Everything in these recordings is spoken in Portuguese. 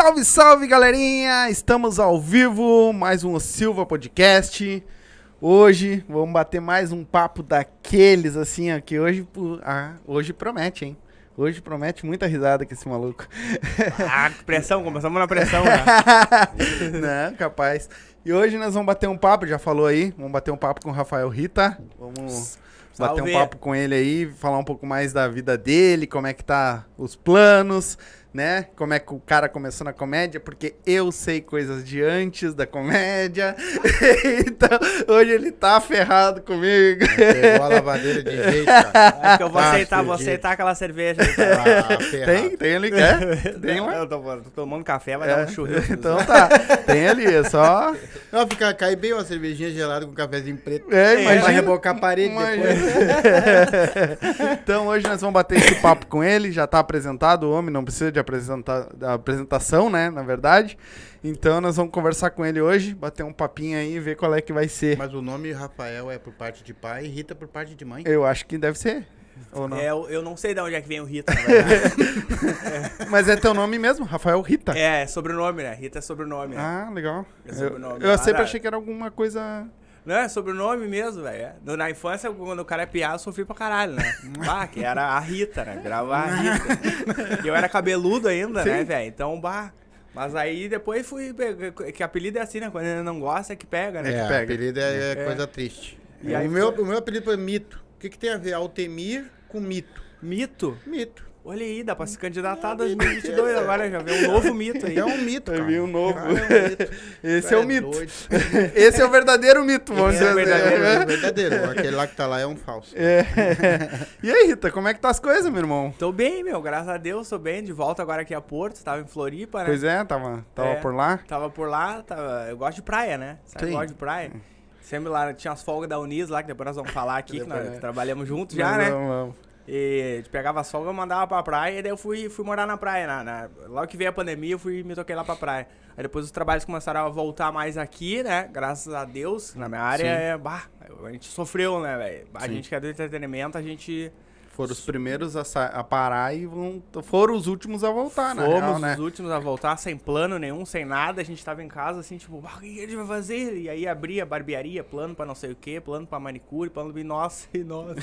Salve, salve, galerinha! Estamos ao vivo, mais um Silva Podcast. Hoje vamos bater mais um papo daqueles assim, ó, que hoje, ah, hoje promete, hein? Hoje promete muita risada com esse maluco. Ah, que pressão, começamos na pressão, né? Não, capaz. E hoje nós vamos bater um papo, já falou aí, vamos bater um papo com o Rafael Rita. Vamos bater um Salve. papo com ele aí, falar um pouco mais da vida dele, como é que tá os planos, né? Como é que o cara começou na comédia, porque eu sei coisas de antes da comédia. então, hoje ele tá ferrado comigo. Pegou a lavadeira de jeito, cara. Acho que eu vou Ah, aceitar, vou aceitar aquela cerveja. Ah. Tem, tem ali, quer? Tem lá. Eu tô, tô tomando café, vai dar É, um churrasco. Então tá, tem ali, é só. Não, fica, cai bem uma cervejinha gelada com um cafezinho preto. É, Vai imagina. rebocar a parede Imagina. depois. então hoje nós vamos bater esse papo com ele, já tá apresentado o homem, não precisa de apresentar, da apresentação, né, na verdade. Então nós vamos conversar com ele hoje, bater um papinho aí e ver qual é que vai ser. Mas o nome Rafael é por parte de pai e Rita por parte de mãe. Eu acho que deve ser. Ou não? É, eu, eu não sei de onde é que vem o Rita, na verdade. Mas é teu nome mesmo, Rafael Rita. é, é sobrenome, né? Rita é sobrenome. né? Ah, legal. É eu sobrenome. eu Ah, sempre dá. achei que era alguma coisa. Não, é sobrenome mesmo, velho. É. Na infância, quando o cara é piada, eu sofri pra caralho, né? Bah, que era a Rita, né? Virava a Rita. E eu era cabeludo ainda, né, Sim. velho? Então, bah. Mas aí depois fui. pegar- Que apelido é assim, né? Quando ele não gosta, é que pega, né? É, que pega. apelido é, é É. coisa triste. E aí o, meu, foi- o meu apelido foi Mito. O que, que tem a ver Altemir com Mito? Mito. Mito. Olha aí, dá pra se candidatar a 2022 agora, já vem um novo mito aí. É um mito, Eu cara. um novo. Cara, é um mito. Esse Tu é o é mito. doido. Esse é o verdadeiro mito, vamos é dizer o assim. verdadeiro. É verdadeiro. Aquele lá que tá lá é um falso. É. E aí, Rita, como é que tá as coisas, meu irmão? Tô bem, meu, graças a Deus, tô bem. De volta agora aqui a Porto, tava em Floripa, né? Pois é, tava, tava É. por lá. Tava por lá, tava... eu gosto de praia, né? Sabe, eu Sim. gosto de praia. Sempre lá, tinha as folgas da Unis lá, que depois nós vamos falar aqui, que nós é. trabalhamos juntos já, né? vamos, vamos. E pegava folgas, eu mandava pra praia, e daí eu fui, fui morar na praia. Na, na- logo que veio a pandemia, eu fui me toquei lá pra praia. Aí depois os trabalhos começaram a voltar mais aqui, né? Graças a Deus, na minha área, é, bah, a gente sofreu, né, velho? A Sim. gente que é do entretenimento, a gente Foram os primeiros a, a parar e vão, foram os últimos a voltar, na fomos real, né? os últimos a voltar, sem plano nenhum, sem nada. A gente tava em casa, assim, tipo, "Ah, o que a gente vai fazer? E aí abria barbearia, plano pra não sei o que, plano pra manicure, plano de nossa e nossa.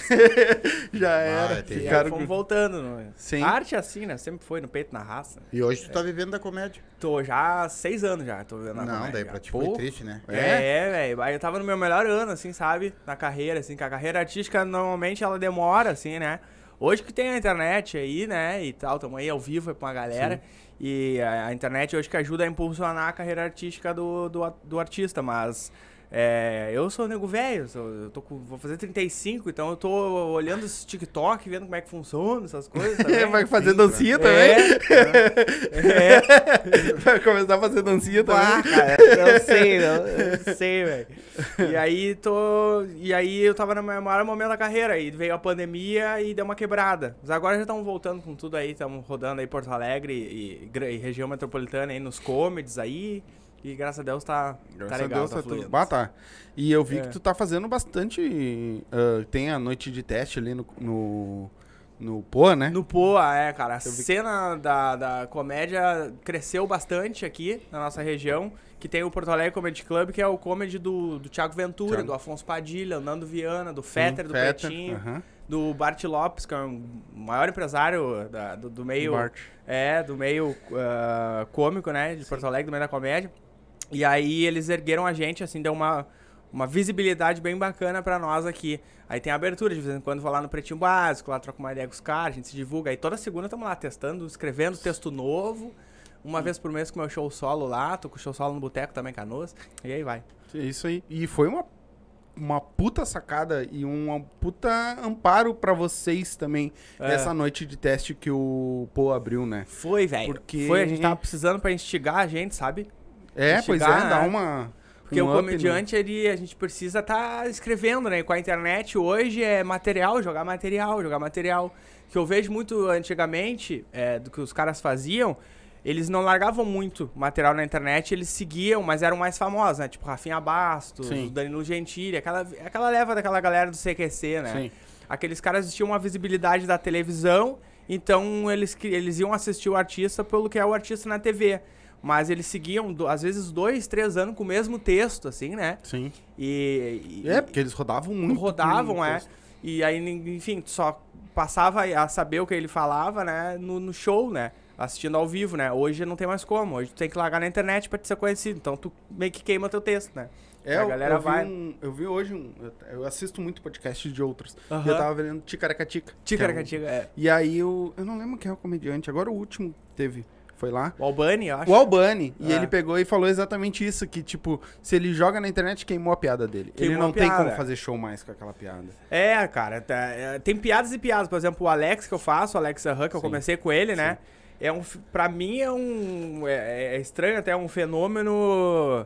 Já era. é terrível. E aí fomos voltando. Né? Sim. Arte é assim, né? Sempre foi no peito, na raça. E hoje tu tá vivendo da comédia. Tô já há seis anos já, tô vendo Não, daí pra ti foi triste, né? É, velho. Aí eu tava no meu melhor ano, assim, sabe? Na carreira, assim, que a carreira artística normalmente ela demora, assim, né? Hoje que tem a internet aí, né? E tal, tamo aí ao vivo aí pra uma galera. E a, a internet hoje que ajuda a impulsionar a carreira artística do, do, do artista, mas. É, eu sou nego velho, eu tô com, vou fazer 35, então eu tô olhando esse TikTok, vendo como é que funciona, essas coisas. também. Vai fazer Sim, dancinha É, também? é, Vai começar a fazer dancinha Bah, também? cara, eu sei, eu, eu sei, velho. E aí tô. E aí eu tava no meu maior momento da carreira. E veio a pandemia e deu uma quebrada. Mas agora já estamos voltando com tudo aí, estamos rodando aí Porto Alegre e, gra- e região metropolitana aí nos comedies aí. E graças a Deus tá, Graças tá a legal, Deus tá tá tudo. Bah, tá. E eu vi É. que tu tá fazendo bastante. ah, tem a noite de teste ali no. no, no Poa, né? No Poa, é, cara. A vi- cena da, da comédia cresceu bastante aqui na nossa região. Que tem o Porto Alegre Comedy Club, que é o comedy do, do Thiago Ventura, Thiago. do Afonso Padilha, Nando Viana, do Sim, Fetter, do Fetter, Pretinho, aham. do Bart Lopes, que é o maior empresário da- do, do meio. Bart. É, do meio ah, cômico, né? De Porto Alegre, do meio da comédia. E aí eles ergueram a gente, assim, deu uma, uma visibilidade bem bacana pra nós aqui. Aí tem a abertura, de vez em quando vou lá no Pretinho Básico, lá troco uma ideia com os caras, a gente se divulga. Aí toda segunda estamos lá testando, escrevendo texto novo. Uma vez por mês com o meu show solo lá, tô com o show solo no Boteco também, Canoas. E aí vai. Isso aí. E foi uma, uma puta sacada e um puta amparo pra vocês também. É. Essa noite de teste que o Poa abriu, né? Foi, velho. Porque- Foi, a gente tava precisando pra instigar a gente, sabe? É, pois é, dá né? uma. Porque um o up, comediante, ele, a gente precisa estar escrevendo, né? E Com a internet hoje é material, jogar material, jogar material. Que eu vejo muito antigamente, é, do que os caras faziam, eles não largavam muito material na internet, eles seguiam, mas eram mais famosos, né? Tipo Rafinha Bastos, Sim. Danilo Gentili, aquela, aquela leva daquela galera do CQC, né? Sim. Aqueles caras tinham uma visibilidade da televisão Então eles, eles iam assistir o artista pelo que é o artista na TV. Mas eles seguiam, do- às vezes, dois, três anos com o mesmo texto, assim, né? Sim. E, e- É, porque eles rodavam muito. rodavam, é. texto. E aí, enfim, tu só passava a saber o que ele falava, né, no, no show, né? Assistindo ao vivo, né? Hoje não tem mais como. Hoje tu tem que largar na internet pra te ser conhecido. Então tu meio que queima teu texto, né? É, a eu- galera eu, vi vai. um- eu vi hoje um. Eu, assisto muito podcast de outros. E eu tava vendo Ticaracatica. que é um- Ticaracatica, é. E aí eu. Eu não lembro quem é o comediante. Agora o último teve. Foi lá. O Albani, eu acho. O Albani. E É. ele pegou e falou exatamente isso: que, tipo, se ele joga na internet, queimou a piada dele. ele Queimou não a tem como fazer show mais com aquela piada. É, cara, tá- é, tem piadas e piadas. Por exemplo, o Alex que eu faço, o Alex que eu Sim. comecei com ele, né? É um, pra mim é um. É, é estranho até, é um fenômeno.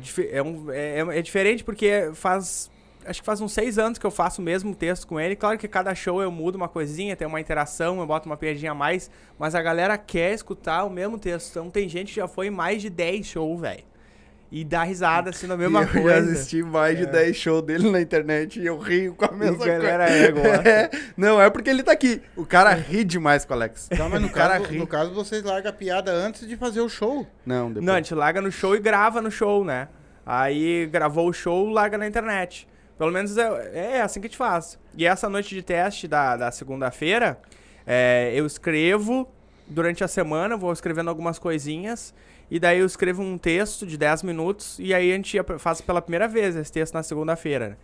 dife- é, um, é- é diferente porque faz. Acho que faz uns seis anos que eu faço o mesmo texto com ele. Claro que cada show eu mudo uma coisinha, tem uma interação, eu boto uma piadinha a mais. Mas a galera quer escutar o mesmo texto. Então tem gente que já foi em mais de 10 shows, velho. E dá risada assim na mesma e eu já coisa. assisti mais de 10 shows dele na internet e eu rio com a mesma a galera coisa. é, gosta. É, não, é porque ele tá aqui. O cara ri demais com o Alex. Tá, mas no o cara caso, ri. no caso vocês largam a piada antes de fazer o show. Não, depois. Não, a gente larga no show e grava no show, né? Aí gravou o show, larga na internet. Pelo menos é, é assim que a gente faz. E essa noite de teste da, da segunda-feira, é, eu escrevo durante a semana, vou escrevendo algumas coisinhas. E daí eu escrevo um texto de 10 minutos. E aí a gente faz pela primeira vez esse texto na segunda-feira. né?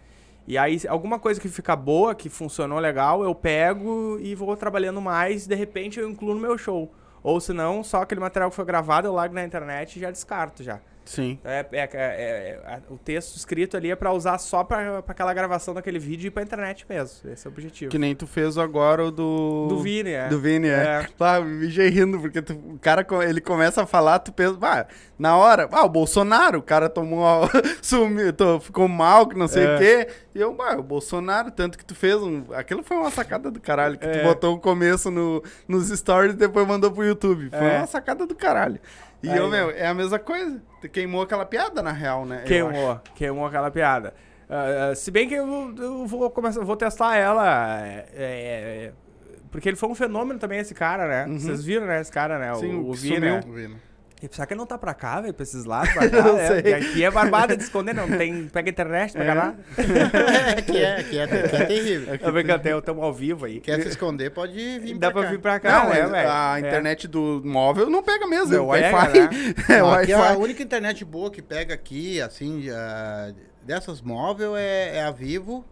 E aí, alguma coisa que fica boa, que funcionou legal, eu pego e vou trabalhando mais. De repente eu incluo no meu show. Ou se não, só aquele material que foi gravado eu largo na internet e já descarto já. Sim. É, é- é- é- é- o texto escrito ali é pra usar só pra, pra aquela gravação daquele vídeo e pra internet mesmo. Esse é o objetivo. Que nem tu fez agora o do. Do Vini, é. Do Vini, é. É. Pá, me rindo, porque tu- o cara, ele começa a falar, tu pensa, ah, na hora, ah, o Bolsonaro, o cara tomou, sumiu, tô- ficou mal, que não sei É. o quê. E eu, ah, o Bolsonaro, tanto que tu fez um. Aquilo foi uma sacada do caralho, que tu É. botou o começo no, nos stories e depois mandou pro YouTube. Foi É. uma sacada do caralho. E Aí, eu, né? meu, é a mesma coisa. Queimou aquela piada, na real, né? Queimou, queimou aquela piada. Ah, se bem que eu, eu vou começar, vou testar ela. é, é, porque ele foi um fenômeno também, esse cara, né? Uhum. Vini, viram, né? Esse cara, né? Sim, o, o o que Vini, né? E será que ele não tá pra cá, velho? Pra esses lados, pra cá, Não sei. Porque Aqui é barbada de esconder, não. Tem, pega internet pra É. cá. é, que é, que é, que é terrível. Eu vejo que até estamos ao vivo aí. Quer se esconder, pode vir Dá pra cá. vir pra cá, Não, né, mas velho? a É. internet do móvel não pega mesmo, Não é pega, Wi-Fi. né? É Não, aqui Wi-Fi. a única internet boa que pega aqui, assim, dessas móvel é, é a Vivo.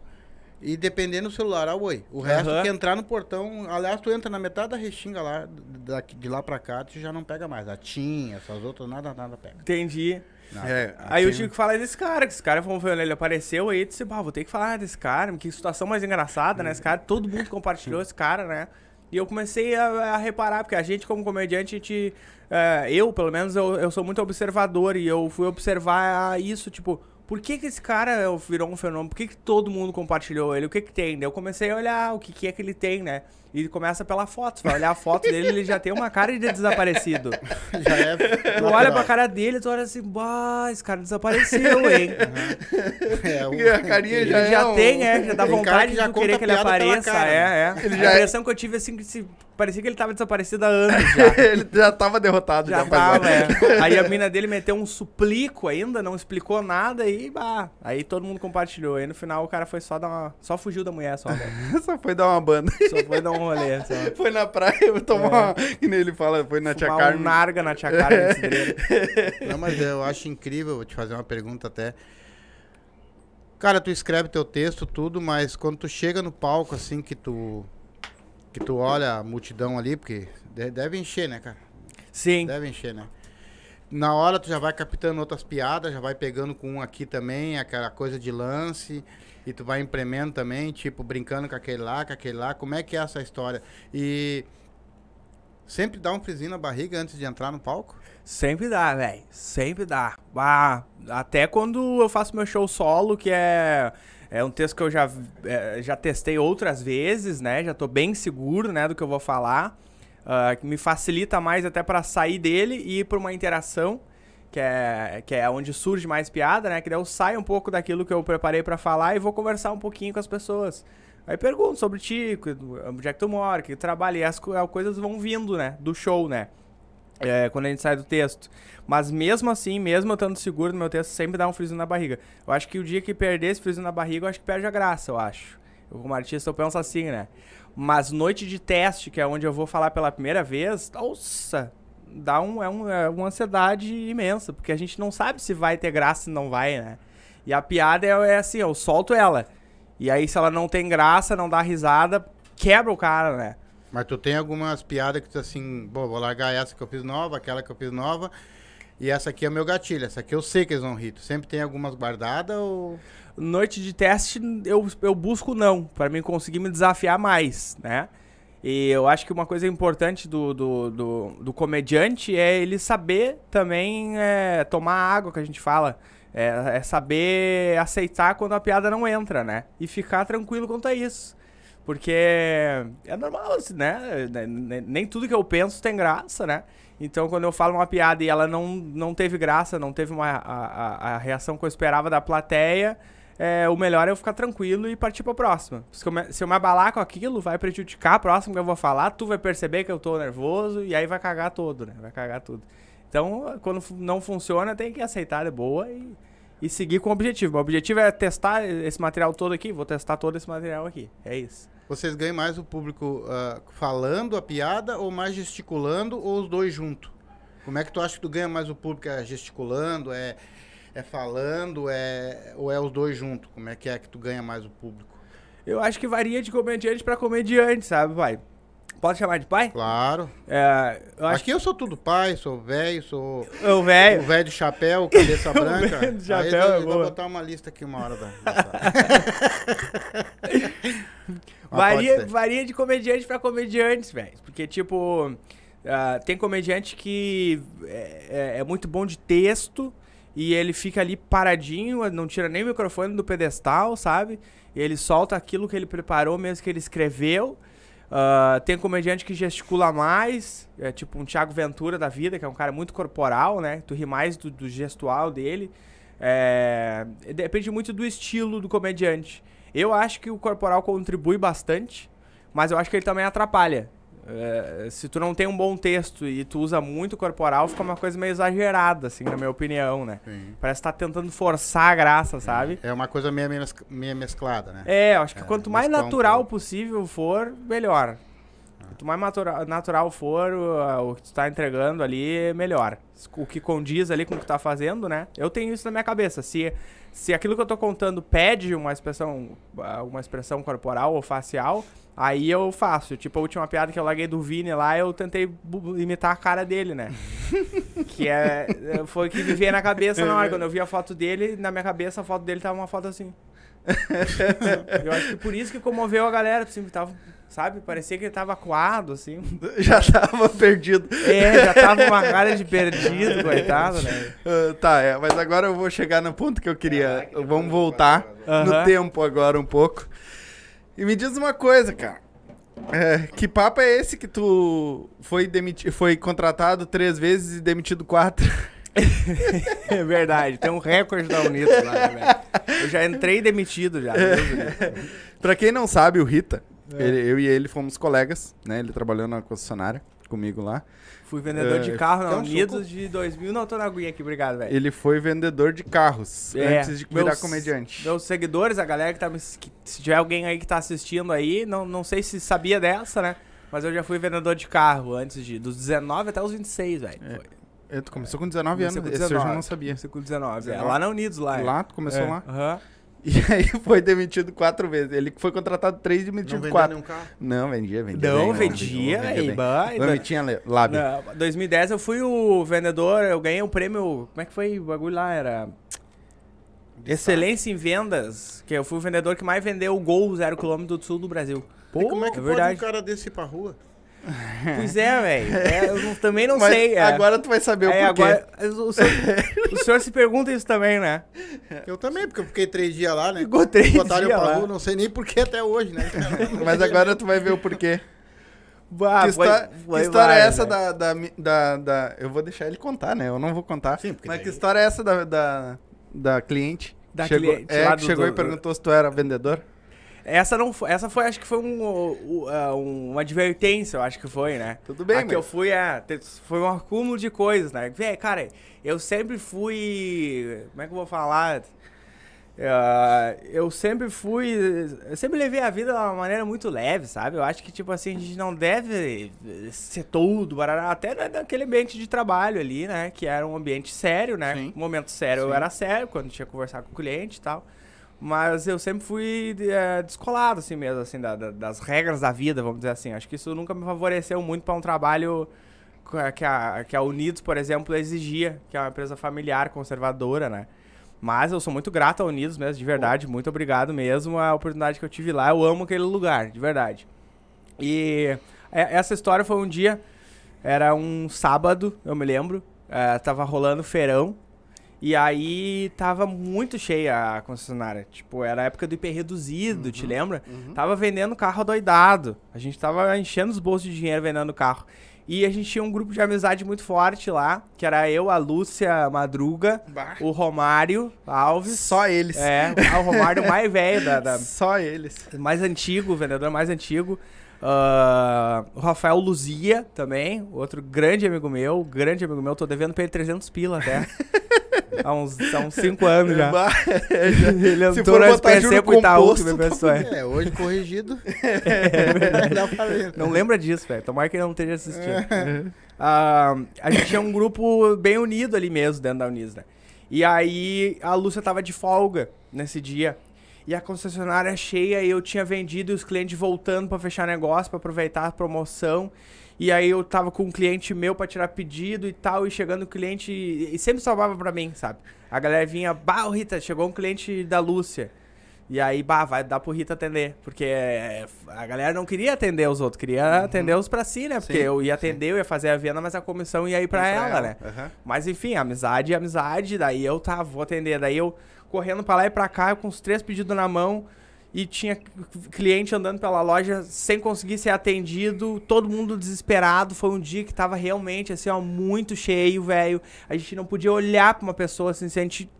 E dependendo do celular, a Oi. O resto Aham. que entrar no portão. Aliás, tu entra na metade da restinga lá, daqui, de lá pra cá, tu já não pega mais. A TIM, essas outras, nada, nada pega. Entendi. Nada. É, Aí eu tive que falar desse cara, que esse cara, vamos ver, ele apareceu aí, eu disse, bah, vou ter que falar desse cara, que situação mais engraçada, né? Esse cara, todo mundo compartilhou esse cara, né? E eu comecei a, a reparar, porque a gente, como comediante, a gente. é, eu, pelo menos, eu, eu sou muito observador e eu fui observar isso, tipo, por que, que esse cara virou um fenômeno? Por que, que todo mundo compartilhou ele? O que, que tem? Daí eu comecei a olhar o que, que é que ele tem, né? E começa pela foto. Você vai olhar a foto dele, ele já tem uma cara de desaparecido. Já é. Tu olha pra cara dele, tu olha assim, bah, esse cara desapareceu, hein? É, o- A carinha Ele já, já, é um- tem, é, já dá Tem vontade de já querer que ele apareça, cara, é, é. Ele a já é- impressão que eu tive, assim, que se, parecia que ele tava desaparecido há anos já. ele já tava derrotado. Já faz tava, é. Aí a mina dele meteu um suplico ainda, não explicou nada e, bah, aí todo mundo compartilhou. Aí no final o cara foi só dar uma, só fugiu da mulher, só. Só foi dar uma banda. Só foi dar um rolê, só. Foi na praia, tomou uma... Que nem ele fala, foi na tia Fumar um Carmen. narga na tia Carmen cidreira. Não, mas eu acho incrível, vou te fazer uma pergunta até. Cara, tu escreve teu texto, tudo, mas quando tu chega no palco, assim, que tu. Que tu olha a multidão ali, porque de- deve encher, né, cara? Sim. Deve encher, né? Na hora tu já vai captando outras piadas, já vai pegando com um aqui também, aquela coisa de lance, e tu vai imprimindo também, tipo, brincando com aquele lá, com aquele lá. Como é que é essa história? E sempre dá um frisinho na barriga antes de entrar no palco? Sempre dá, velho. Sempre dá. Ah, até quando eu faço meu show solo, que é, é um texto que eu já, é, já testei outras vezes, né? Já tô bem seguro, né, do que eu vou falar. ah, que me facilita mais até pra sair dele e ir pra uma interação, que é, que é onde surge mais piada, né? Que daí eu saio um pouco daquilo que eu preparei pra falar e vou conversar um pouquinho com as pessoas. Aí pergunto sobre ti, onde é que tu mora, que trabalha, e as, co- as coisas vão vindo, né? Do show, né? É, quando a gente sai do texto. Mas mesmo assim, mesmo eu estando seguro no meu texto, sempre dá um friozinho na barriga. Eu acho que o dia que perder esse friozinho na barriga, eu acho que perde a graça, eu acho. Eu, como artista, eu penso assim, né? Mas noite de teste, que é onde eu vou falar pela primeira vez, nossa, dá um, é, um, é uma ansiedade imensa, porque a gente não sabe se vai ter graça se não vai, né? E a piada é, é assim, eu solto ela. E aí, se ela não tem graça, não dá risada, quebra o cara, né? Mas tu tem algumas piadas que tu assim, vou largar essa que eu fiz nova, aquela que eu fiz nova. E essa aqui é o meu gatilho, essa aqui eu sei que eles vão rir. Tu sempre tem algumas guardadas ou. Noite de teste, eu, eu busco não, pra mim conseguir me desafiar mais, né? E eu acho que uma coisa importante do, do, do, do comediante é ele saber também é, tomar água, que a gente fala. É, é saber aceitar quando a piada não entra, né? E ficar tranquilo quanto a isso. Porque é normal, assim, né? Ne- ne- Nem tudo que eu penso tem graça, né? Então, quando eu falo uma piada e ela não, não teve graça, não teve uma, a, a, a reação que eu esperava da plateia, é, o melhor é eu ficar tranquilo e partir pra próxima. Se eu, me, se eu me abalar com aquilo, vai prejudicar a próxima que eu vou falar, tu vai perceber que eu tô nervoso e aí vai cagar todo, né? Vai cagar tudo. Então, quando não funciona, tem que aceitar de boa e, e seguir com o objetivo. Meu objetivo é testar esse material todo aqui, vou testar todo esse material aqui. É isso. Vocês ganham mais o público ah, falando a piada ou mais gesticulando ou os dois juntos? Como é que tu acha que tu ganha mais o público? É gesticulando, é, é falando, é, ou é os dois juntos? Como é que é que tu ganha mais o público? Eu acho que varia de comediante pra comediante, sabe, pai? Pode chamar de pai? Claro. É, eu acho Aqui eu sou tudo pai, sou velho, sou o o velho. velho de chapéu, cabeça branca. velho de Aí chapéu eu, é vou botar uma lista aqui uma hora da. Varia, varia de comediante pra comediante, velho. Porque, tipo, ah, tem comediante que é, é- é muito bom de texto e ele fica ali paradinho, não tira nem o microfone do pedestal, sabe? Ele solta aquilo que ele preparou, mesmo que ele escreveu. Ah, tem comediante que gesticula mais, é tipo um Thiago Ventura da vida, que é um cara muito corporal, né? Tu ri mais do, do gestual dele. É, depende muito do estilo do comediante. Eu acho que o corporal contribui bastante, mas eu acho que ele também atrapalha. É, se tu não tem um bom texto e tu usa muito corporal, fica uma coisa meio exagerada, assim, na minha opinião, né? Sim. Parece que tá tentando forçar a graça, sabe? É uma coisa meio, meio mesclada, né? É, eu acho que É, quanto mais mesclar um natural pouco. possível for, melhor. Quanto mais natura- natural for o, o que tu tá entregando ali, melhor. O que condiz ali com o que tu tá fazendo, né? Eu tenho isso na minha cabeça. Se, se aquilo que eu tô contando pede uma expressão, uma expressão corporal ou facial, aí eu faço. Tipo, a última piada que eu larguei do Vini lá, eu tentei imitar a cara dele, né? que é, foi o que me veio na cabeça na hora. Quando eu vi a foto dele, na minha cabeça a foto dele tava uma foto assim. Eu acho que por isso que comoveu a galera, assim, tava, sabe? Parecia que ele tava coado, assim. Já tava perdido. É, já tava uma cara de perdido, coitado, né? Ah, tá, é, mas agora eu vou chegar no ponto que eu queria. Vamos voltar no tempo agora um pouco. E me diz uma coisa, cara. É, que papo é esse que tu foi demitido, foi contratado três vezes e demitido quatro? É verdade, tem um recorde da Unidos lá, né, velho? Eu já entrei demitido já. Pra quem não sabe, o Rita, ele- eu e ele fomos colegas, né? Ele trabalhou na concessionária comigo lá. Fui vendedor de É, carro na um Unidos de 2000. Não, tô na aguinha aqui, obrigado, velho. Ele foi vendedor de carros É, antes de virar meus- comediante. Meus seguidores, a galera que tá que- se tiver alguém aí que tá assistindo aí, não, não sei se sabia dessa, né? Mas eu já fui vendedor de carro antes de. Dos 19 até os 26, velho. É, Foi. É, Tu começou com 19 Comecei anos, com esse eu já 19. não sabia. Comecei com 19. É, 19. lá na Unidos, lá. é. Lá, tu começou É, lá. aham. E aí foi demitido quatro vezes. Ele foi contratado três e Não demitido vendeu quatro. nenhum carro. Não, vendia, vendia. Não, bem, vendia, vendia aí, bem. Não, tinha lábia. Não, 2010 eu fui o vendedor, eu ganhei um prêmio. Como é que foi o bagulho lá? Era. Excelência em vendas. Que eu fui o vendedor que mais vendeu o Gol zero quilômetro do sul do Brasil. E como é que é pode um cara desse ir pra rua? Pois é, velho. É, eu não- também não Mas sei. é. agora tu vai saber É, o porquê. agora, o, senhor, o senhor se pergunta isso também, né? Eu também, porque eu fiquei três dias lá, né? Ficou três Botaram eu dias pra lá. rua, não sei nem porquê até hoje, né? Mas agora tu vai ver o porquê. Bah, que, foi- histó- foi que história é várias, essa né? da, da, da, da- Eu vou deixar ele contar, né? Eu não vou contar. Sim, porque Mas daí- que história é essa da, da, da cliente? Da chegou, cliente É, que chegou do- e perguntou se tu era vendedor. Essa não foi, essa foi, acho que foi um, um, um- uma advertência, eu acho que foi, né? Tudo bem, A que eu fui, é, foi um acúmulo de coisas, né? Véi, cara, eu sempre fui, como é que eu vou falar? É, eu sempre fui, eu sempre levei a vida de uma maneira muito leve, sabe? Eu acho que, tipo assim, a gente não deve ser barará, até na- naquele ambiente de trabalho ali, né? Que era um ambiente sério, né? Sim. Um momento sério eu Sim. era sério, quando tinha que conversar com o cliente e tal. Mas eu sempre fui é, descolado, assim mesmo, assim, da- da- das regras da vida, vamos dizer assim. Acho que isso nunca me favoreceu muito para um trabalho que a, que a Unidos, por exemplo, exigia, que é uma empresa familiar, conservadora, né? Mas eu sou muito grato à Unidos mesmo, de verdade. Muito obrigado mesmo a oportunidade que eu tive lá. Eu amo aquele lugar, de verdade. E é- essa história foi um dia, era um sábado, eu me lembro. é, tava rolando feirão. E aí tava muito cheia a concessionária. Tipo, era a época do IP reduzido, te lembra? Tava vendendo carro doidado. A gente tava enchendo os bolsos de dinheiro vendendo carro. E a gente tinha um grupo de amizade muito forte lá, que era eu, a Lúcia Madruga, Bah. o Romário Alves. Só eles. É, o Romário mais velho, da, da- Só eles. mais antigo, o vendedor mais antigo. Ah, o Rafael Luzia também, outro grande amigo meu, grande amigo meu. Tô devendo pra ele 300 pila até. há uns 5 uns cinco anos já. Bah. Ele Se entrou botar SPC pro Itaú, que composto, me tá pensou, é. É, hoje corrigido. Dá pra ver. Não lembra disso, velho. Tomara que ele não esteja assistindo. Ah, a gente tinha um grupo bem unido ali mesmo dentro da Unis, né? E aí a Lúcia tava de folga nesse dia. E a concessionária cheia e eu tinha vendido e os clientes voltando pra fechar negócio, pra aproveitar a promoção. E aí eu tava com um cliente meu pra tirar pedido e tal, e chegando o cliente. E sempre salvava pra mim, sabe? A galera vinha, bah, Rita, chegou um cliente da Lúcia. E aí, bah, vai dar pro Rita atender. Porque é, a galera não queria atender os outros, queria atender os pra si, né? Porque Sim, eu ia atender, eu ia fazer a venda, mas a comissão ia ir pra, ela, né? Aham. Mas enfim, amizade é amizade. Daí eu tá, vou atender. Daí eu correndo pra lá e pra cá, com os três pedidos na mão. E tinha cliente andando pela loja sem conseguir ser atendido, todo mundo desesperado. Foi um dia que tava realmente assim, ó, muito cheio, velho. A gente não podia olhar pra uma pessoa assim, se a gente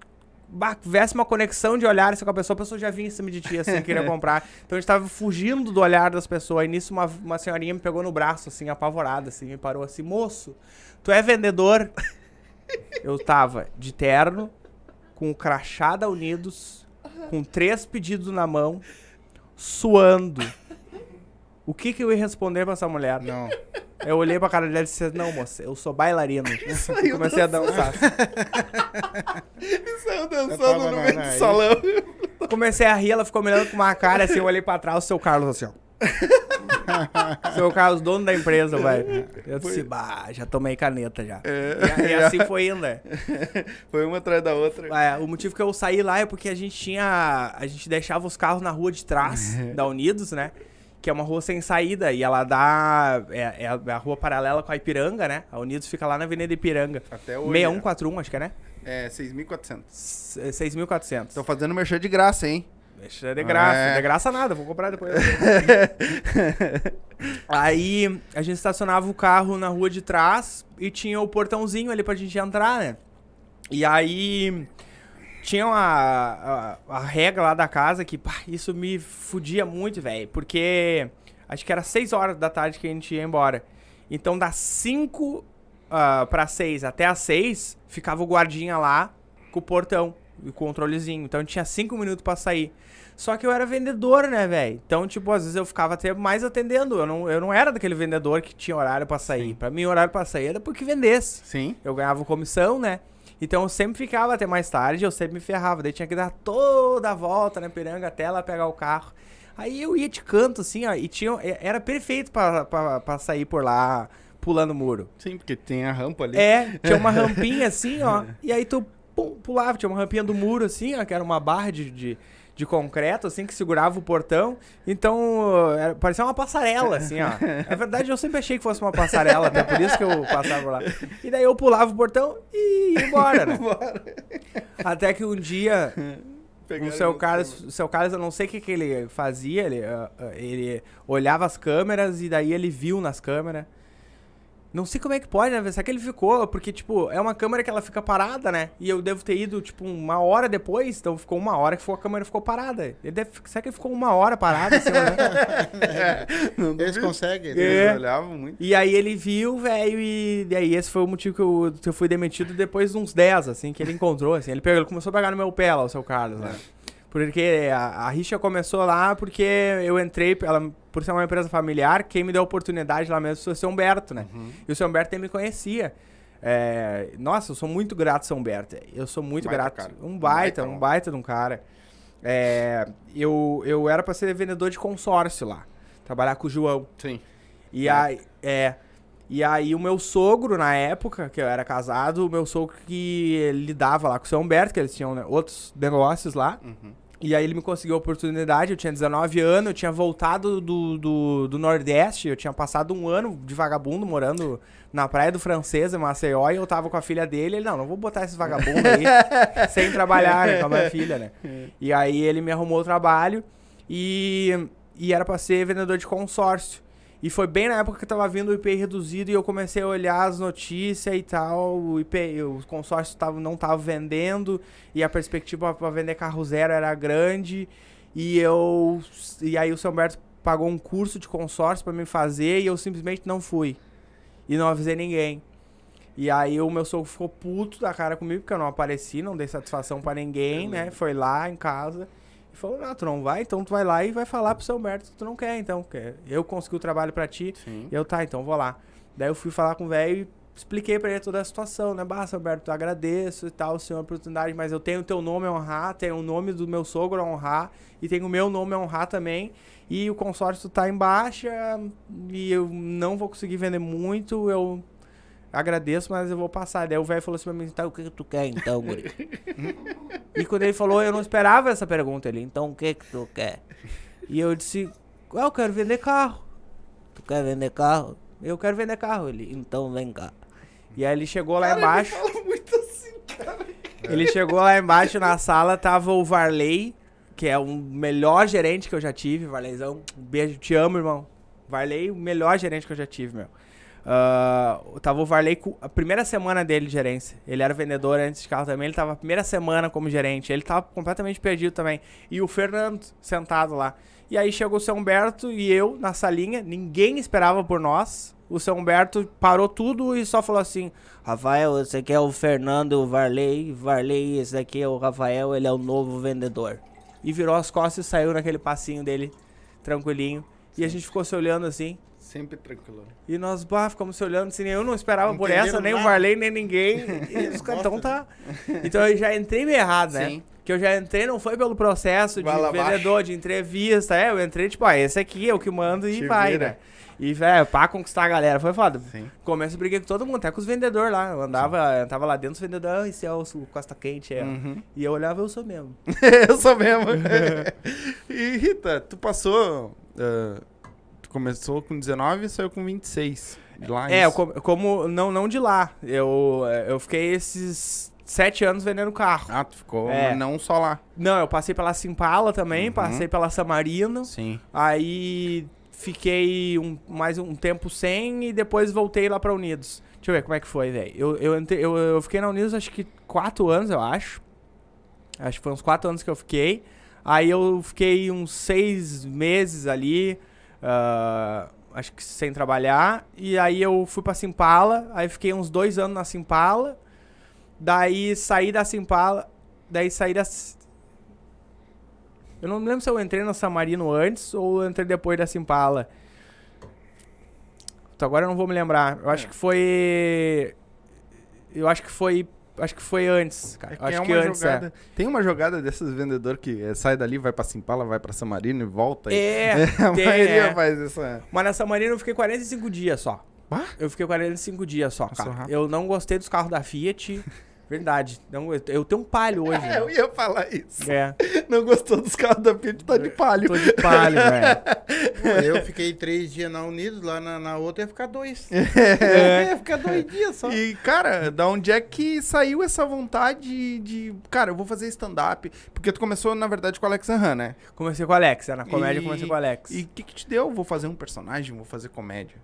tivesse uma conexão de olhar assim, com a pessoa, a pessoa já vinha em cima de ti, assim, queria comprar. Então a gente tava fugindo do olhar das pessoas. E nisso uma, uma senhorinha me pegou no braço, assim, apavorada, assim, me parou assim, moço, tu é vendedor? Eu tava de terno, com o crachá da Unidos, com três pedidos na mão, suando. O que que eu ia responder pra essa mulher? Não. Eu olhei pra cara dela e disse, não, moça, eu sou bailarino. E comecei a dançar. Saiu Eu dançando no meio do salão. Comecei a rir, ela ficou me olhando com uma cara assim, eu olhei pra trás, o seu Carlos assim, ó. seu Carlos, dono da empresa, velho. Eu disse, bah, já tomei caneta já. E, e assim foi é. Foi uma atrás da outra. É, o motivo que eu saí lá é porque a gente tinha. A gente deixava os carros na rua de trás da Unidos, né? Que é uma rua sem saída. E ela dá. É, é a, é a rua paralela com a Ipiranga, né? A Unidos fica lá na Avenida Ipiranga. Até hoje. 6141, acho que é, né? É, 6.400. S- 6.400. Tô fazendo merchan de graça, hein? Deixa de graça, É. de graça nada, vou comprar depois. Aí a gente estacionava o carro na rua de trás e tinha o portãozinho ali pra gente entrar, né? E aí tinha uma, a, a regra lá da casa que, pá, isso me fudia muito, velho. Porque acho que era 6 horas da tarde que a gente ia embora. Então das 5 ah, pra 6 até as 6, ficava o guardinha lá com o portão e o controlezinho. Então tinha 5 minutos pra sair. Só que eu era vendedor, né, velho? Então, tipo, às vezes eu ficava até mais atendendo. Eu não, eu não era daquele vendedor que tinha horário pra sair. Pra mim, horário pra sair era porque vendesse. Sim. Eu ganhava comissão, né? Então eu sempre ficava até mais tarde, eu sempre me ferrava. Daí tinha que dar toda a volta na piranga até ela pegar o carro. Aí eu ia de canto, assim, ó, e tinha, era perfeito pra sair por lá, pulando o muro. Sim, porque tem a rampa ali. É, tinha uma rampinha assim, ó. E aí tu pum, pulava, tinha uma rampinha do muro assim, ó, que era uma barra de, de, de concreto, assim, que segurava o portão. Então, era- parecia uma passarela, assim, ó. Na verdade, eu sempre achei que fosse uma passarela, até por isso que eu passava por lá. E daí eu pulava o portão e ia embora, né? Até que um dia Pegaram o seu Carlos, o seu Carlos, eu não sei o que, que ele fazia, ele, ah, ele olhava as câmeras e daí ele viu nas câmeras. Não sei como é que pode, né? Será que ele ficou? Porque, tipo, é uma câmera que ela fica parada, né? E eu devo ter ido, tipo, uma hora depois. Então ficou uma hora que ficou, a câmera ficou parada. Ele deve, será que ele ficou uma hora parada? Assim, né? Não Eles conseguem. É. Eles olhavam muito. E aí ele viu, velho, e, e aí esse foi o motivo que eu, que eu fui demitido depois de uns 10, assim, que ele encontrou, assim. Ele, pegou, ele começou a pegar no meu pé lá, o seu Carlos, né? Porque a, a rixa começou lá porque eu entrei, ela, por ser uma empresa familiar, quem me deu a oportunidade lá mesmo foi o seu Humberto, né? E o seu Humberto nem me conhecia. É, nossa, eu sou muito grato, seu Humberto. Eu sou muito Baita grato. Um baita, Baita, um baita de um cara. É, eu, eu era pra ser vendedor de consórcio lá. Trabalhar com o João. Sim. E aí, é. E aí o meu sogro, na época, que eu era casado, o meu sogro que lidava lá com o seu Humberto, que eles tinham né, outros negócios lá. Uhum. E aí ele me conseguiu a oportunidade, eu tinha 19 anos, eu tinha voltado do, do, do Nordeste, eu tinha passado um ano de vagabundo morando na praia do Francês, em Maceió, e eu tava com a filha dele, ele, não, não vou botar esses vagabundos aí sem trabalhar né, com a minha filha, né? E aí ele me arrumou o trabalho e, e era pra ser vendedor de consórcio. E foi bem na época que tava vindo o IPI reduzido e eu comecei a olhar as notícias e tal. O IPI, o consórcio tava, não tava vendendo e a perspectiva para vender carro zero era grande. E eu. E aí o seu Humberto pagou um curso de consórcio para me fazer e eu simplesmente não fui. E não avisei ninguém. E aí o meu sogro ficou puto da cara comigo, porque eu não apareci, não dei satisfação pra ninguém, né? Foi lá em casa e falou, não, tu não vai, então tu vai lá e vai falar pro seu Humberto que tu não quer, então. Que eu consegui o trabalho pra ti. Sim. E eu, tá, então vou lá. Daí eu fui falar com o velho e expliquei pra ele toda a situação, né? Bah, seu Alberto, eu agradeço e tal, senhor, a oportunidade, mas eu tenho o teu nome a honrar, tenho o nome do meu sogro a honrar e tenho o meu nome a honrar também. E o consórcio tá em baixa e eu não vou conseguir vender muito, eu agradeço, mas eu vou passar. Daí o velho falou assim pra mim, tá, o que, que tu quer então, guri? e quando ele falou, eu não esperava essa pergunta. Ele, então o que que tu quer? E eu disse, ah, eu quero vender carro. Tu quer vender carro? Eu quero vender carro. Ele, então vem cá. E aí ele chegou lá embaixo. muito assim, cara. Ele chegou lá embaixo na sala, tava o Varley, que é o melhor gerente que eu já tive. Varleyzão, um beijo, te amo, irmão. Varley, o melhor gerente que eu já tive, meu. Ah, tava o Varley com a primeira semana dele de gerência. Ele era vendedor antes de carro também. Ele tava a primeira semana como gerente. Ele tava completamente perdido também. E o Fernando sentado lá. E aí chegou o seu Humberto e eu na salinha. Ninguém esperava por nós. O seu Humberto parou tudo e só falou assim: Rafael, esse aqui é o Fernando Varley. Varley, esse aqui é o Rafael. Ele é o novo vendedor. E virou as costas e saiu naquele passinho dele, tranquilinho. E a gente ficou se olhando assim. Sempre tranquilo. E nós, bah, ficamos se olhando assim, eu não esperava Não por essa, nem o nada. Varley, nem ninguém. E os então tá. Então eu já entrei meio errado, né? Sim. Que eu já entrei, não foi pelo processo de vendedor, de entrevista. É, eu entrei, tipo, ah, esse aqui é o que mando e Te vai, vira. né? E, velho, pra conquistar a galera, foi foda. Sim. Começo briguei com todo mundo, até com os vendedores lá. Eu andava, eu tava lá dentro dos vendedores, ah, esse é o Costa Quente, é. Uhum. E eu olhava, eu sou mesmo. eu sou mesmo. e Rita, tu passou. tu começou com 19 e saiu com 26. De lá, É, eu como, não, não de lá. Eu, eu fiquei esses sete anos vendendo carro. Ah, tu ficou É. não só lá. Não, eu passei pela Simpala também, Uhum. passei pela Samarino. Sim. Aí fiquei um, mais um tempo sem e depois voltei lá pra Unidos. Deixa eu ver como é que foi, velho. Eu, eu, eu, eu fiquei na Unidos acho que quatro anos, eu acho. Acho que foi uns quatro anos que eu fiquei. Aí eu fiquei uns seis meses ali, ah, acho que sem trabalhar. E aí eu fui pra Simpala, aí fiquei uns dois anos na Simpala. Daí saí da Simpala, daí saí da... Eu não me lembro se eu entrei na Samarino antes ou eu entrei depois da Simpala. Então agora eu não vou me lembrar. Eu acho que foi. Eu acho que foi. Acho que foi antes, cara. É que acho é que uma antes, jogada. é. Tem uma jogada desses vendedores que eh, sai dali, vai pra Simpala, vai pra Samarino e volta. e- É, a tem, maioria é. faz essa. Mas na Samarino eu fiquei 45 dias só. Ah? Eu fiquei 45 dias só, cara. Eu não gostei dos carros da Fiat. Verdade. Não, eu, eu tenho um palio hoje. É, eu ia falar isso. É, Não gostou dos carros da Fiat, tá de palio. tô de palio, velho. Eu fiquei três dias na Unidos, lá na, na outra ia ficar dois. É. Ia ficar dois dias só. E, cara, da onde é que saiu essa vontade de. Cara, eu vou fazer stand-up? Porque tu começou, na verdade, com o Alex Han, né? Comecei com o Alex, é, na comédia eu E- comecei com o Alex. E o que, que te deu? Vou fazer um personagem, vou fazer comédia.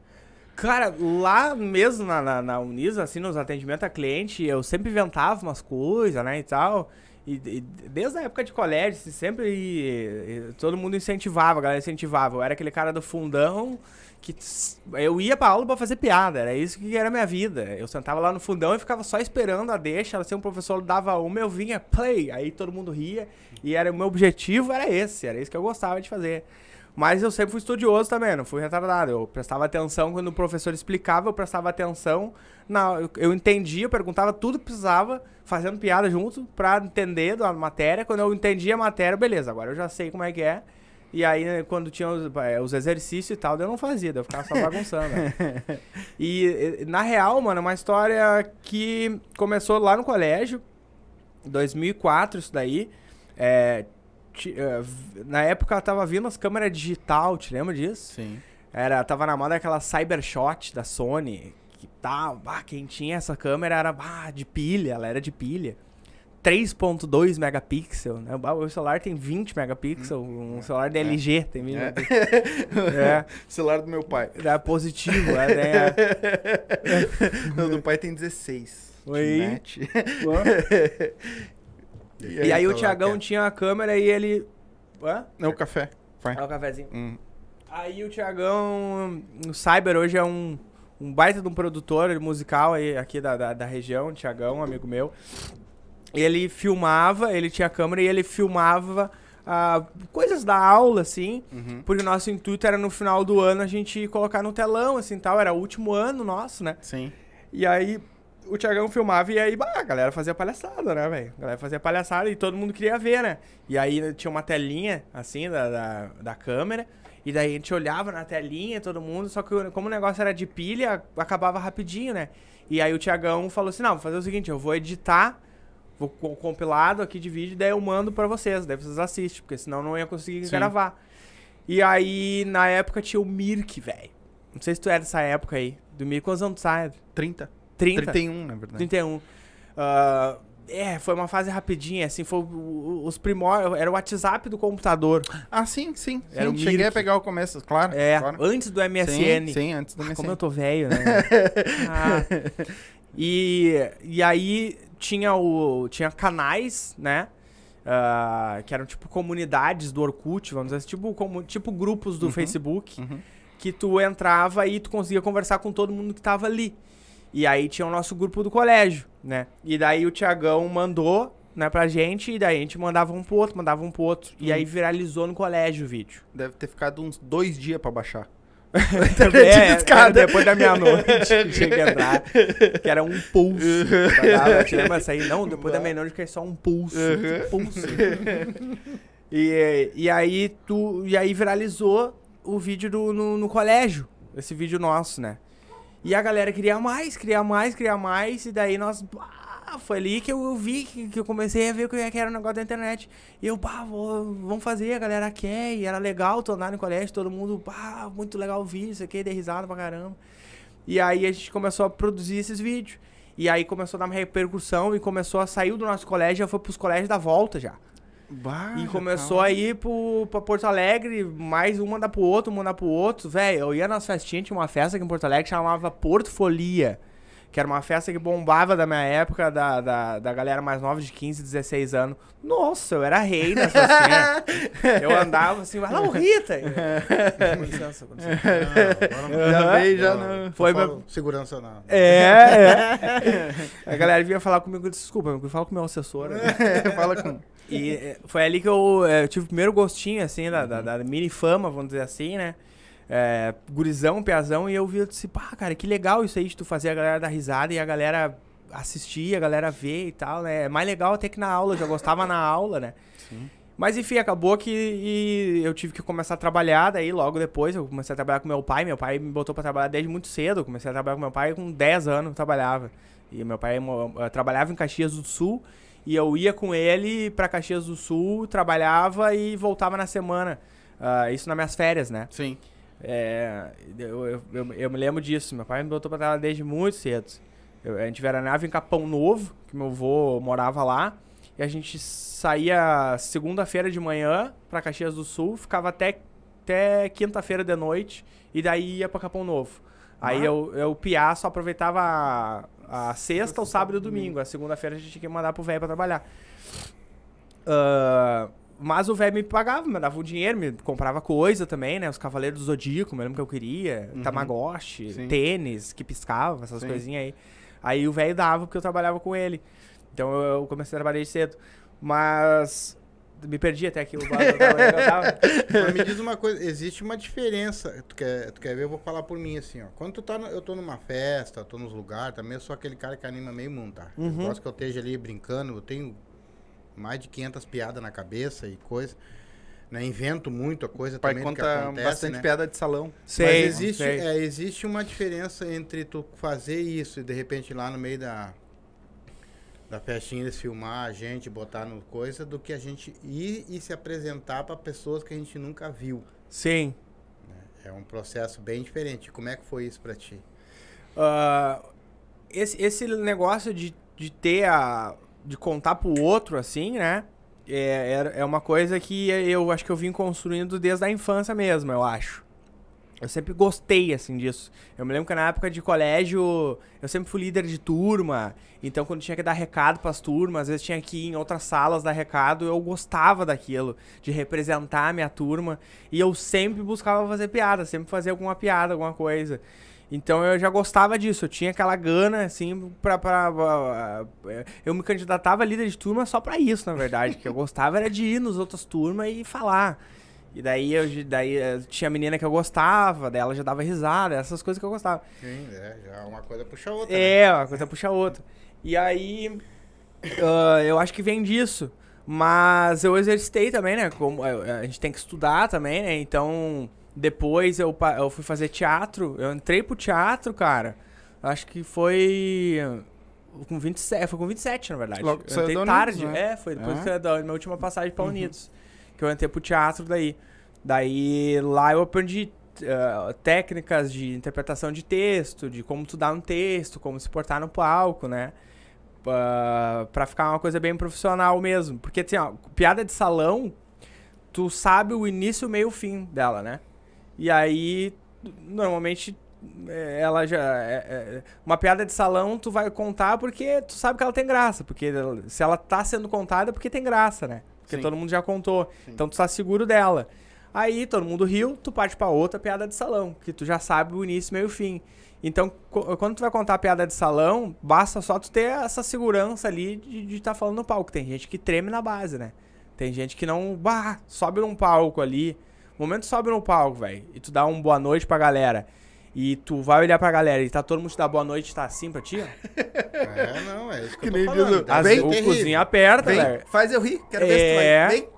Cara, lá mesmo na, na, na Unisa, assim, nos atendimentos a cliente, eu sempre inventava umas coisas, né, e tal. E, e desde a época de colégio, assim, sempre e- e todo mundo incentivava, a galera incentivava. Eu era aquele cara do fundão que tss, eu ia pra aula pra fazer piada, era isso que era a minha vida. Eu sentava lá no fundão e ficava só esperando a deixa, assim, um professor dava uma, eu vinha, play, aí todo mundo ria. E era o meu objetivo era esse, era isso que eu gostava de fazer. Mas eu sempre fui estudioso também, não fui retardado. Eu prestava atenção quando o professor explicava, eu prestava atenção. Na, eu, eu entendia, eu perguntava tudo que precisava, fazendo piada junto, pra entender da matéria. Quando eu entendia a matéria, beleza, agora eu já sei como é que é. E aí, quando tinha os, eh, os exercícios e tal, eu não fazia, eu ficava só bagunçando. né? E, eh, na real, mano, é uma história que começou lá no colégio, 2004, isso daí. É, na época tava vindo as câmeras digital, te lembra disso? Sim. Era, tava na moda aquela Cybershot da Sony, que tá, bah, quem tinha essa câmera era bah, de pilha, ela era de pilha. 3.2 megapixel, né? O celular tem 20 megapixels, um celular da LG tem 20 É. É, Celular do meu pai. é positivo, é, né? Não, do pai tem 16. Oi. Net. E aí o que é? tinha a câmera e ele... Hã? Não, o café. Vai. Olha o cafezinho. Hum. Aí o Thiagão, o Cyber hoje é um, um baita de um produtor musical aí, aqui da, da, da região, o Thiagão, um amigo meu. Ele filmava, ele tinha câmera e ele filmava ah, coisas da aula, assim, Uhum. porque o nosso intuito era no final do ano a gente colocar no telão, assim, tal, era o último ano nosso, né? Sim. E aí o Thiagão filmava e aí, bah, a galera fazia palhaçada, né, velho? A galera fazia palhaçada e todo mundo queria ver, né? E aí tinha uma telinha, assim, da, da, da câmera. E daí a gente olhava na telinha, todo mundo, só que como o negócio era de pilha, acabava rapidinho, né? E aí o Thiagão falou assim, não, vou fazer o seguinte, eu vou editar, vou com compilado aqui de vídeo, daí eu mando pra vocês, daí vocês assistem, porque senão eu não ia conseguir Sim. gravar. E aí, na época, tinha o Mirk, velho. Não sei se tu é dessa época aí. Do Mirk, quantos anos tu sai? 30. 30? 31, na verdade. 31. Ah, é, foi uma fase rapidinha, assim, foi o- os primórdios, era o WhatsApp do computador. Ah, sim, sim. Era sim. o Cheguei Mirk. a pegar o começo, claro. É, claro. antes do MSN. Sim, sim, antes do Ah, MSN. como eu tô velho, né? Ah, e, e aí tinha o tinha canais, né? Ah, que eram tipo comunidades do Orkut, vamos dizer assim, tipo, como, tipo grupos do Uhum. Facebook, Uhum. que tu entrava e tu conseguia conversar com todo mundo que tava ali. E aí tinha o nosso grupo do colégio, né? E daí o Tiagão mandou, né, pra gente, e daí a gente mandava um pro outro, mandava um pro outro. E aí viralizou no colégio o vídeo. Deve ter ficado uns dois dias pra baixar. É, depois da meia-noite tinha que entrar. Que era um pulso. dar- Te lembra isso aí? Não, depois da meia-noite que é só um pulso. Uhum. Pulso. E, e aí tu. E aí viralizou o vídeo do, no, no colégio. Esse vídeo nosso, né? E a galera queria mais, queria mais, queria mais. E daí nós. ah, foi ali que eu vi, que, que eu comecei a ver que era o negócio da internet. E eu, pá, vamos fazer, a galera quer. E era legal tu andar no colégio, todo mundo, pá, muito legal o vídeo, isso aqui, dei risada pra caramba. E aí a gente começou a produzir esses vídeos. E aí começou a dar uma repercussão e começou a sair do nosso colégio, já foi pros colégios da volta já. Bah, E começou tava- a ir pro, pra Porto Alegre, mais um mandar pro outro, um mandar pro outro. Velho, eu ia nas festinhas, tinha uma festa aqui em Porto Alegre que chamava Porto Folia. Que era uma festa que bombava da minha época, da, da, da galera mais nova de 15, 16 anos. Nossa, eu era rei nessa festinha. eu andava assim, vai lá, ô Rita! com licença, com licença. Não, agora não. Já veio, já Não, não. Foi fala meu- Segurança não. É, é. A galera vinha falar comigo, desculpa, eu falo com o meu assessor. né? Fala com. E é, foi ali que eu, eu tive o primeiro gostinho, assim, da, da, da mini fama, vamos dizer assim, né? É, gurizão, piazão, e eu vi, eu disse, pá, cara, que legal isso aí de tu fazer a galera dar risada e a galera assistir, a galera ver e tal, né? É mais legal até que na aula, eu já gostava na aula, né? Sim. Mas enfim, acabou que e eu tive que começar a trabalhar, daí logo depois eu comecei a trabalhar com meu pai. Meu pai me botou pra trabalhar desde muito cedo. Eu comecei a trabalhar com meu pai com 10 anos, eu trabalhava. E meu pai eh, trabalhava em Caxias do Sul e eu ia com ele pra Caxias do Sul, trabalhava e voltava na semana. Ah, isso nas minhas férias, né? Sim. É, eu, eu, eu, eu me lembro disso. Meu pai me botou pra trabalhar desde muito cedo. A gente veranava em Capão Novo, que meu avô morava lá. E a gente saía segunda-feira de manhã pra Caxias do Sul, ficava até, até quinta-feira de noite, e daí ia pra Capão Novo. Aí Ah. eu, eu, o piá, só aproveitava a, sexta, o sábado e o domingo. A segunda-feira a gente tinha que mandar pro velho pra trabalhar. Ah, mas o velho me pagava, me dava o dinheiro, me comprava coisa também, né? Os Cavaleiros do Zodíaco, me lembro que eu queria. Uhum. Tamagotchi, Sim. tênis que piscava, essas Sim. coisinhas aí. Aí o velho dava porque eu trabalhava com ele. Então eu comecei a trabalhar cedo. Mas. Me perdi até aqui. O eu tava- Mas me diz uma coisa, existe uma diferença. Tu quer, tu quer ver? Eu vou falar por mim assim, ó. Quando tu tá, no- eu tô numa festa, tô nos lugares, também eu sou aquele cara que anima meio mundo, tá? Eu Uhum. gosto que eu esteja ali brincando, eu tenho mais de 500 piadas na cabeça e coisa. Né? Invento muito a coisa pai também conta acontece, bastante né? piada de salão. Sei, Mas existe, sei. é, existe uma diferença entre tu fazer isso e de repente lá no meio da, da festinha eles filmar a gente, botar no coisa, do que a gente ir e se apresentar para pessoas que a gente nunca viu. Sim. É um processo bem diferente. Como é que foi isso pra ti? Ah, esse, esse negócio de, de ter a. de contar pro outro, assim, né? É, é, é uma coisa que eu acho que eu vim construindo desde a infância mesmo, eu acho. Eu sempre gostei, assim, disso. Eu me lembro que na época de colégio, eu sempre fui líder de turma. Então, quando tinha que dar recado pras turmas, às vezes tinha que ir em outras salas dar recado, eu gostava daquilo, de representar a minha turma. E eu sempre buscava fazer piada, sempre fazer alguma piada, alguma coisa. Então eu já gostava disso, eu tinha aquela gana, assim, pra. pra, pra- eu me candidatava a líder de turma só pra isso, na verdade. que eu gostava era de ir nos outras turmas e falar. E daí eu daí, eh, tinha menina que eu gostava, dela já dava risada, essas coisas que eu gostava. Sim, é, já uma coisa puxa a outra. né? É, uma coisa puxa a outra. E aí, ah, eu acho que vem disso. Mas eu exercitei também, né? Como, eh, a gente tem que estudar também, né? Então, depois eu, eu fui fazer teatro. Eu entrei pro teatro, cara. Acho que foi com 27, foi com 27, na verdade. Logo que eu entrei da Unidos, tarde. né? É, foi depois É. que eu- da minha última passagem pra Unidos. Que eu entrei pro teatro daí. Daí lá eu aprendi eh, técnicas de interpretação de texto, de como tu dar um texto, como se portar no palco, né? Pra, pra ficar uma coisa bem profissional mesmo. Porque, assim, ó, piada de salão, tu sabe o início, meio e fim dela, né? E aí, normalmente, ela já. é- é- uma piada de salão, tu vai contar porque tu sabe que ela tem graça. Porque se ela tá sendo contada é porque tem graça, né? Porque Sim. todo mundo já contou. Sim. Então tu tá seguro dela. Aí todo mundo riu, tu parte pra outra piada de salão, que tu já sabe o início, meio e fim. Então, quando tu vai contar a piada de salão, basta só tu ter essa segurança ali de estar falando no palco. Tem gente que treme na base, né? Tem gente que não, bah, sobe num palco ali. No momento sobe no palco, velho, e tu dá um boa noite pra galera. E tu vai olhar pra galera e tá todo mundo te dá boa noite, tá assim pra ti. É, não, é isso que, Que eu nem tô falando. diz ser vezes o terrível. cozinho aperta, velho. faz eu rir. Quero ver se tu É. vai. Vem,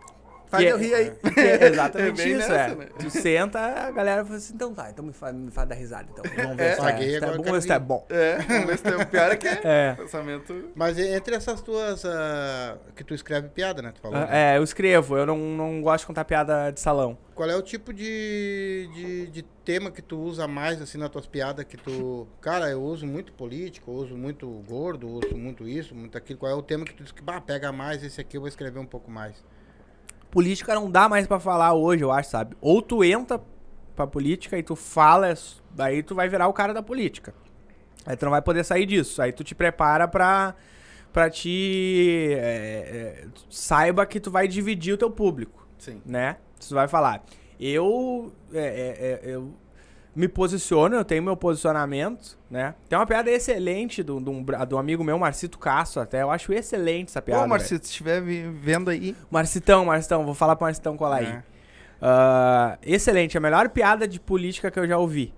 faz E- eu rir aí. É exatamente É isso, nessa, é. né? Tu senta, a galera fala assim, então tá, então me faz, me faz dar risada, então. Vamos ver É. se, tá, Paguei, se tá agora eu bom, ver se tá bom. É, vamos ver se tem o pior é que é. É. Pensamento. Mas entre essas tuas. ah, que tu escreve piada, né? Tu falou. né? É, eu escrevo, eu não, não gosto de contar piada de salão. Qual é o tipo de, de, de tema que tu usa mais, assim, nas tuas piadas? Que tu. Cara, eu uso muito político, eu uso muito gordo, eu uso muito isso, muito aquilo. Qual é o tema que tu diz que, bah, pega mais, esse aqui eu vou escrever um pouco mais? Política não dá mais pra falar hoje, eu acho, sabe? Ou tu entra pra política e tu fala, daí tu vai virar o cara da política. Aí tu não vai poder sair disso. Aí tu te prepara pra, pra te. é, é, saiba que tu vai dividir o teu público. Sim. né? Tu vai falar. Eu, é, é, é, eu me posiciono, eu tenho meu posicionamento, né? Tem uma piada excelente bra- de um amigo meu, Marcito Castro, até. Eu acho excelente essa piada. Ô. Marcito, se estiver vendo aí. Marcitão, Marcitão, vou falar pro Marcitão colar aí. É. Ah, excelente, a melhor piada de política que eu já ouvi.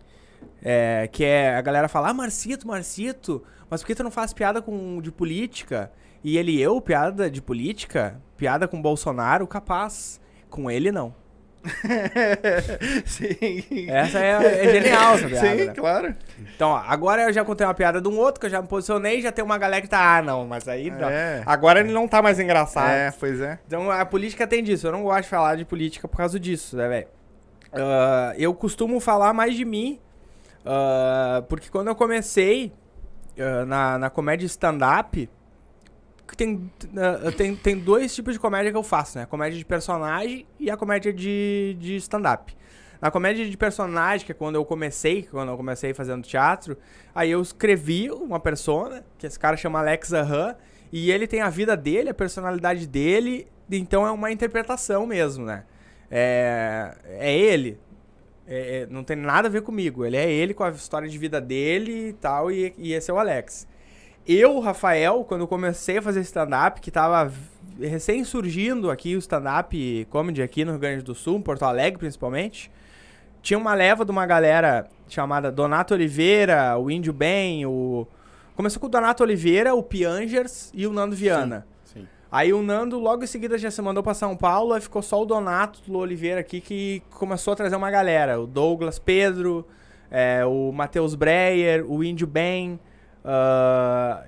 É, que é a galera falar, ah, Marcito, Marcito, mas por que tu não faz piada com, de política? E ele, eu, piada de política? Piada com Bolsonaro, capaz. Com ele, não. Sim. Essa é, é genial, essa piada. Sim, né? claro. Então, ó, agora eu já contei uma piada de um outro que eu já me posicionei, já tem uma galera que tá, ah, não, mas aí não. É. Agora ele não tá mais engraçado. É, pois é. Então a política tem disso. Eu não gosto de falar de política por causa disso, né, velho? Ah, eu costumo falar mais de mim, ah, porque quando eu comecei ah, na, na comédia stand-up, que tem, ah, tem, tem dois tipos de comédia que eu faço, né? A comédia de personagem e a comédia de, de stand-up. Na comédia de personagem, que é quando eu comecei, quando eu comecei fazendo teatro, aí eu escrevi uma persona, que esse cara chama Alex Ahan, e ele tem a vida dele, a personalidade dele, então é uma interpretação mesmo, né? É, é ele. É, é, não tem nada a ver comigo. Ele é ele com a história de vida dele e tal, e, e esse é o Alex. Eu, Rafael, quando comecei a fazer stand-up, que tava recém surgindo aqui o stand-up comedy aqui no Rio Grande do Sul, em Porto Alegre principalmente, tinha uma leva de uma galera chamada Donato Oliveira, o Índio Bem, o... Começou com o Donato Oliveira, o Piangers e o Nando Viana. Sim, sim. Aí o Nando logo em seguida já se mandou pra São Paulo, aí ficou só o Donato Oliveira aqui que começou a trazer uma galera. O Douglas Pedro, é, o Matheus Breyer, o Índio Ben, ah,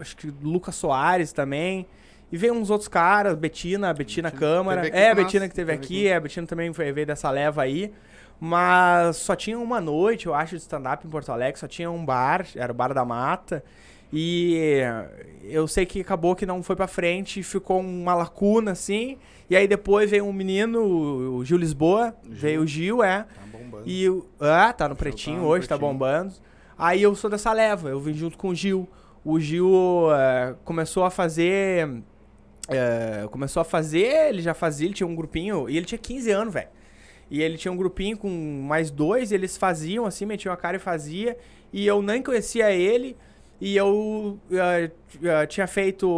acho que Lucas Soares também. E veio uns outros caras, Betina, Betina Câmara. aqui É, a Betina que teve teve aqui, é, a Betina também foi, veio dessa leva aí. Mas só tinha uma noite, eu acho, de stand-up em Porto Alegre, só tinha um bar, era o Bar da Mata. E eu sei que acabou que não foi pra frente, ficou uma lacuna assim. E aí depois veio um menino, o Gil Lisboa, veio o Gil, é. Tá bombando. E. Ah, tá no tá pretinho no hoje, tá Pretinho. bombando. Aí eu sou dessa leva, eu vim junto com o Gil. O Gil eh, começou a fazer. eh, começou a fazer, ele já fazia, ele tinha um grupinho. E ele tinha 15 anos, velho. E ele tinha um grupinho com mais dois, eles faziam assim, metiam a cara e fazia. E eu nem conhecia ele. E eu eh, eh, tinha feito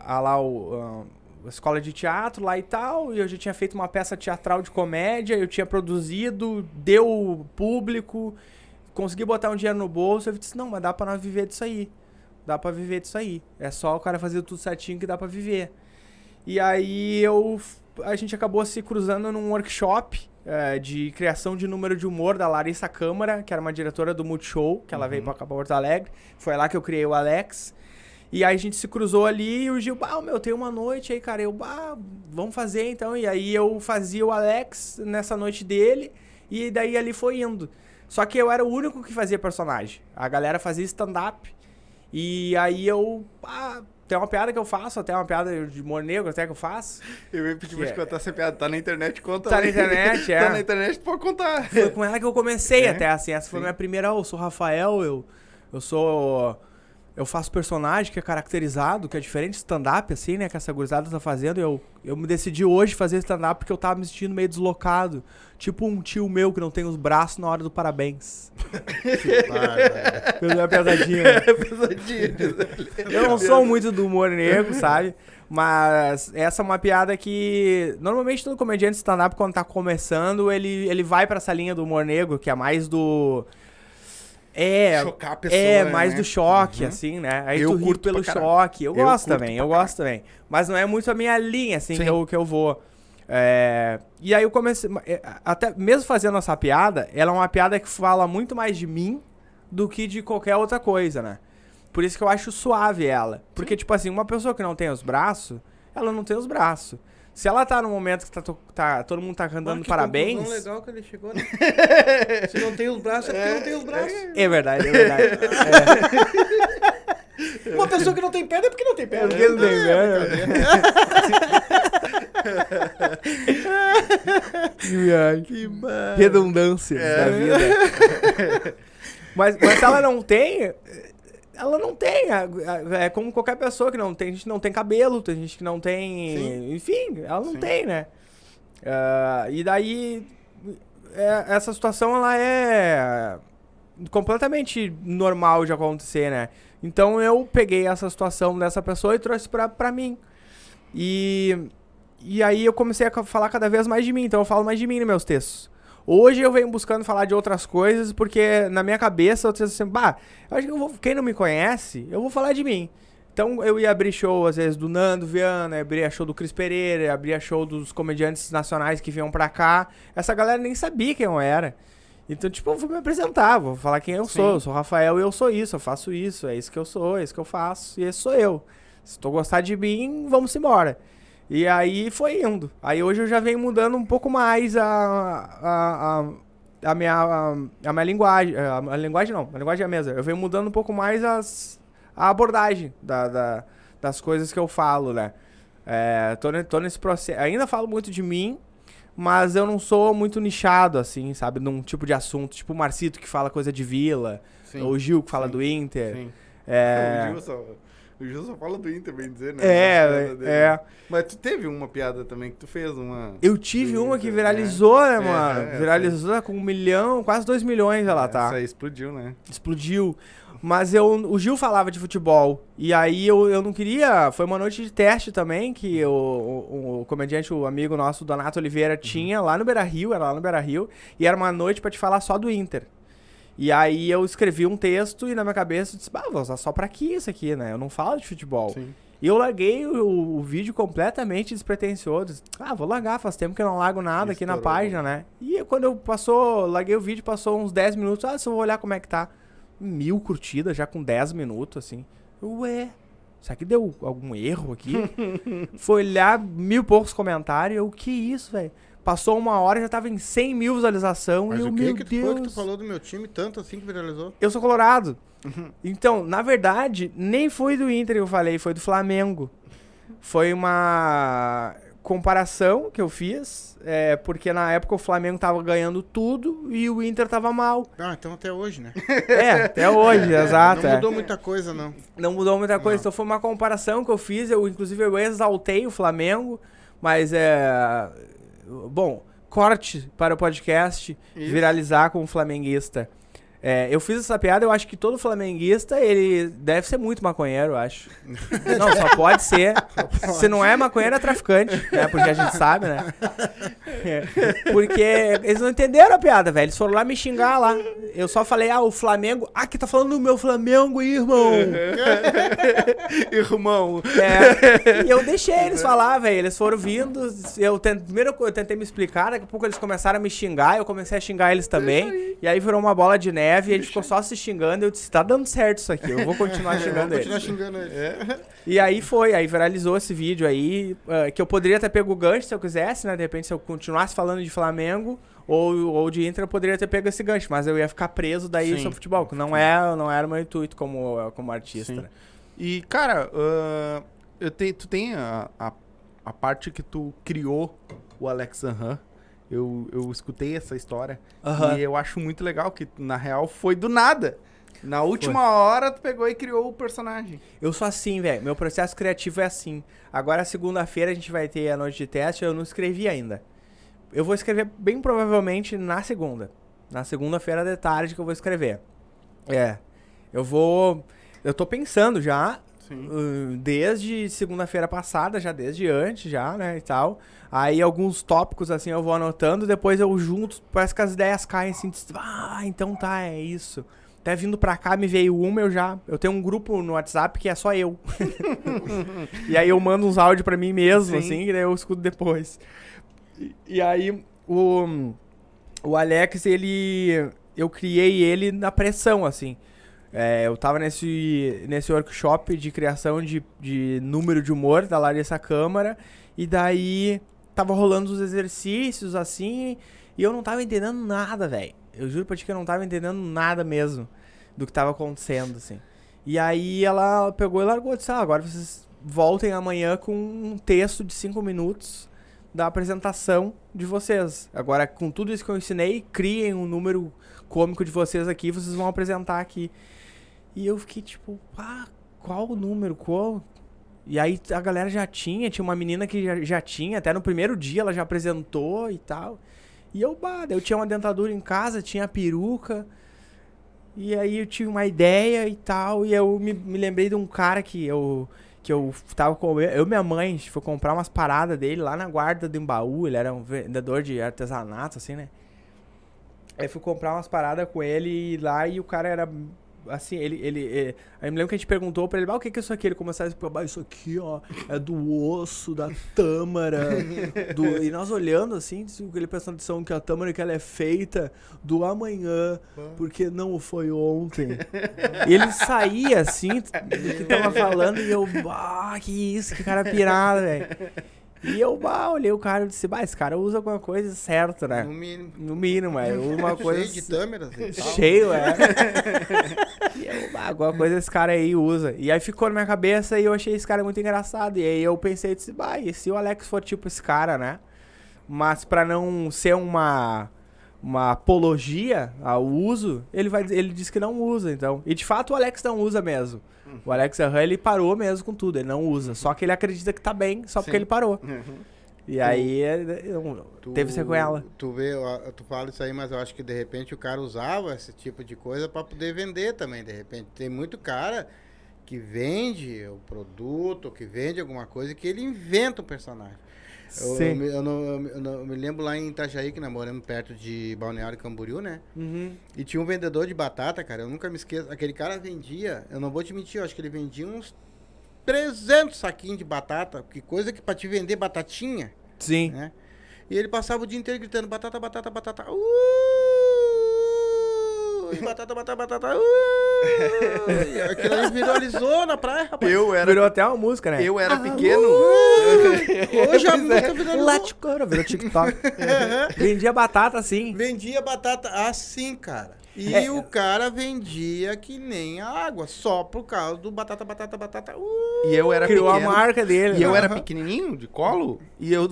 a, lá o, ah, a escola de teatro lá e tal. E eu já tinha feito uma peça teatral de comédia. Eu tinha produzido, deu público, consegui botar um dinheiro no bolso. Eu disse: não, mas dá pra nós viver disso aí. Dá pra viver disso aí. É só o cara fazer tudo certinho que dá pra viver. E aí eu a gente acabou se cruzando num workshop eh, de criação de número de humor da Larissa Câmara, que era uma diretora do Multishow, que ela veio pra cá pra Porto Alegre. Foi lá que eu criei o Alex. E aí a gente se cruzou ali e o Gil, ah, meu, tem uma noite aí, cara. Eu, ah, vamos fazer então. E aí eu fazia o Alex nessa noite dele e daí ali foi indo. Só que eu era o único que fazia personagem. A galera fazia stand-up. E aí eu, ah, tem uma piada que eu faço, até uma piada de humor negro até que eu faço. Eu ia pedir pra te é- contar essa piada. Tá na internet, conta Tá aí. na internet, é. Tá na internet, pode contar. Foi com ela que eu comecei É? até, assim. Essa foi Sim. minha primeira. "Oh, Eu sou Rafael, eu, eu sou. Eu faço personagem que é caracterizado, que é diferente de stand-up, assim, né? Que essa gurizada tá fazendo. Eu, eu me decidi hoje fazer stand-up porque eu tava me sentindo meio deslocado. Tipo um tio meu que não tem os braços na hora do parabéns. Minha pesadinha. É pesadinho. Eu não sou muito do humor negro, sabe? Mas essa é uma piada que. Normalmente todo comediante de stand-up, quando tá começando, ele, ele vai pra essa linha do humor negro, que é mais do. É. Chocar a pessoa, é, mais né? do choque, Uhum. assim, né? Aí Eu tu ri curto pelo choque. Eu, Eu gosto também, eu gosto também. Mas não é muito a minha linha, assim, Sim. que eu, que eu vou. É, E aí eu comecei. é, Até mesmo fazendo essa piada, ela é uma piada que fala muito mais de mim do que de qualquer outra coisa, né? Por isso que eu acho suave ela. Porque, tipo assim, uma pessoa que não tem os braços, ela não tem os braços. Se ela tá no momento que tá, tá- todo mundo tá cantando Olha que parabéns. conclusão legal que ele chegou, né? Se não tem os braços, é porque não tem os braços. É verdade, é verdade. Uma pessoa que não tem perna é porque não tem É perna. porque não tem grana. que redundâncias da vida. mas, mas se ela não tem, ela não tem. É como qualquer pessoa que não tem. A gente não tem cabelo, tem gente que não tem. Enfim, ela não Sim. tem, né? Ah, e daí. é- essa situação ela é completamente normal de acontecer, né? Então eu peguei essa situação dessa pessoa e trouxe pra, pra mim. E, e aí eu comecei a falar cada vez mais de mim, então eu falo mais de mim nos meus textos. Hoje eu venho buscando falar de outras coisas, porque na minha cabeça eu penso assim, bah, eu acho que eu vou, quem não me conhece, eu vou falar de mim. Então eu ia abrir show, às vezes, do Nando Viana, abria show do Cris Pereira, abria show dos comediantes nacionais que vinham pra cá. Essa galera nem sabia quem eu era. Então, tipo, eu vou me apresentar, vou falar quem eu sou. Eu sou o Rafael e eu sou isso, eu faço isso, é isso que eu sou, é isso que eu faço e esse sou eu. Se tu gostar de mim, vamos embora. E aí foi indo. Aí hoje eu já venho mudando um pouco mais a, a, a, a minha, a, a minha linguagem. A, linguagem não, a linguagem é a mesma. Eu venho mudando um pouco mais as, a abordagem da, da- das coisas que eu falo, né? É, tô, tô nesse processo. Ainda falo muito de mim, mas eu não sou muito nichado, assim, sabe? Num tipo de assunto. Tipo o Marcito que fala coisa de vila, Sim. ou o Gil que fala sim, do Inter. Sim. É, O, Gil só, o Gil só fala do Inter, bem dizer, né? é, é. Mas tu teve uma piada também que tu fez, uma... Eu tive uma que Inter, viralizou, né, É, mano? é, viralizou com um milhão, quase dois milhões ela tá. Essa aí explodiu, né? explodiu. Mas eu, o Gil falava de futebol. E aí eu, eu não queria. Foi uma noite de teste também que o, o, o comediante, o amigo nosso, Donato Oliveira, tinha lá no Beira Rio, era lá no Beira Rio. E era uma noite pra te falar só do Inter. E aí eu escrevi um texto e na minha cabeça eu disse, bah, vou usar só pra aqui isso aqui, né? Eu não falo de futebol. Sim. E eu larguei o, o vídeo completamente despretensioso. Disse, Ah, vou largar, faz tempo que eu não largo nada aqui na Estourou. página, né? E quando eu passou, larguei o vídeo, passou uns 10 minutos. Ah, só vou olhar como é que tá. Mil curtidas já com 10 minutos, assim. Ué, será que deu algum erro aqui? Foi olhar mil poucos comentários. Eu, que isso, velho? Passou uma hora já tava em 100 mil visualização. Mas e eu, o que meu que tu Deus. foi que tu falou do meu time tanto assim que viralizou? Eu sou colorado. Então, na verdade, nem foi do Inter que eu falei, foi do Flamengo. Foi uma comparação que eu fiz, é, porque na época o Flamengo tava ganhando tudo e o Inter tava mal. Ah, então até hoje, né? É, até hoje, exato. Não é. mudou muita coisa, não. Não mudou muita coisa, Não. então foi uma comparação que eu fiz. Eu, inclusive, eu exaltei o Flamengo, mas é. Bom, corte para o podcast Isso. viralizar com o flamenguista. É, eu fiz essa piada, eu acho que todo flamenguista, ele deve ser muito maconheiro, eu acho. Não, só pode ser. Se não é maconheiro, é traficante, né? Porque a gente sabe, né? É. Porque eles não entenderam a piada, velho. Eles foram lá me xingar lá. Eu só falei, ah, o Flamengo... Ah, que tá falando do meu Flamengo irmão. Irmão. É, e eu deixei eles falar, velho. Eles foram vindo. Eu tent- primeiro eu tentei me explicar, daqui a pouco eles começaram a me xingar, eu comecei a xingar eles também. E aí virou uma bola de neve e a gente ficou só se xingando. Eu disse, tá dando certo isso aqui, eu vou continuar xingando continuar xingando ele. E aí foi, aí viralizou esse vídeo aí, eh, que eu poderia ter pego o gancho se eu quisesse, né? De repente, se eu continuasse falando de Flamengo ou, ou de Inter, eu poderia ter pego esse gancho, mas eu ia ficar preso daí Sim. sobre futebol, que não, é, não era o meu intuito como, como artista. Né? E, cara, ah, eu te- tu tem a, a, a parte que tu criou o Alex Zanhan. Eu, eu escutei essa história. Aham. E eu acho muito legal que, na real, foi do nada. Na última hora, tu pegou e criou o personagem. Eu sou assim, velho. Meu processo criativo é assim. Agora, segunda-feira, a gente vai ter a noite de teste. Eu não escrevi ainda. Eu vou escrever bem provavelmente na segunda. Na segunda-feira de tarde que eu vou escrever. É. Eu vou. Eu tô pensando já. Sim. uh, desde segunda-feira passada, já desde antes, já, né, e tal. Aí alguns tópicos, assim, eu vou anotando, depois eu junto, parece que as ideias caem, assim, tss, ah, então tá, é isso. Até vindo pra cá, me veio uma, eu já... Eu tenho um grupo no WhatsApp que é só eu. e aí eu mando uns áudios pra mim mesmo, Sim. assim, e daí eu escuto depois. E, e aí, o... O Alex, ele... Eu criei ele na pressão, assim. É, eu tava nesse, nesse workshop de criação de, de número de humor da Larissa Câmara. E daí tava rolando os exercícios assim. E eu não tava entendendo nada, velho. Eu juro pra ti que eu não tava entendendo nada mesmo do que tava acontecendo, assim. E aí ela pegou e largou disse: ah, agora vocês voltem amanhã com um texto de cinco minutos da apresentação de vocês. Agora, com tudo isso que eu ensinei, criem um número cômico de vocês aqui, vocês vão apresentar aqui. E eu fiquei tipo, ah, qual o número? Qual? E aí a galera já tinha, tinha uma menina que já, já tinha, até no primeiro dia ela já apresentou e tal. E eu, bah, eu tinha uma dentadura em casa, tinha a peruca. E aí eu tive uma ideia e tal. E eu me, me lembrei de um cara que eu, que eu tava com. Eu e minha mãe, a gente foi comprar umas paradas dele lá na guarda de Embaú. Ele era um vendedor de artesanato, assim, né? Aí fui comprar umas paradas com ele lá e o cara era. Assim, ele. ele, ele- aí eu me lembro que a gente perguntou pra ele, ah, o que que é isso aqui? Ele começou a explicar, "Ah, isso aqui, ó, é do osso, da tâmara. do... E nós olhando assim, com ele prestando atenção que a tâmara que ela é feita do amanhã, porque não foi ontem. e ele saía assim, do que tava falando, e eu, ah, que isso, que cara pirado, velho. E eu, bah, olhei o cara e disse, bah, esse cara usa alguma coisa certa, né? No mínimo. No mínimo, é. Uma coisa. Cheio de câmeras e tal. Cheio, é. e eu, ah, alguma coisa esse cara aí usa. E aí ficou na minha cabeça e eu achei esse cara muito engraçado. E aí eu pensei, disse, bah, e se o Alex for tipo esse cara, né? mas pra não ser uma uma apologia ao uso, ele vai ele diz que não usa, então. E de fato o Alex não usa mesmo. O Alex Aham, ele parou mesmo com tudo, ele não usa. Só que ele acredita que tá bem, só porque Sim. ele parou. Uhum. E aí é, não- Tu- teve sequela. Tu vê, tu fala isso aí, mas eu acho que de repente o cara usava esse tipo de coisa pra poder vender também, de repente. Tem muito cara que vende o produto, que vende alguma coisa, que ele inventa um personagem. Eu, Sim. eu eu não- eu me- eu não- eu me lembro lá em Itajaí, que nós moramos perto de Balneário Camboriú, né? Uhum. E tinha um vendedor de batata, cara, eu nunca me esqueço. Aquele cara vendia, eu não vou te mentir, eu acho que ele vendia uns 300 saquinhos de batata, que coisa que pra te vender batatinha, Sim. né? E ele passava o dia inteiro gritando batata, batata, batata. Uh! E batata, batata, batata. Uh! Aquilo ali viralizou na praia, rapaz. Eu era, Virou até uma música, né? eu era pequeno. Hoje a música viralizou. Laticora, virou TikTok. Vendia batata assim. Vendia batata assim, cara. E É. o cara vendia que nem água, só por causa do batata, batata, batata. Uh! E eu era Criou pequeno. a marca dele. E eu né? era pequenininho, de colo, e eu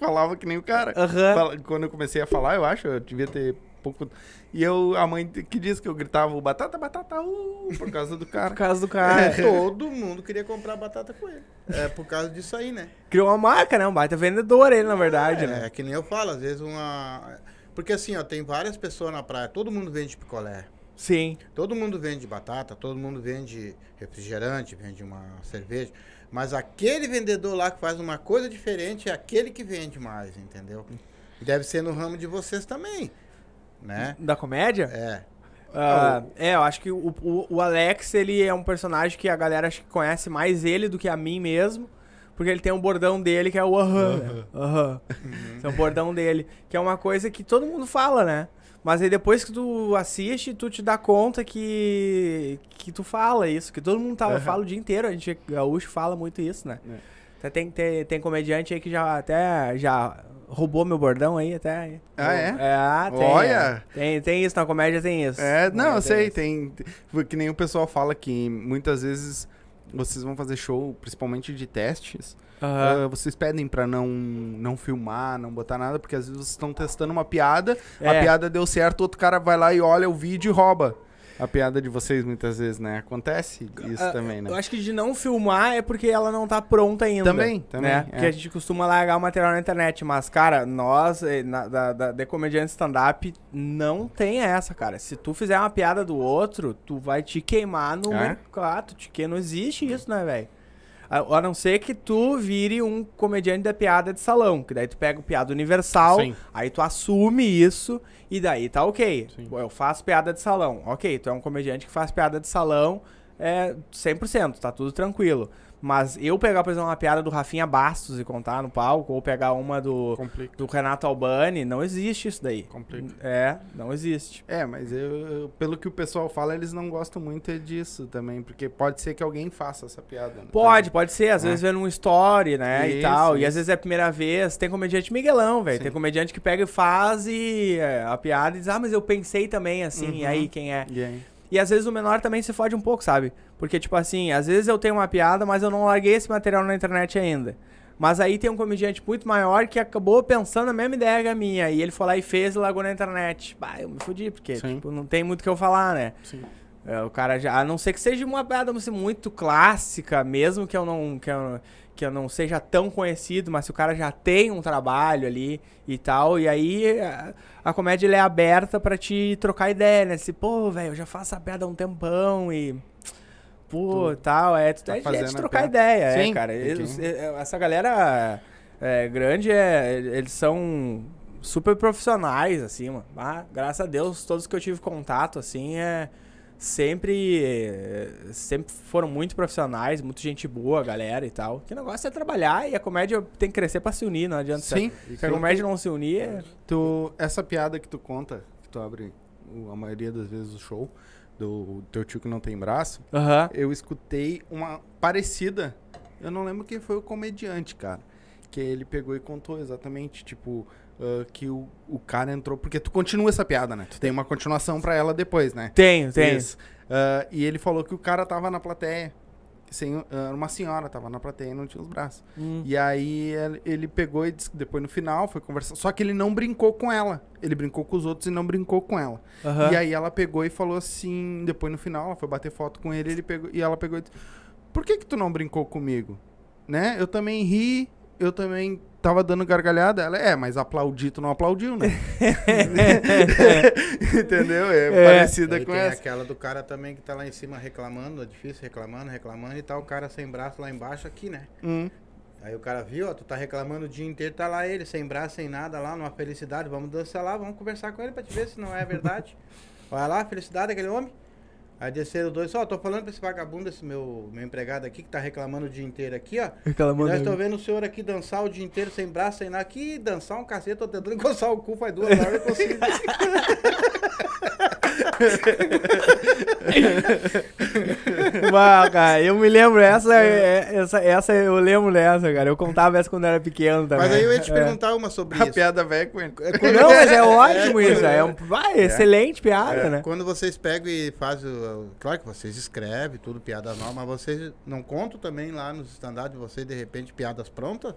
falava que nem o cara. Aham. Fala- Quando eu comecei a falar, eu acho, eu devia ter pouco... E eu, a mãe que disse que eu gritava batata, batata, uh, por causa do Por cara. causa do cara. Todo mundo queria comprar batata com ele. É por causa disso aí, né? Criou uma marca, né? Um baita vendedor ele, na verdade, é, né? é que nem eu falo, às vezes uma. Porque assim, ó, tem várias pessoas na praia, todo mundo vende picolé. Sim. Todo mundo vende batata, todo mundo vende refrigerante, vende uma cerveja. Mas aquele vendedor lá que faz uma coisa diferente é aquele que vende mais, entendeu? E deve ser no ramo de vocês também, né? Da comédia? É. Ah, é, eu acho que o, o, o Alex, ele é um personagem que a galera acho que conhece mais ele do que a mim mesmo. Porque ele tem um bordão dele que é o aham. né? Aham. Esse é o bordão dele. Que é uma coisa que todo mundo fala, né? Mas aí depois que tu assiste, tu te dá conta que que tu fala isso. Que todo mundo tá, fala o dia inteiro. A gente, gaúcho, fala muito isso, né? É. Até tem, tem, tem comediante aí que já até já roubou meu bordão aí, até. Ah, é? É, tem. Olha! Tem, tem isso, na comédia tem isso. É, não, eu sei, isso. tem... Que nem o pessoal fala que muitas vezes vocês vão fazer show, principalmente de testes, Aham. ah, vocês pedem pra não, não filmar, não botar nada, porque às vezes vocês estão testando uma piada, a É. piada deu certo, outro cara vai lá e olha o vídeo e rouba a piada de vocês muitas vezes, né? Acontece isso Ah, também, né? Eu acho que de não filmar é porque ela não tá pronta ainda. Também, também, Né? é. Porque a gente costuma largar o material na internet. Mas, cara, nós, eh, na, da, da, de comediante stand-up, não tem essa, cara. Se tu fizer uma piada do outro, tu vai te queimar no É? mercado. Te que... Não existe isso, né, velho? A, a não ser que tu vire um comediante da piada de salão. Que daí tu pega o piada universal, Sim. aí tu assume isso e daí tá ok. Sim. Eu faço piada de salão. Ok, tu é um comediante que faz piada de salão é 100%, tá tudo tranquilo. Mas eu pegar, por exemplo, uma piada do Rafinha Bastos e contar no palco, ou pegar uma do, Complica. do Renato Albani, não existe isso daí. Complica. É, não existe. É, mas eu, pelo que o pessoal fala, eles não gostam muito disso também, porque pode ser que alguém faça essa piada. né? Pode, pode ser, às É. vezes vendo um story, né, e Isso, tal. E isso. às vezes é a primeira vez. Tem comediante Miguelão, velho. Tem comediante que pega e faz e é, a piada e diz, ah, mas eu pensei também assim, e Uhum. aí quem é? E aí? E às vezes o menor também se fode um pouco, sabe? Porque, tipo assim, às vezes eu tenho uma piada, mas eu não larguei esse material na internet ainda. Mas aí tem um comediante muito maior que acabou pensando a mesma ideia que a minha. E ele foi lá e fez e largou na internet. Bah, eu me fodi, porque, Sim. tipo, não tem muito o que eu falar, né? Sim. É, o cara já. A não ser que seja uma piada assim, muito clássica, mesmo que eu não. Que eu, que eu não seja tão conhecido, mas se o cara já tem um trabalho ali e tal, e aí a, a comédia é aberta pra te trocar ideia, né? Se, pô, velho, eu já faço essa piada há um tempão e. Pô, tal, é, tu tá é, é a trocar ideia, Sim, é, cara. Eles- é, essa galera é, grande, é, eles são super profissionais, assim, mano. Ah, graças a Deus, todos que eu tive contato, assim, é sempre é, sempre foram muito profissionais, muito gente boa, galera e tal. Que o negócio é trabalhar e a comédia tem que crescer pra se unir, não adianta. Sim. Se a comédia não se unir, é... Tu, essa piada que tu conta, que tu abre a maioria das vezes o show, do teu tio que não tem braço, Aham. eu escutei uma parecida. Eu não lembro quem foi o comediante, cara. Que ele pegou e contou exatamente, tipo, ah, que o, o cara entrou. Porque tu continua essa piada, né? Tu tem uma continuação pra ela depois, né? Tenho, tenho. Isso. Ah, e ele falou que o cara tava na plateia. Sem, era uma senhora, tava na plateia e não tinha os braços. Hum. E aí ele- pegou e disse, que depois no final foi conversar. Só que ele não brincou com ela. Ele brincou com os outros e não brincou com ela. Aham. E aí ela pegou e falou assim, depois no final, ela foi bater foto com ele, ele pegou, e ela pegou e disse, por que que tu não brincou comigo? Né? Eu também ri, eu também tava dando gargalhada. Ela, é, mas aplaudi, tu não aplaudiu, né? Entendeu? É, É. parecida Aí com tem essa. aquela do cara também que tá lá em cima reclamando, é difícil, reclamando, reclamando, e tá o cara sem braço lá embaixo aqui, né? Hum. Aí o cara viu, ó, tu tá reclamando o dia inteiro, tá lá ele, sem braço, sem nada, lá numa felicidade, vamos dançar lá, vamos conversar com ele pra te ver se não é verdade. Olha lá, felicidade daquele homem. Aí desceram dois, ó, tô falando pra esse vagabundo, esse meu, meu empregado aqui, que tá reclamando o dia inteiro aqui, ó. Reclamando. Nós tô vendo o senhor aqui dançar o dia inteiro sem braço, sem nada. Aqui dançar um cacete, tô tentando coçar o cu faz duas horas, eu consigo. Uau, cara, eu me lembro, essa, é- essa, essa eu lembro dessa, cara. Eu contava essa quando eu era pequeno também. Mas aí eu ia te É. perguntar uma sobre A isso. piada velha com ele. Não, mas é ótimo É, isso. É, um, vai, excelente piada, É, né? Quando vocês pegam e fazem. o- Claro que vocês escrevem tudo, piada nova, mas vocês não contam também lá nos stand de vocês, de repente, piadas prontas?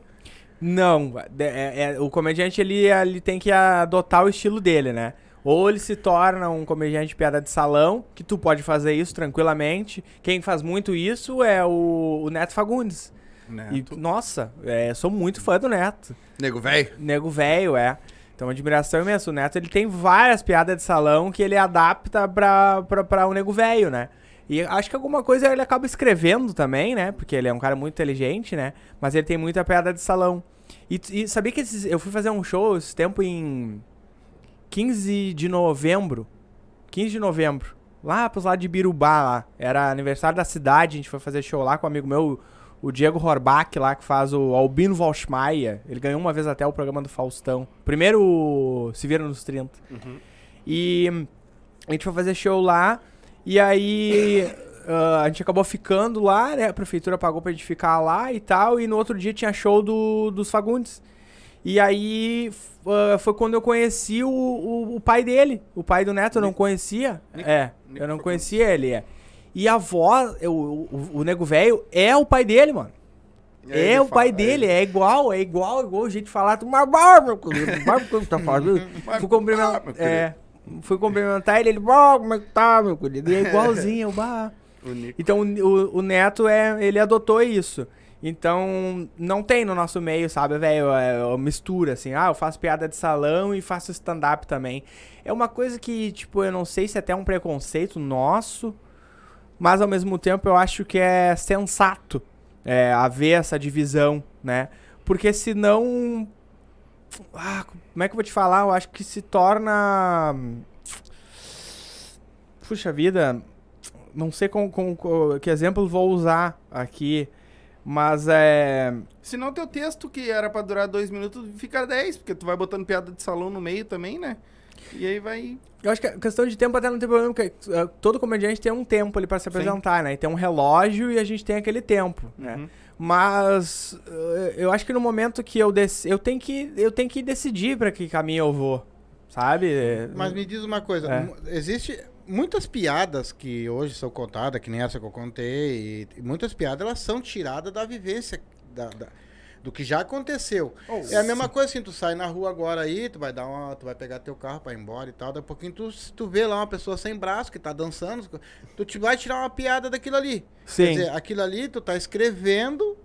Não, é- é- o comediante ele, ele tem que adotar o estilo dele, né? Ou ele se torna um comediante de piada de salão, que tu pode fazer isso tranquilamente. Quem faz muito isso é o, o Neto Fagundes. E, nossa, é, sou muito fã do Neto. Nego velho. Nego velho, é. Então, admiração imensa. O Neto, ele tem várias piadas de salão que ele adapta pra, pra, pra um nego velho, né? E acho que alguma coisa ele acaba escrevendo também, né? Porque ele é um cara muito inteligente, né? Mas ele tem muita piada de salão. E, e sabia que esses- eu fui fazer um show esse tempo em 15 de novembro. 15 de novembro. Lá pros lados de Birubá, lá. Era aniversário da cidade, a gente foi fazer show lá com um amigo meu, o Diego Horbach, lá, que faz o Albino Walschmaier. Ele ganhou uma vez até o programa do Faustão. Primeiro Se Vira nos 30. E a gente foi fazer show lá. E aí ah, a gente acabou ficando lá, né? A prefeitura pagou pra gente ficar lá e tal. E no outro dia tinha show do, dos Fagundes. E aí ah, foi quando eu conheci o, o, o pai dele. O pai do Neto eu não conhecia. Nico- é, Nico eu não conhecia ele, é. E a voz, o, o, o nego velho, é o pai dele, mano. É o pai dele, é igual, é igual, igual o jeito de falar. Tu, mas, meu querido, vai porque tá fazendo. Fui cumprimentar, é, fui cumprimentar ele, ele, bah, como é que tá, meu querido? E é igualzinho, bah. O. Então o, o- o Neto, é, ele adotou isso. Então, não tem no nosso meio, sabe, velho? É uma mistura, assim. Ah, eu faço piada de salão e faço stand-up também. É uma coisa que, tipo, eu não sei se é até um preconceito nosso, mas ao mesmo tempo eu acho que é sensato é, haver essa divisão, né? Porque senão. Ah, como é que eu vou te falar? Eu acho que se torna. Puxa vida, não sei com, com- com- que exemplo vou usar aqui, mas é. Se não, teu texto, que era pra durar dois minutos, fica 10, porque tu vai botando piada de salão no meio também, né? E aí vai. Eu acho que a questão de tempo até não tem problema, porque eh, todo comediante tem um tempo ali pra se Sim. apresentar, né? E tem um relógio e a gente tem aquele tempo, né? Uhum. Mas eh, eu acho que no momento que eu dec... eu tenho que eu tenho que decidir pra que caminho eu vou, sabe? Mas me diz uma coisa, É. existe muitas piadas que hoje são contadas, que nem essa que eu contei, e, muitas piadas elas são tiradas da vivência da- da- do que já aconteceu. é a mesma coisa assim, tu sai na rua agora aí, tu vai dar uma, tu vai pegar teu carro pra ir embora e tal, daqui a pouquinho tu, tu vê lá uma pessoa sem braço que tá dançando, tu te vai tirar uma piada daquilo ali. Sim. Quer dizer, aquilo ali tu tá escrevendo,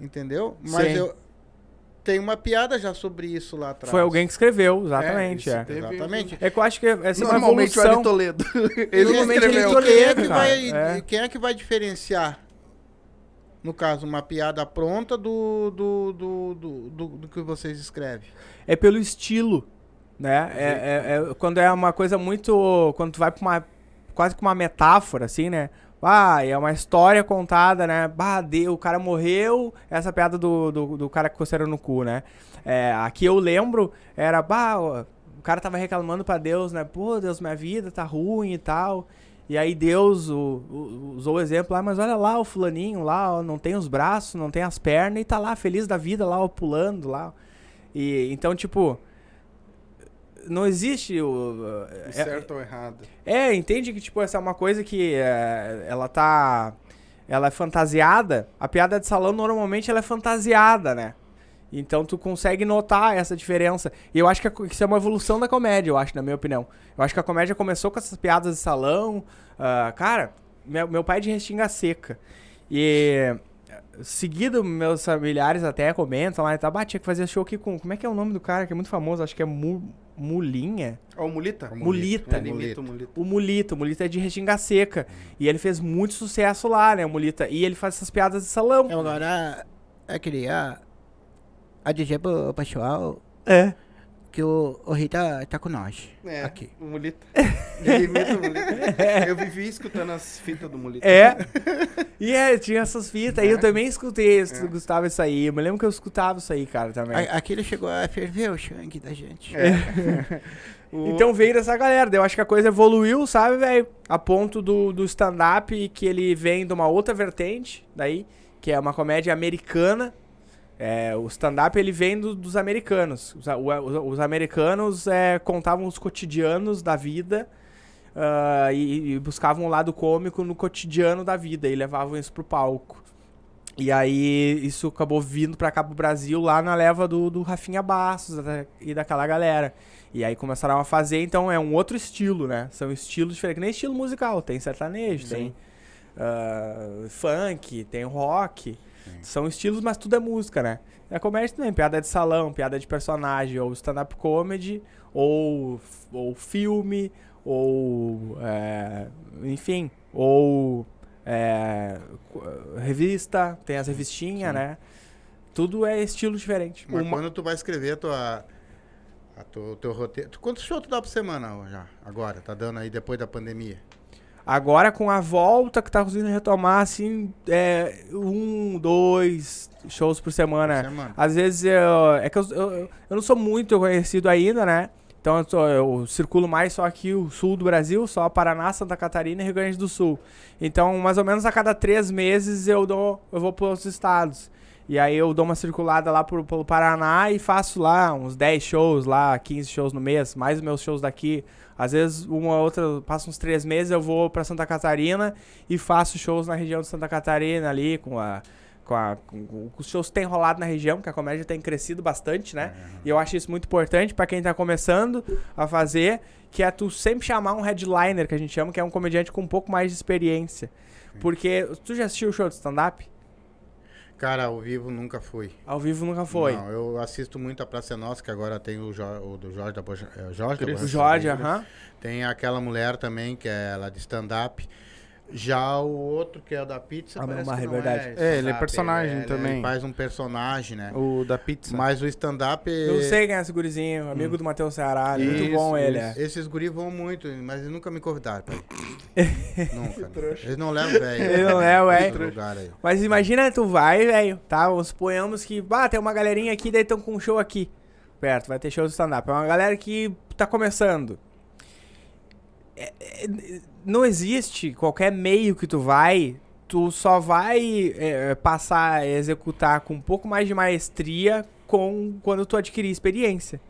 entendeu? Mas Sim. eu tem uma piada já sobre isso lá atrás. Foi alguém que escreveu, exatamente. É, teve- Exatamente. é que eu acho que essa é uma Normalmente o Ari. Toledo. Ele escreveu. ele quem, é que vai, é. quem é que vai diferenciar? No caso, uma piada pronta do, do, do, do, do, do que vocês escrevem. é pelo estilo, né? É, é- é quando é uma coisa muito. Quando tu vai pra uma. Quase que uma metáfora, assim, né? Ah, é uma história contada, né? Bah, de- o cara morreu. Essa piada do, do, do cara que coceira no cu, né? É, aqui eu lembro, era, bah, o cara tava reclamando pra Deus, né? Pô, Deus, minha vida tá ruim e tal. E aí Deus o- o- usou o exemplo lá, mas olha lá o fulaninho lá, ó, não tem os braços, não tem as pernas e tá lá feliz da vida lá, ó, pulando lá. E então, tipo, não existe o é- Certo ou errado. é, entende que, tipo, essa é uma coisa que é, ela tá. ela é fantasiada, a piada de salão normalmente ela é fantasiada, né? Então tu consegue notar essa diferença. E eu acho que isso é uma evolução da comédia, eu acho, na minha opinião. Eu acho que a comédia começou com essas piadas de salão. ah, cara, meu, meu pai é de Restinga Seca. E seguido, meus familiares até comentam lá, tá, bah, tinha que fazer show aqui com. Como é que é o nome do cara que é muito famoso? Acho que é Mu, Mulinha. Ó, o Mulita? Mulita. Mulita. O Mulita, o Mulita é de Restinga Seca. E ele fez muito sucesso lá, né, o Mulita. E ele faz essas piadas de salão. Eu agora eu queria a dizer pro pessoal É. que o, o Rita tá com nós. É, Aqui. o Mulita. O. Eu vivi escutando as fitas do Mulita. É. E é, tinha essas fitas. aí eu também escutei, eu gostava isso aí. Eu me lembro que eu escutava isso aí, cara, também. A- Aquilo chegou a ferver o sangue da gente. O- Então veio dessa galera. Eu acho que a coisa evoluiu, sabe, velho? A ponto do, do stand-up que ele vem de uma outra vertente, daí, que é uma comédia americana. É, o stand-up ele vem do- dos americanos. Os, o- os- os americanos é, contavam os cotidianos da vida ah, e, e buscavam o lado cômico no cotidiano da vida e levavam isso pro palco. E aí isso acabou vindo pra cá pro Brasil lá na leva do, do Rafinha Bastos e daquela galera. E aí começaram a fazer, então é um outro estilo, né? São estilos diferentes, que nem estilo musical. Tem sertanejo, tem ah, funk, tem rock. São estilos, mas tudo é música, né? A comédia também, piada de salão, piada de personagem, ou stand-up comedy, ou, ou filme, ou. é, enfim, ou. é, revista, tem as revistinhas, né? Tudo é estilo diferente. Mas Uma- quando tu vai escrever a tua. A tua, o teu roteiro. Quantos shows tu dá por semana já? Agora? Tá dando aí depois da pandemia? Agora com a volta que tá conseguindo retomar, assim, é, um, dois shows por semana. Semana. Às vezes eu, é que eu, eu, eu não sou muito conhecido ainda, né? Então eu, tô- eu circulo mais só aqui o sul do Brasil, só Paraná, Santa Catarina e Rio Grande do Sul. Então, mais ou menos a cada três meses eu dou, eu vou para outros estados. E aí eu dou uma circulada lá pro, pelo Paraná e faço lá uns 10 shows lá, 15 shows no mês, mais os meus shows daqui. Às vezes, uma ou outra, passa uns três meses, eu vou pra Santa Catarina e faço shows na região de Santa Catarina ali, com a. Com, a, com, os shows que tem rolado na região, que a comédia tem crescido bastante, né? E eu acho isso muito importante pra quem tá começando a fazer, que é tu sempre chamar um headliner, que a gente chama, que é um comediante com um pouco mais de experiência. Porque tu já assistiu o show de stand-up? Cara, ao vivo nunca fui. Ao vivo nunca foi. Não, eu assisto muito a Praça é Nossa, que agora tem o, Jo- o do Jorge da Bocha. É Jorge da. O Bocha Jorge, aham. Tem aquela mulher também, que é ela de stand-up. Já o outro, que é o da pizza, Ah, parece não, que é não verdade. É, ele é personagem ele- também. Ele faz um personagem, né? O da pizza. Mas o stand-up... Eu sei quem é esse gurizinho, amigo do Matheus Ceará. muito Isso, bom ele, é. Esses guris vão muito, mas eles nunca me convidaram pra nunca. né? Eles não levam velho. Ele não leva, é. Outro lugar aí. Mas imagina, tu vai, velho, tá? Suponhamos que, ah, tem uma galerinha aqui, daí estão com um show aqui. Perto, vai ter show de stand-up. É uma galera que tá começando. É- é- não existe qualquer meio que tu vai, tu só vai é, passar a executar com um pouco mais de maestria com quando tu adquirir experiência.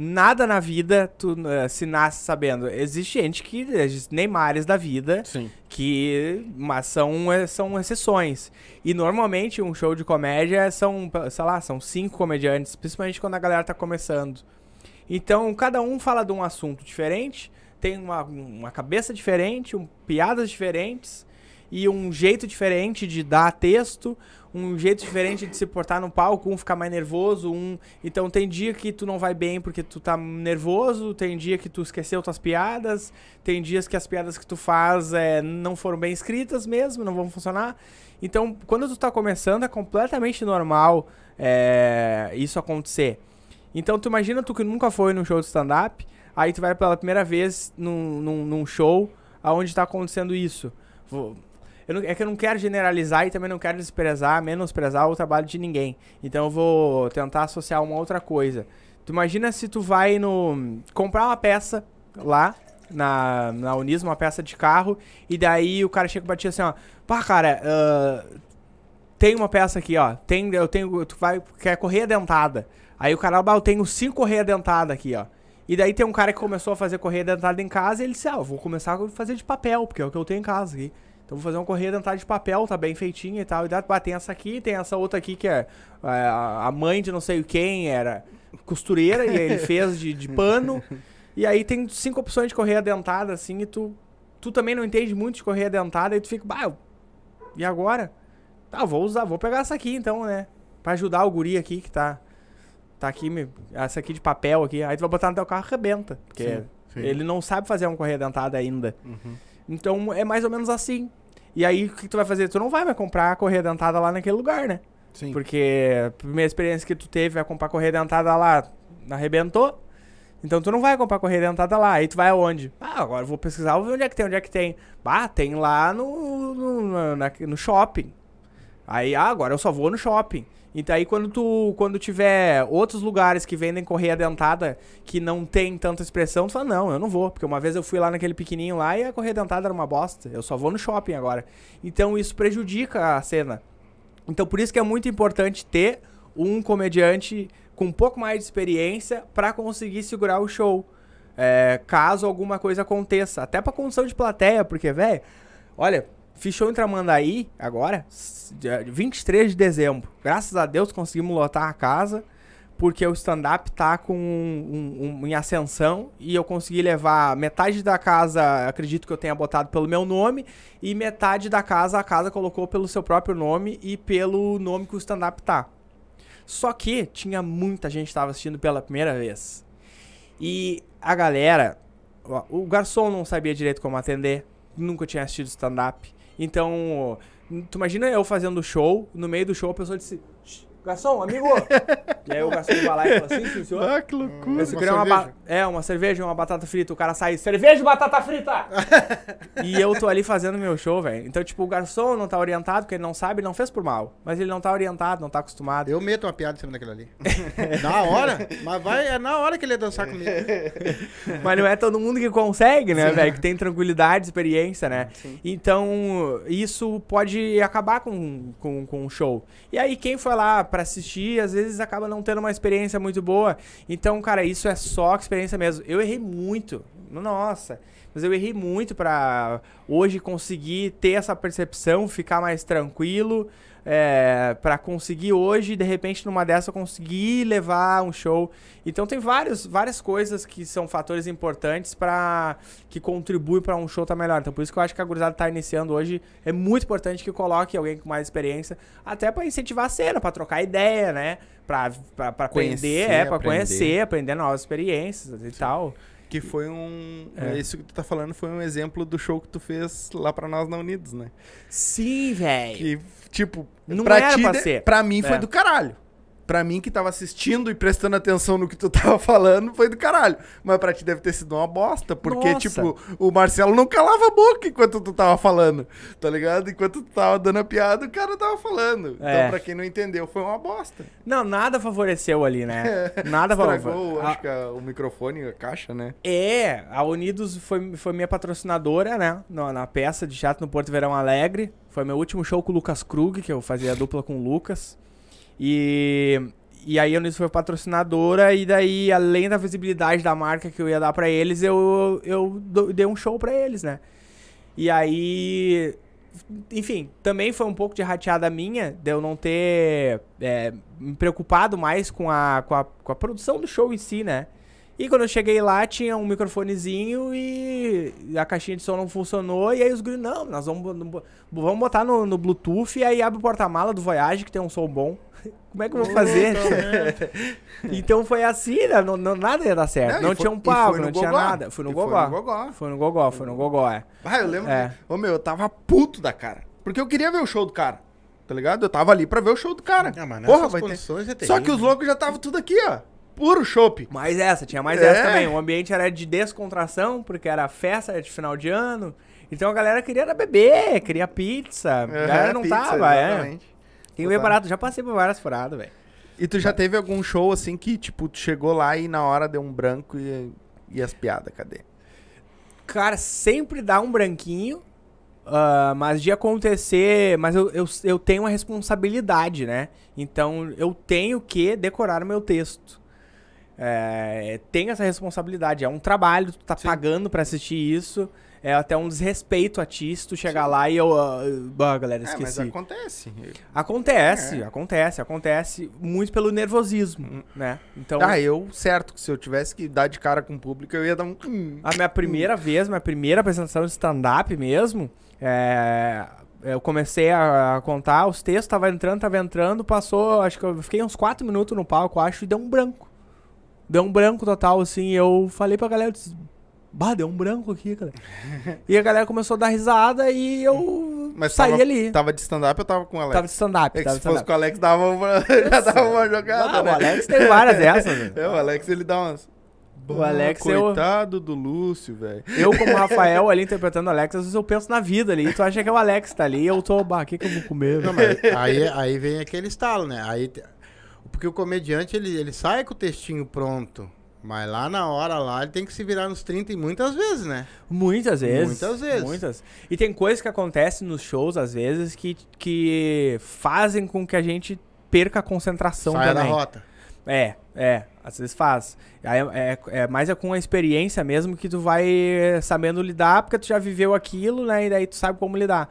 Nada na vida tu eh, se nasce sabendo. Existe gente que, existe Neymares da vida, Sim. que mas são, eh, são exceções. E normalmente um show de comédia são, sei lá, são cinco comediantes, principalmente quando a galera tá começando. Então, cada um fala de um assunto diferente, tem uma, uma cabeça diferente, um, piadas diferentes e um jeito diferente de dar texto, um jeito diferente de se portar no palco, um ficar mais nervoso, um... Então tem dia que tu não vai bem porque tu tá nervoso, tem dia que tu esqueceu tuas piadas, tem dias que as piadas que tu faz é, não foram bem escritas mesmo, não vão funcionar. Então, quando tu tá começando, é completamente normal é, isso acontecer. Então, tu imagina tu que nunca foi num show de stand-up, aí tu vai pela primeira vez num, num, num show aonde tá acontecendo isso. Não- é que eu não quero generalizar e também não quero desprezar, menosprezar o trabalho de ninguém. Então eu vou tentar associar uma outra coisa. Tu imagina se tu vai no comprar uma peça lá na, na Unis, uma peça de carro, e daí o cara chega pra ti assim, ó, pá, cara, ah, tem uma peça aqui, ó. Tem, eu tenho. Tu vai. Quer correia dentada. Aí o cara, ah, eu tenho cinco correia dentada aqui, ó. E daí tem um cara que começou a fazer correia dentada em casa e ele disse, ah, eu vou começar a fazer de papel, porque é o que eu tenho em casa aqui. Então vou fazer uma correia dentada de papel, tá bem feitinha e tal. E daí, ah, tem essa aqui, tem essa outra aqui que é a, a mãe de não sei quem era costureira e ele fez de, de pano. E aí tem cinco opções de correia dentada, assim, e tu, tu também não entende muito de correia dentada, e tu fica, bah, e agora? Tá, vou usar, vou pegar essa aqui então, né? Pra ajudar o guri aqui que tá. Tá aqui, essa aqui de papel aqui. Aí tu vai botar no teu carro arrebenta. Porque Sim, sim. ele não sabe fazer uma correia dentada ainda. Então é mais ou menos assim. E aí o que tu vai fazer? Tu não vai mais comprar a correia dentada lá naquele lugar, né? Sim. Porque a primeira experiência que tu teve vai comprar correia dentada lá, arrebentou. Então tu não vai comprar correia dentada lá. Aí tu vai aonde? Ah, agora eu vou pesquisar, vou ver onde é que tem, onde é que tem. Ah, tem lá no, no, no, na- no shopping. Aí, ah, agora eu só vou no shopping. Então aí quando tu quando tiver outros lugares que vendem correia dentada que não tem tanta expressão, tu fala, não, eu não vou. Porque uma vez eu fui lá naquele pequenininho lá e a correia dentada era uma bosta. Eu só vou no shopping agora. Então isso prejudica a cena. Então por isso que é muito importante ter um comediante com um pouco mais de experiência pra conseguir segurar o show. É, caso alguma coisa aconteça. Até pra condição de plateia, porque, velho, olha, fiz show em Tramandaí agora, s- dia 23 de dezembro. Graças a Deus conseguimos lotar a casa, porque o stand-up tá com um, um- um- em ascensão e eu consegui levar metade da casa, acredito que eu tenha botado pelo meu nome, e metade da casa a casa colocou pelo seu próprio nome e pelo nome que o stand-up tá. Só que tinha muita gente que tava assistindo pela primeira vez. E a galera, o garçom não sabia direito como atender, nunca tinha assistido stand-up. Então, tu imagina eu fazendo show, no meio do show a pessoa disse: "Shh, Garçom, amigo! e aí o garçom vai lá e fala assim, sim, senhor. Ah, que loucura. Esse Uma uma ba- É, uma cerveja e uma batata frita. O cara sai, cerveja e batata frita! e eu tô ali fazendo meu show, velho. Então, tipo, o garçom não tá orientado, porque ele não sabe, ele não fez por mal. Mas ele não tá orientado, não tá acostumado. Eu meto uma piada em cima daquilo ali. na hora. Mas vai, é na hora que ele ia dançar comigo. Mas não é todo mundo que consegue, né, velho? Que tem tranquilidade, experiência, né? Então, isso pode acabar com, com, com o show. E aí, quem foi lá pra assistir, às vezes acaba não tendo uma experiência muito boa. Então, cara, isso é só experiência mesmo. Eu errei muito. Nossa. Mas eu errei muito pra hoje conseguir ter essa percepção, ficar mais tranquilo. É, para conseguir hoje, de repente, numa dessa, conseguir levar um show. Então tem vários, várias coisas que são fatores importantes para que contribuem para um show estar melhor. Então por isso que eu acho que a gurizada tá iniciando hoje. É muito importante que coloque alguém com mais experiência, até para incentivar a cena, para trocar ideia, né? Conhecer, aprender, é, pra aprender. conhecer, aprender novas experiências e tal. Que foi um. É. Isso que tu tá falando foi um exemplo do show que tu fez lá pra nós na Unidos, né? Sim, velho. Que, tipo, Não pra era ti, pra ser. pra mim foi É. do caralho. Pra mim que tava assistindo e prestando atenção no que tu tava falando, foi do caralho. Mas pra ti deve ter sido uma bosta, porque, Nossa. tipo, o Marcelo não calava a boca enquanto tu tava falando, tá ligado? Enquanto tu tava dando a piada, o cara tava falando. É. Então, pra quem não entendeu, foi uma bosta. Não, nada favoreceu ali, né? Nada Estragou, favoreceu. acho que a- o microfone, a caixa, né? É, a Unidos foi, foi minha patrocinadora, né? Na, na peça de teatro no Porto Verão Alegre. Foi meu último show com o Lucas Krug, que eu fazia dupla com o Lucas. E, e aí a Unidos foi patrocinadora, e daí, além da visibilidade da marca que eu ia dar pra eles, eu, eu dei um show pra eles, né? E aí. Enfim, também foi um pouco de rateada minha, de eu não ter é, me preocupado mais com a, com, a, com a produção do show em si, né? E quando eu cheguei lá, tinha um microfonezinho e a caixinha de som não funcionou. E aí os guris, não, nós vamos, vamos botar no, no Bluetooth e aí abre o porta-mala do Voyage, que tem um som bom. Como é que eu vou fazer? então foi assim, né? Não, não- nada ia dar certo. Não, Não, foi- tinha um palco, foi no não tinha Gogó. nada. Fui no E foi Gogó. no Gogó. Foi no Gogó, foi no Gogó, é. Ah, eu lembro. É. que- Ô, meu, eu tava puto da cara. Porque eu queria ver o show do cara. Tá ligado? Eu tava ali pra ver o show do cara. Ah, mas Porra, vai ter. é Só que terrível. os loucos já estavam tudo aqui, ó. Puro chopp. Mais essa, tinha mais É. essa também. O ambiente era de descontração, porque era festa era de final de ano. Então a galera queria era beber, queria pizza. A galera não tava, é. Tem ver barato, já passei por várias furadas, velho. E tu já teve algum show assim que, tipo, tu chegou lá e na hora deu um branco e, e as piadas, cadê? Cara, sempre dá um branquinho, ah, mas de acontecer. Mas eu, eu, eu tenho uma responsabilidade, né? Então eu tenho que decorar o meu texto. É, tem essa responsabilidade, é um trabalho, tu tá pagando pra assistir isso. É até um desrespeito a ti se tu chegar lá e eu. ah, bah, galera, É, mas esqueci. acontece. Acontece, É. acontece, acontece muito pelo nervosismo, né? Então, Ah, eu, certo, que se eu tivesse que dar de cara com o público, eu ia dar um. hum. a minha primeira vez, minha primeira apresentação de stand-up mesmo, é, eu comecei a, a contar os textos, tava entrando, tava entrando, passou, acho que eu fiquei uns 4 minutos no palco, acho, e deu um branco. Deu um branco total, assim, eu falei pra galera, eu disse, bah, deu um branco aqui, cara. e a galera começou a dar risada e eu Mas saí tava, ali. Tava de stand-up ou tava com o Alex? Tava de stand-up, É que tava se fosse com o Alex, dava uma, já dava uma jogada, Ah, né? o Alex tem várias dessas, né? É, o Alex, ele dá umas... O Alex, eu- Coitado do Lúcio, velho. Eu, como Rafael ali interpretando o Alex, às vezes eu penso na vida ali. Tu acha que é o Alex que tá ali e eu tô, bah, o que, que eu vou comer? Não, aí, aí vem aquele estalo, né? Aí, porque o comediante, ele, ele sai com o textinho pronto. Mas lá na hora, lá, ele tem que se virar nos 30 e muitas vezes, né? Muitas vezes. Muitas vezes. Muitas. E tem coisas que acontecem nos shows, às vezes, que, que fazem com que a gente perca a concentração Saia da também. rota. É, é, às vezes faz. Aí É, é, é mais é com a experiência mesmo que tu vai sabendo lidar, porque tu já viveu aquilo, né? E daí tu sabe como lidar.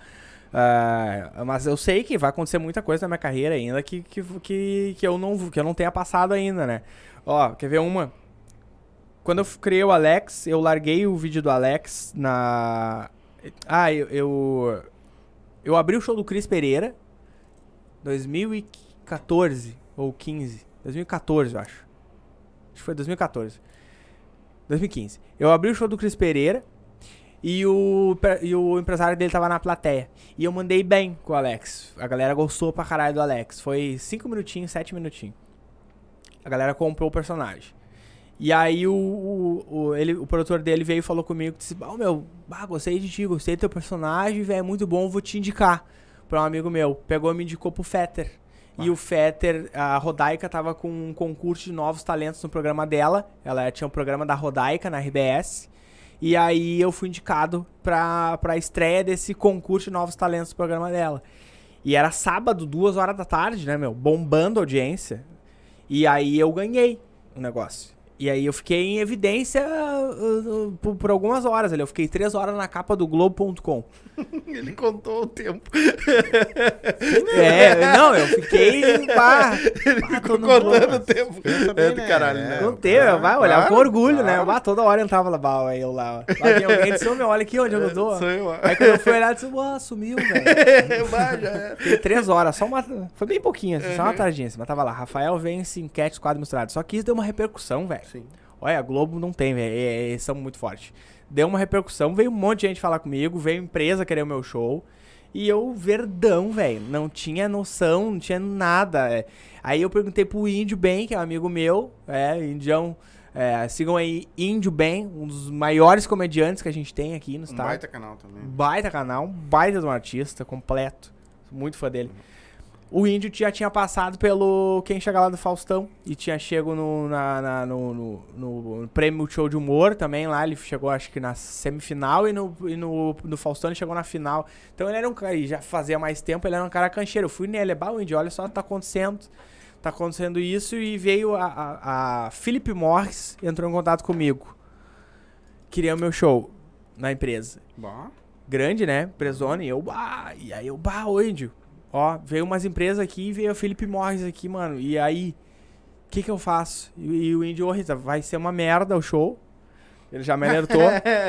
Ah, mas eu sei que vai acontecer muita coisa na minha carreira ainda que, que, que, que, eu, não, que eu não tenha passado ainda, né? Ó, quer ver uma? Quando eu criei o Alex, eu larguei o vídeo do Alex na. Ah, eu. Eu, eu abri o show do Cris Pereira. 2014 ou 15. 2014, eu acho. Acho que foi 2014. 2015. Eu abri o show do Cris Pereira e o, e o empresário dele tava na plateia. E eu mandei bem com o Alex. A galera gostou pra caralho do Alex. Foi 5 minutinhos, 7 minutinhos. A galera comprou o personagem. E aí o, o, o- ele, o produtor dele veio e falou comigo, disse, oh, meu, ah, gostei de ti, gostei do teu personagem, velho, é muito bom, vou te indicar pra um amigo meu. Pegou e me indicou pro Fetter. E o Fetter, a Rodaica tava com um concurso de novos talentos no programa dela. Ela tinha um programa da Rodaica na RBS. E aí eu fui indicado pra, pra estreia desse concurso de novos talentos no programa dela. E era sábado, duas horas da tarde, né, meu? Bombando a audiência. E aí eu ganhei o negócio. E aí eu fiquei em evidência uh, uh, por, por algumas horas ali. Eu fiquei três horas na capa do Globo.com. Ele contou o tempo. É, não, eu fiquei. Pá, pá, tô no Contando o tempo. É do né? caralho, É. né? Não teve, vai olhar com claro, orgulho, né? claro. Bah, toda hora eu entrava lá, bah, eu lá. ó. Lá alguém disse, meu, olha aqui onde eu tô. Sou eu. Aí quando eu fui olhar, eu disse, ué, sumiu, velho. Já é. Fiquei três horas, só uma. Foi bem pouquinho, assim, só uma tardinha, assim, mas tava lá. Rafael vence enquete quadro misturado. Só que isso deu uma repercussão, velho. Sim. Olha, a Globo não tem, velho. é- é- são muito fortes. Deu uma repercussão, veio um monte de gente falar comigo, veio empresa querer o meu show. E eu, verdão, velho. Não tinha noção, não tinha nada. é. Aí eu perguntei pro Índio Bem, que é um amigo meu, é, Indião. é, sigam aí Índio Bem, um dos maiores comediantes que a gente tem aqui no Um estado. baita canal também. Baita canal, um baita de um artista completo. Muito fã dele. O índio já tinha passado pelo Quem Chega Lá do Faustão. E tinha chego no, na, na- no, no, no prêmio show de humor também lá. Ele chegou, acho que na semifinal. E no, e no, no Faustão ele chegou na final. Então ele era um cara, e já fazia mais tempo, ele era um cara cancheiro. Eu fui nele, bah, o índio, olha só, tá acontecendo. Tá acontecendo isso. E veio a, a, a Philip Morris, entrou em contato comigo. Queria o meu show na empresa Bom. grande, né? Presone. E eu, bah, e aí eu, bah, ô índio. Ó, veio umas empresas aqui e veio o Felipe Morris aqui, mano. E aí, o que que eu faço? E, e o índio, ô Rita, vai ser uma merda o show. Ele já me alertou.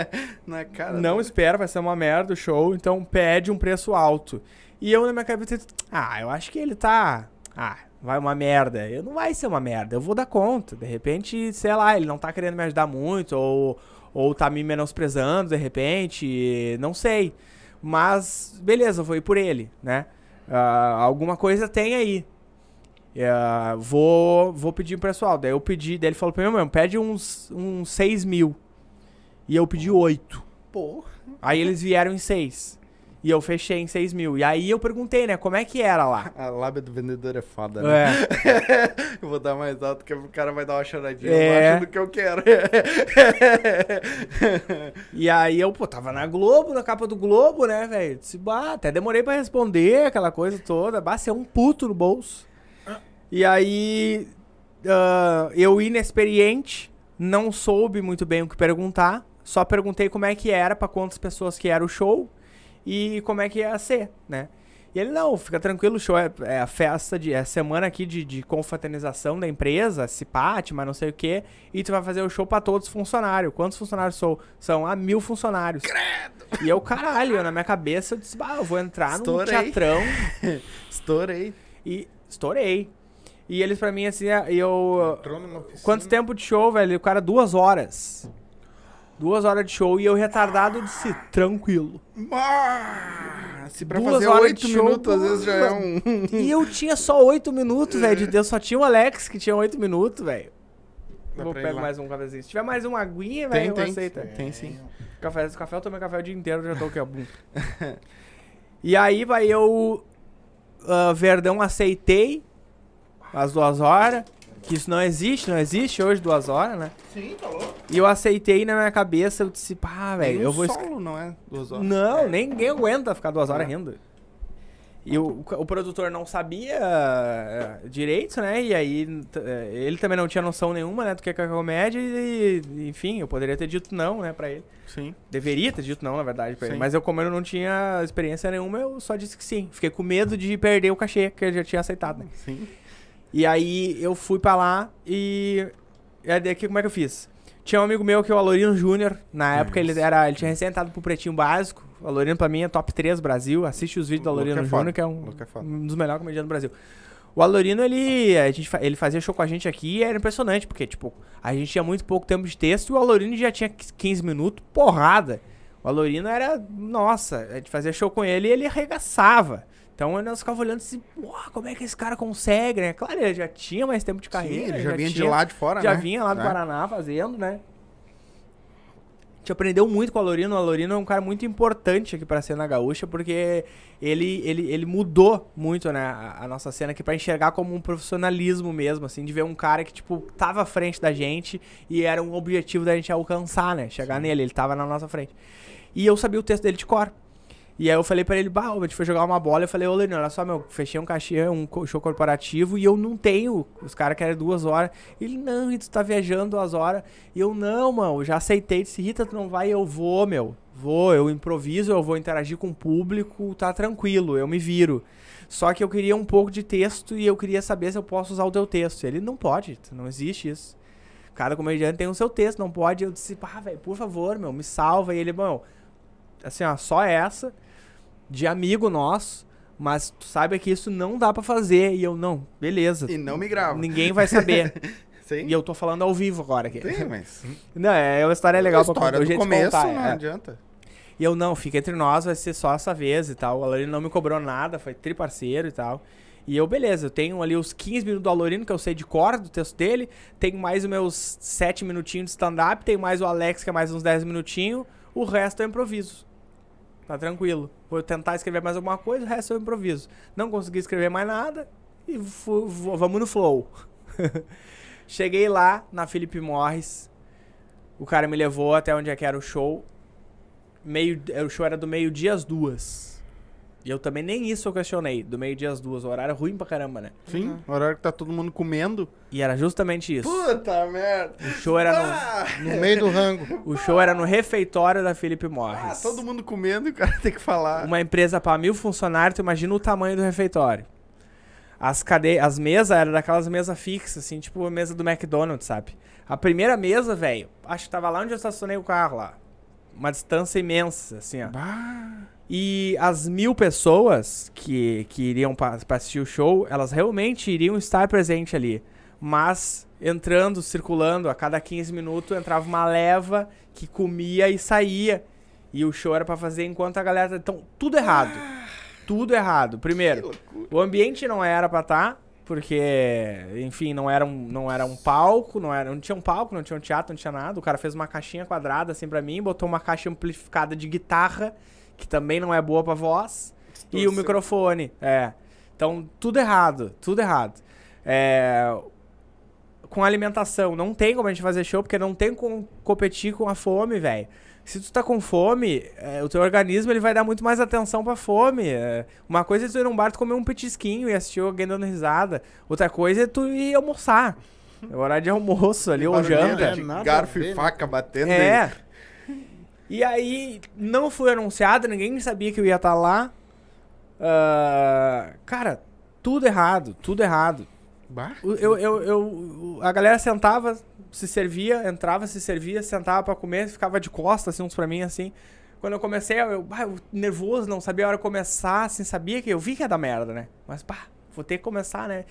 Na cara. Não espera, vai ser uma merda o show. Então pede um preço alto. E eu na minha cabeça, ah, eu acho que ele tá. Ah, vai uma merda. Eu não vai ser uma merda, eu vou dar conta. De repente, sei lá, ele não tá querendo me ajudar muito, ou, ou tá me menosprezando, de repente, não sei. Mas, beleza, vou ir por ele, né? Ah, alguma coisa tem aí. Ah, vou, vou pedir pro pessoal. Daí eu pedi, daí ele falou pra mim, meu, pede uns, uns 6 mil. E eu pedi 8. Pô. Aí eles vieram em 6. E eu fechei em 6 mil. E aí eu perguntei, né, como é que era lá? A lábia do vendedor é foda, né? É. Eu vou dar mais alto que o cara vai dar uma choradinha É. abaixo do que eu quero. E aí eu, pô, tava na Globo, na capa do Globo, né, velho? Disse, bah, até demorei pra responder aquela coisa toda. Bah, ser um puto no bolso. E aí ah, eu inexperiente, não soube muito bem o que perguntar. Só perguntei como é que era, pra quantas pessoas que era o show e como é que ia ser, né? E ele, não, fica tranquilo, o show é, é a festa, de, é a semana aqui de, de confraternização da empresa, Cipate, mas não sei o quê, e tu vai fazer o show pra todos os funcionários. Quantos funcionários são? São a mil funcionários. Credo! E eu, caralho, na minha cabeça, eu disse, bah, eu vou entrar num Estourei. teatrão Estourei. e estourei. E eles pra mim, assim, eu... Entrou numa piscina. Quanto tempo de show, velho? O cara, duas horas. Duas horas de show e eu retardado disse, tranquilo. Ah, se pra Duas fazer horas oito de show, minutos, às vezes já é um. E eu tinha só oito minutos, velho, de Deus. Só tinha o Alex que tinha oito minutos, velho. Vou pegar mais um cafezinho. Se tiver mais uma aguinha, velho, eu tem. aceito. Tem sim. Café, café eu tomei café o dia inteiro, já tô aqui, ó. e aí, vai, eu. ah, Verdão aceitei as duas horas. Que isso não existe, não existe hoje duas horas, né? Sim, tá louco. E eu aceitei na minha cabeça, eu disse, pá, velho, eu vou. solo, não é? Duas horas. Não, ninguém aguenta ficar duas horas rindo. E o, o produtor não sabia eh, direito, né? E aí eh, ele também não tinha noção nenhuma, né, do que é comédia e, enfim, eu poderia ter dito não, né, pra ele. Sim. Deveria ter dito não, na verdade, pra ele. Sim. Mas eu, como eu não tinha experiência nenhuma, eu só disse que sim. Fiquei com medo de perder o cachê, que eu já tinha aceitado, né? Sim. E aí eu fui pra lá e. E aí daqui como é que eu fiz? Tinha um amigo meu que é o Alorino Júnior. Na época ele era. Ele tinha recém entrado pro Pretinho Básico. O Alorino pra mim é top 3 do Brasil. Assiste os vídeos do Alorino é foda. Júnior, que é um, é um dos melhores comediantes do Brasil. O Alorino, ele, a gente, ele fazia show com a gente aqui e era impressionante, porque, tipo, a gente tinha muito pouco tempo de texto e o Alorino já tinha 15 minutos, porrada. O Alorino era, nossa, a gente fazia show com ele e ele arregaçava. Então nós ficava olhando assim, "Uau, como é que esse cara consegue, né? Claro, ele já tinha mais tempo de carreira. Sim, ele já vinha de tinha- lá de fora, já né? vinha lá do É. Paraná fazendo, né? A gente aprendeu muito com o Alorino. O Alorino é um cara muito importante aqui pra cena gaúcha, porque ele, ele, ele mudou muito, né, a, a nossa cena aqui pra enxergar como um profissionalismo mesmo, assim, de ver um cara que, tipo, tava à frente da gente e era um objetivo da gente alcançar, né? Chegar nele, ele tava na nossa frente. E eu sabia o texto dele de cor. E aí eu falei pra ele, bah, a gente foi jogar uma bola, eu falei, ô Lenino, olha só, meu, fechei um cachê, um show corporativo e eu não tenho, os caras querem duas horas. Ele, não, e tu tá viajando duas horas. E eu, não, mano, já aceitei, disse, Rita, tu não vai, eu vou, meu. Vou, eu improviso, eu vou interagir com o público, tá tranquilo, eu me viro. Só que eu queria um pouco de texto e eu queria saber se eu posso usar o teu texto. Ele, não pode, não existe isso. Cada comediante tem o seu texto, não pode. Eu disse, pá, velho, por favor, meu, me salva. E ele, bom, assim, ó, só essa, de amigo nosso, mas tu sabe que isso não dá pra fazer. E eu, não, beleza. E não me grava. Ninguém vai saber. Sim. e eu tô falando ao vivo agora aqui. Sim, mas. Não, é uma história legal a pra história contar. do começo contar, não é. adianta. E eu, não, fica entre nós, vai ser só essa vez e tal. O Alorino não me cobrou nada, foi tri parceiro e tal. E eu, beleza, eu tenho ali os 15 minutos do Alorino, que eu sei de cor do texto dele. Tenho mais os meus 7 minutinhos de stand-up. Tenho mais o Alex, que é mais uns 10 minutinhos. O resto eu improviso. Tá tranquilo. Vou tentar escrever mais alguma coisa, o resto eu improviso. Não consegui escrever mais nada e vamos no flow. Cheguei lá na Felipe Morris. O cara me levou até onde é que era o show. Meio, o show era do meio-dia às duas. E eu também nem isso eu questionei. Do meio-dia às duas. O horário é ruim pra caramba, né? Sim, o horário que tá todo mundo comendo. E era justamente isso. Puta merda. O show era Ah, No meio do rango. no, o show era no refeitório da Felipe ah, Morris. todo mundo comendo e o cara tem que falar. Uma empresa pra mil funcionários, tu imagina o tamanho do refeitório. As cadeias, as mesas eram daquelas mesas fixas, assim, tipo a mesa do McDonald's, sabe? A primeira mesa, velho, acho que tava lá onde eu estacionei o carro lá. Uma distância imensa, assim, ó. Bah. E as mil pessoas que, que iriam pra assistir o show, elas realmente iriam estar presentes ali. Mas entrando, circulando, a cada 15 minutos entrava uma leva que comia e saía. E o show era pra fazer enquanto a galera. Então, tudo errado. Tudo errado. Primeiro, o ambiente não era pra estar, porque, enfim, não era um, não era um palco, não, era, não tinha um palco, não tinha um teatro, não tinha nada. O cara fez uma caixinha quadrada assim pra mim, botou uma caixa amplificada de guitarra, que também não é boa pra voz, e o microfone. É. Então, tudo errado, tudo errado. É, com alimentação, não tem como a gente fazer show, porque não tem como competir com a fome, velho. Se tu tá com fome, é, o teu organismo ele vai dar muito mais atenção pra fome. é. uma coisa é tu ir num bar tu comer um petisquinho e assistir alguém dando risada. Outra coisa é tu ir almoçar. É horário de almoço ali, ou janta. É, nada de garfo e né? faca batendo. É. E aí, não fui anunciado, ninguém sabia que eu ia estar lá. Ah, cara, tudo errado, tudo errado. Bah. Eu, eu, eu, a galera sentava, se servia, entrava, se servia, sentava pra comer, ficava de costas, assim, uns pra mim, assim. Quando eu comecei, eu, bah, eu nervoso, não sabia a hora de começar, assim, sabia que eu vi que ia dar merda, né? Mas, pá, vou ter que começar, né?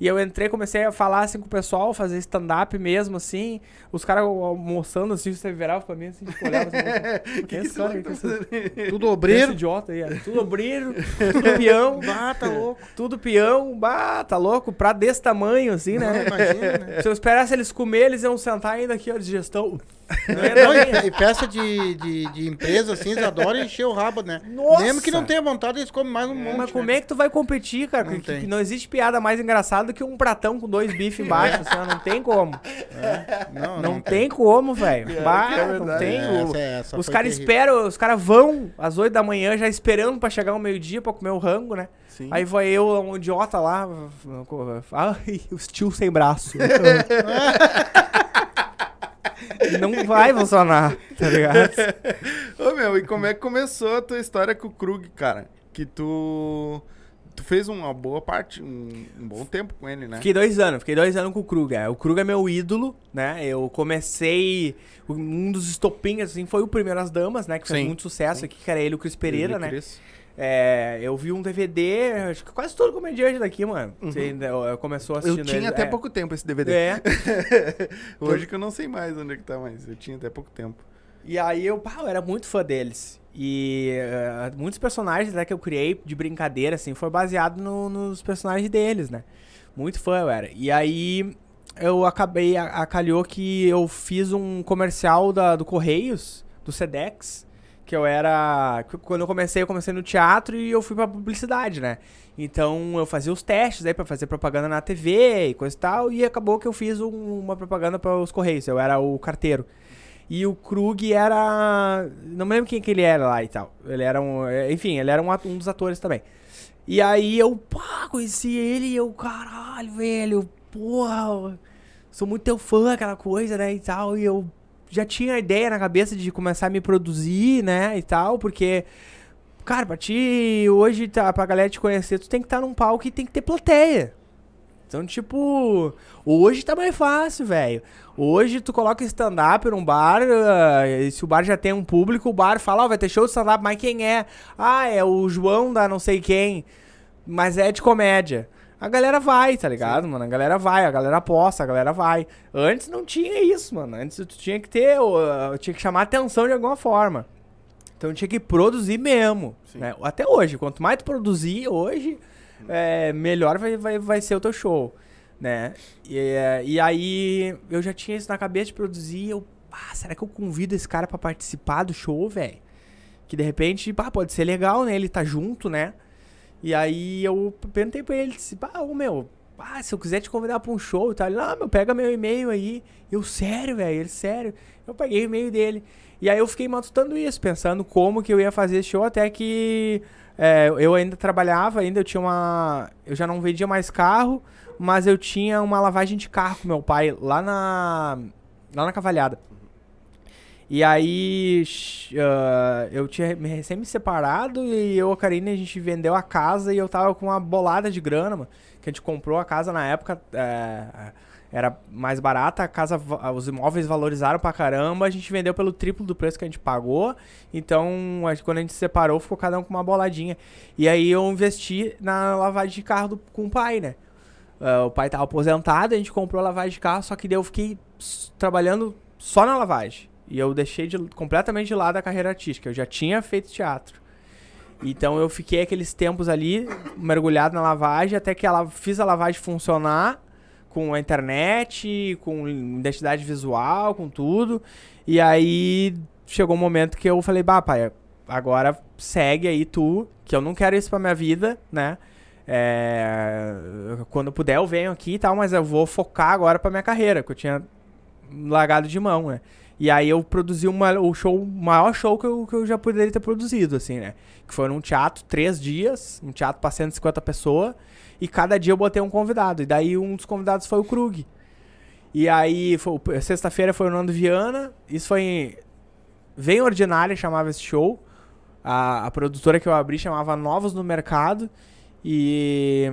E eu entrei, comecei a falar, assim, com o pessoal, fazer stand-up mesmo, assim. Os caras almoçando, assim, você virava pra mim, assim, tipo, olhava assim, que esse cara, que esse- Tudo esse obreiro. idiota aí, é. Tudo obreiro, tudo peão, Bah, tá louco. tudo peão, bah, tá louco? Pra desse tamanho, assim, né? Imagina, né? Se eu esperasse eles comer, eles iam sentar ainda aqui, ó, de gestão. Não ia Não, e, e peça de, de, de empresa, assim, eles adoram encher o rabo, né? Nossa! Mesmo que não tenha vontade, eles comem mais um monte. Mas como né? é que tu vai competir, cara? Não Que- tem. que não existe piada mais engraçada do que um pratão com dois bifes embaixo, assim, ó, não tem como. Não, Não, tem como, velho. É não tem. É, o- essa- essa os caras esperam, os caras vão às 8 da manhã já esperando pra chegar ao meio-dia pra comer o rango, né? Sim. Aí vai eu, um idiota lá, ai, os tios sem braço. Não vai funcionar, tá ligado? Ô, meu, e como é que começou a tua história com o Krug, cara? Que tu. Tu fez uma boa parte, um, um bom tempo com ele, né? Fiquei dois anos, fiquei dois anos com o Krug. é. O Krug é meu ídolo, né? Eu comecei. Um dos estopinhos, assim, foi o Primeiro As Damas, né? Que fez Sim, muito sucesso aqui, que era ele e o Cris Pereira, Ele, né? Cris. É, eu vi um DVD, acho que quase todo comediante daqui, mano. Você ainda- eu- começou assistindo Eu tinha até é. pouco tempo esse DVD. É. Hoje que eu não sei mais onde é que tá, mas eu tinha até pouco tempo. E aí eu, pá, eu era muito fã deles. E eh, muitos personagens né, que eu criei de brincadeira, assim, foi baseado no- nos personagens deles, né? Muito fã eu era. E aí eu acabei, a, a- calhou que eu fiz um comercial da, do Correios, do Sedex, que eu era. Quando eu comecei, eu comecei no teatro e eu fui pra publicidade, né? Então eu fazia os testes aí pra fazer propaganda na TV e coisa e tal, e acabou que eu fiz um- uma propaganda para os Correios, eu era o carteiro. E o Krug era. Não me lembro quem que ele era lá e tal. Ele era um. Enfim, ele era um, um dos atores também. E aí eu, pá, conheci ele e eu, caralho, velho, porra, sou muito teu fã, aquela coisa, né, e tal. E eu já tinha a ideia na cabeça de começar a me produzir, né, e tal, porque. Cara, pra ti, hoje, tá, pra galera te conhecer, tu tem que estar num palco e tem que ter plateia. Então, tipo, hoje tá mais fácil, velho. Hoje tu coloca stand-up num bar, e se o bar já tem um público, o bar fala, ó, vai ter show de stand-up, mas quem é? Ah, é o João da não sei quem, mas é de comédia. A galera vai, tá ligado, mano? A galera vai, a galera aposta, a galera vai. Antes não tinha isso, mano. Antes tu tinha que ter, uh, tinha que chamar atenção de alguma forma. Então tinha que produzir mesmo. Né? Até hoje, quanto mais tu produzir hoje, é, melhor vai, vai, vai ser o teu show. Né? E, é, e aí eu já tinha isso na cabeça de produzir. Eu, ah, será que eu convido esse cara pra participar do show, velho? Que de repente, pá, pode ser legal, né? Ele tá junto, né? E aí eu perguntei pra ele, disse, pá, ô meu, ah, se eu quiser te convidar pra um show tal. Ele, ah, meu, pega meu e-mail aí. Eu, sério, velho, ele, sério. Eu peguei o e-mail dele. E aí eu fiquei matutando isso, pensando como que eu ia fazer esse show, até que é, eu ainda trabalhava, ainda eu tinha uma. Eu já não vendia mais carro, mas eu tinha uma lavagem de carro com meu pai lá na. lá na cavalhada. E aí ah, eu tinha recém me separado e eu e a Karine a gente vendeu a casa e eu tava com uma bolada de grana, mano. Que a gente comprou a casa na época, é, era mais barata, a casa, va- os imóveis valorizaram pra caramba, a gente vendeu pelo triplo do preço que a gente pagou. Então, quando a gente se separou, ficou cada um com uma boladinha. E aí eu investi na lavagem de carro do- com o pai, né? Ah, o pai tava aposentado, a gente comprou a lavagem de carro, só que daí eu fiquei trabalhando só na lavagem. E eu deixei de- completamente de lado a carreira artística. Eu já tinha feito teatro. Então eu fiquei aqueles tempos ali, mergulhado na lavagem, até que ela fiz a lavagem funcionar com a internet, com identidade visual, com tudo. E aí chegou um momento que eu falei, bah, pai, agora segue aí tu, que eu não quero isso pra minha vida, né? É, quando puder eu venho aqui e tal, mas eu vou focar agora pra minha carreira, que eu tinha largado de mão, né? E aí eu produzi uma, o show, maior show que eu, que eu já poderia ter produzido, assim, né? Que foi num teatro, três dias, um teatro pra 150 pessoas, e cada dia eu botei um convidado. E daí um dos convidados foi o Krug. E aí, sexta-feira foi o Nando Viana, isso foi em Vem Ordinária chamava esse show. A, a produtora que eu abri chamava Novos no Mercado. E.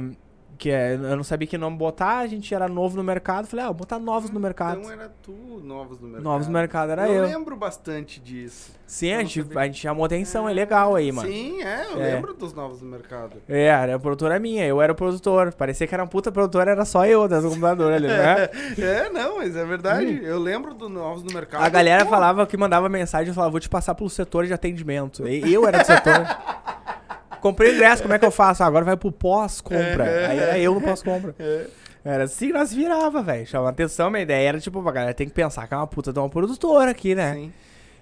Que é, eu não sabia que nome botar, a gente era novo no mercado. Falei, ah, vou botar novos no mercado. Então era tu, Novos no Mercado. Novos no mercado era eu. eu. lembro bastante disso. Sim, a gente, a gente chamou atenção, é legal aí, mano. Sim, é, eu É. lembro dos Novos no Mercado. É, era a produtora minha, eu era o produtor. Parecia que era uma puta produtora, era só eu dentro do computador ali, né? É, não, mas é verdade. Eu lembro do Novos no Mercado. A galera Pô, falava que mandava mensagem e falava, vou te passar pelo setor de atendimento. Eu era do setor. Comprei o ingresso, como é que eu faço? Ah, agora vai pro pós-compra. Aí era eu no pós-compra. Era assim que nós virava, velho. Chamava atenção, minha ideia era tipo, a galera tem que pensar que é uma puta de uma produtora aqui, né? Sim.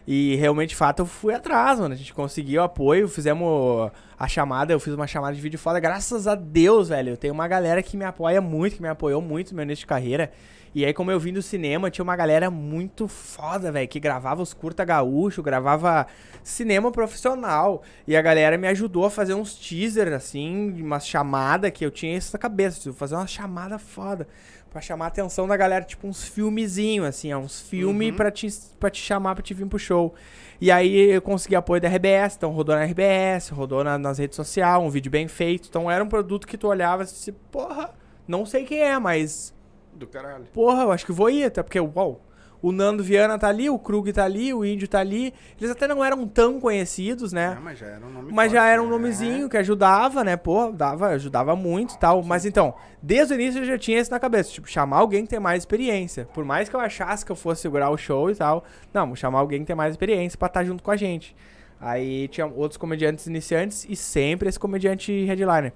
E realmente, de fato, eu fui atrás, mano. A gente conseguiu apoio, fizemos a chamada, eu fiz uma chamada de vídeo foda. Graças a Deus, velho. Eu tenho uma galera que me apoia muito, que me apoiou muito no meu início de carreira. E aí, como eu vim do cinema, tinha uma galera muito foda, velho, que gravava os curta gaúcho, gravava cinema profissional. E a galera me ajudou a fazer uns teaser, assim, uma chamada que eu tinha isso na cabeça. Fazer uma chamada foda. Pra chamar a atenção da galera, tipo uns filmezinhos, assim, ó, uns filmes pra, te, pra te chamar pra te vir pro show. E aí eu consegui apoio da RBS, então rodou na RBS, rodou na- nas redes sociais, um vídeo bem feito. Então era um produto que tu olhava e disse, porra, não sei quem é, mas Do caralho. porra, eu acho que vou ir, até porque, uau, o Nando Viana tá ali, o Krug tá ali, o Índio tá ali. Eles até não eram tão conhecidos, né? Ah, mas já era um nome Mas já forte, era um né? nomezinho que ajudava, né? Pô, dava, ajudava muito e tal. Mas então, desde o início eu já tinha isso na cabeça. Tipo, chamar alguém que tem mais experiência. Por mais que eu achasse que eu fosse segurar o show e tal. Não, chamar alguém que tem mais experiência pra estar junto com a gente. Aí tinha outros comediantes iniciantes e sempre esse comediante headliner.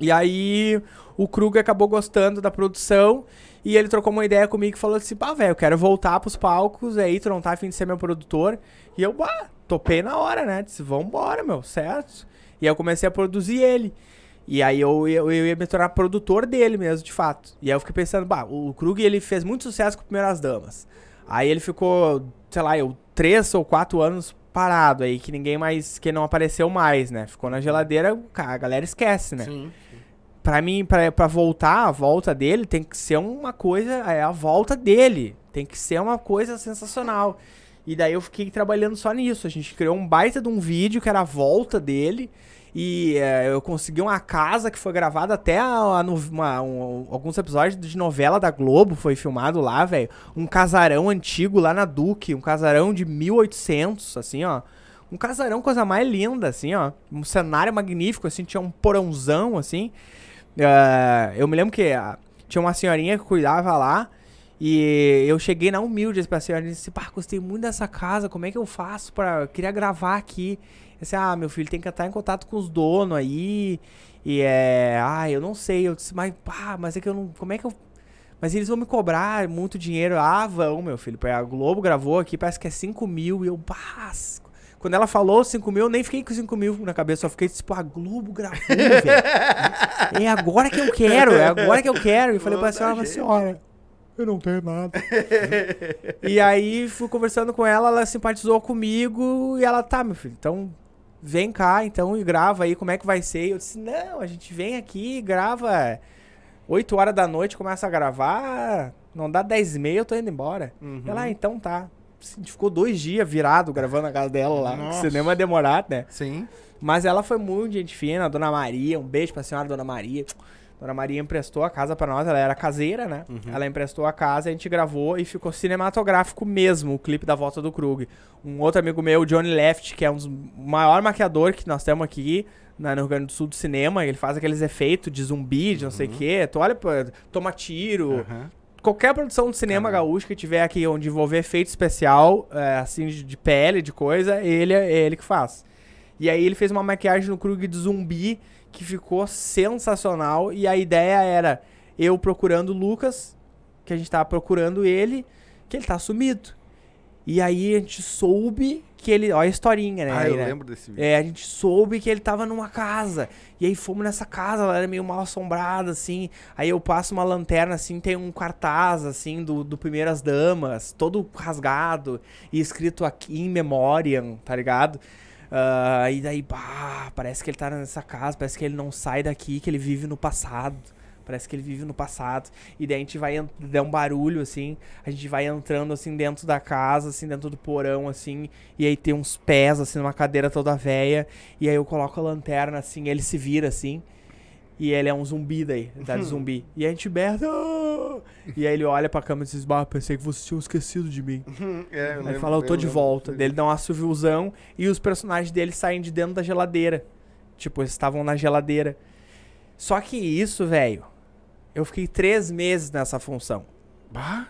E aí o Krug acabou gostando da produção e ele trocou uma ideia comigo e falou assim: pá, velho, eu quero voltar pros palcos, aí tu não tá afim de ser meu produtor. E eu, bah, topei na hora, né? Disse, vambora, meu, certo? E aí eu comecei a produzir ele. E aí eu, eu, eu ia me tornar produtor dele mesmo, de fato. E aí eu fiquei pensando, bah, o Krug ele fez muito sucesso com Primeiras Damas. Aí ele ficou, sei lá, eu, três ou quatro anos parado aí, que ninguém mais, que não apareceu mais, né? Ficou na geladeira, a galera esquece, né? Sim. Pra mim, pra, pra voltar, a volta dele tem que ser uma coisa. É a volta dele. Tem que ser uma coisa sensacional. E daí eu fiquei trabalhando só nisso. A gente criou um baita de um vídeo que era a volta dele. E é, eu consegui uma casa que foi gravada até a, a uma- um- alguns episódios de novela da Globo foi filmado lá, velho. Um casarão antigo lá na Duque. Um casarão de 1800, assim, ó. Um casarão, coisa mais linda, assim, ó. Um cenário magnífico, assim. Tinha um porãozão, assim. Ah, eu me lembro que ah, tinha uma senhorinha que cuidava lá. E eu cheguei na humilde pra senhora e disse: Pá, gostei muito dessa casa, como é que eu faço pra. Eu queria gravar aqui. Disse: Ah, meu filho tem que estar em contato com os donos aí. E é. Ah, eu não sei. Eu disse: Mas, pá, mas é que eu não. Como é que eu. Mas eles vão me cobrar muito dinheiro. Ah, vão, meu filho. A Globo gravou aqui, parece que é 5 mil. E eu, pá. Quando ela falou 5 mil, eu nem fiquei com 5 mil na cabeça. Só fiquei tipo, a Globo gravou, velho. É agora que eu quero, é agora que eu quero. E falei pra senhora, mas senhora, eu não tenho nada. e aí fui conversando com ela, ela simpatizou comigo e ela, tá, meu filho, então vem cá então e grava aí como é que vai ser. E eu disse, não, a gente vem aqui, grava 8 horas da noite, começa a gravar, não dá 10 e meia, eu tô indo embora. Ela, ah, então tá. A gente ficou dois dias virado gravando a casa dela lá. Nossa. O cinema é demorado, né? Sim. Mas ela foi muito gente fina, a Dona Maria, um beijo pra senhora Dona Maria. Dona Maria emprestou a casa pra nós, ela era caseira, né? Ela emprestou a casa, a gente gravou e ficou cinematográfico mesmo, o clipe da volta do Krug. Um outro amigo meu, o Johnny Left, que é um dos maior maquiador que nós temos aqui na, no Rio Grande do Sul do cinema, ele faz aqueles efeitos de zumbi, de não sei o quê. Tu olha, toma tiro, Aham. qualquer produção de cinema gaúcho que tiver aqui onde envolver efeito especial, é, assim, de, de pele, de coisa, ele é é ele que faz. E aí ele fez uma maquiagem no Krug de zumbi que ficou sensacional. E a ideia era eu procurando o Lucas, que a gente tava procurando ele, que ele tá sumido. E aí a gente soube que ele. Olha a historinha, né? Ah, aí, eu né? lembro desse vídeo. É, a gente soube que ele tava numa casa. E aí fomos nessa casa, ela era meio mal assombrada, assim. Aí eu passo uma lanterna, assim, tem um cartaz, assim, do, do Primeiras Damas, todo rasgado, e escrito aqui em memoriam, tá ligado? Ah, e daí, bah, parece que ele tá nessa casa, parece que ele não sai daqui, que ele vive no passado. Parece que ele vive no passado. E daí a gente vai, dá um barulho, assim, a gente vai entrando, assim, dentro da casa, assim, dentro do porão, assim, e aí tem uns pés, assim, numa cadeira toda velha, e aí eu coloco a lanterna, assim, ele se vira, assim, e ele é um zumbi daí, tá de zumbi. E a gente berra, e aí ele olha pra câmera e diz, bah, pensei que vocês tinham esquecido de mim. É, Aí ele fala, eu tô de volta. Daí ele dá um assoviozão e os personagens dele saem de dentro da geladeira. Tipo, eles estavam na geladeira. Só que isso, velho, eu fiquei três meses nessa função. Bah,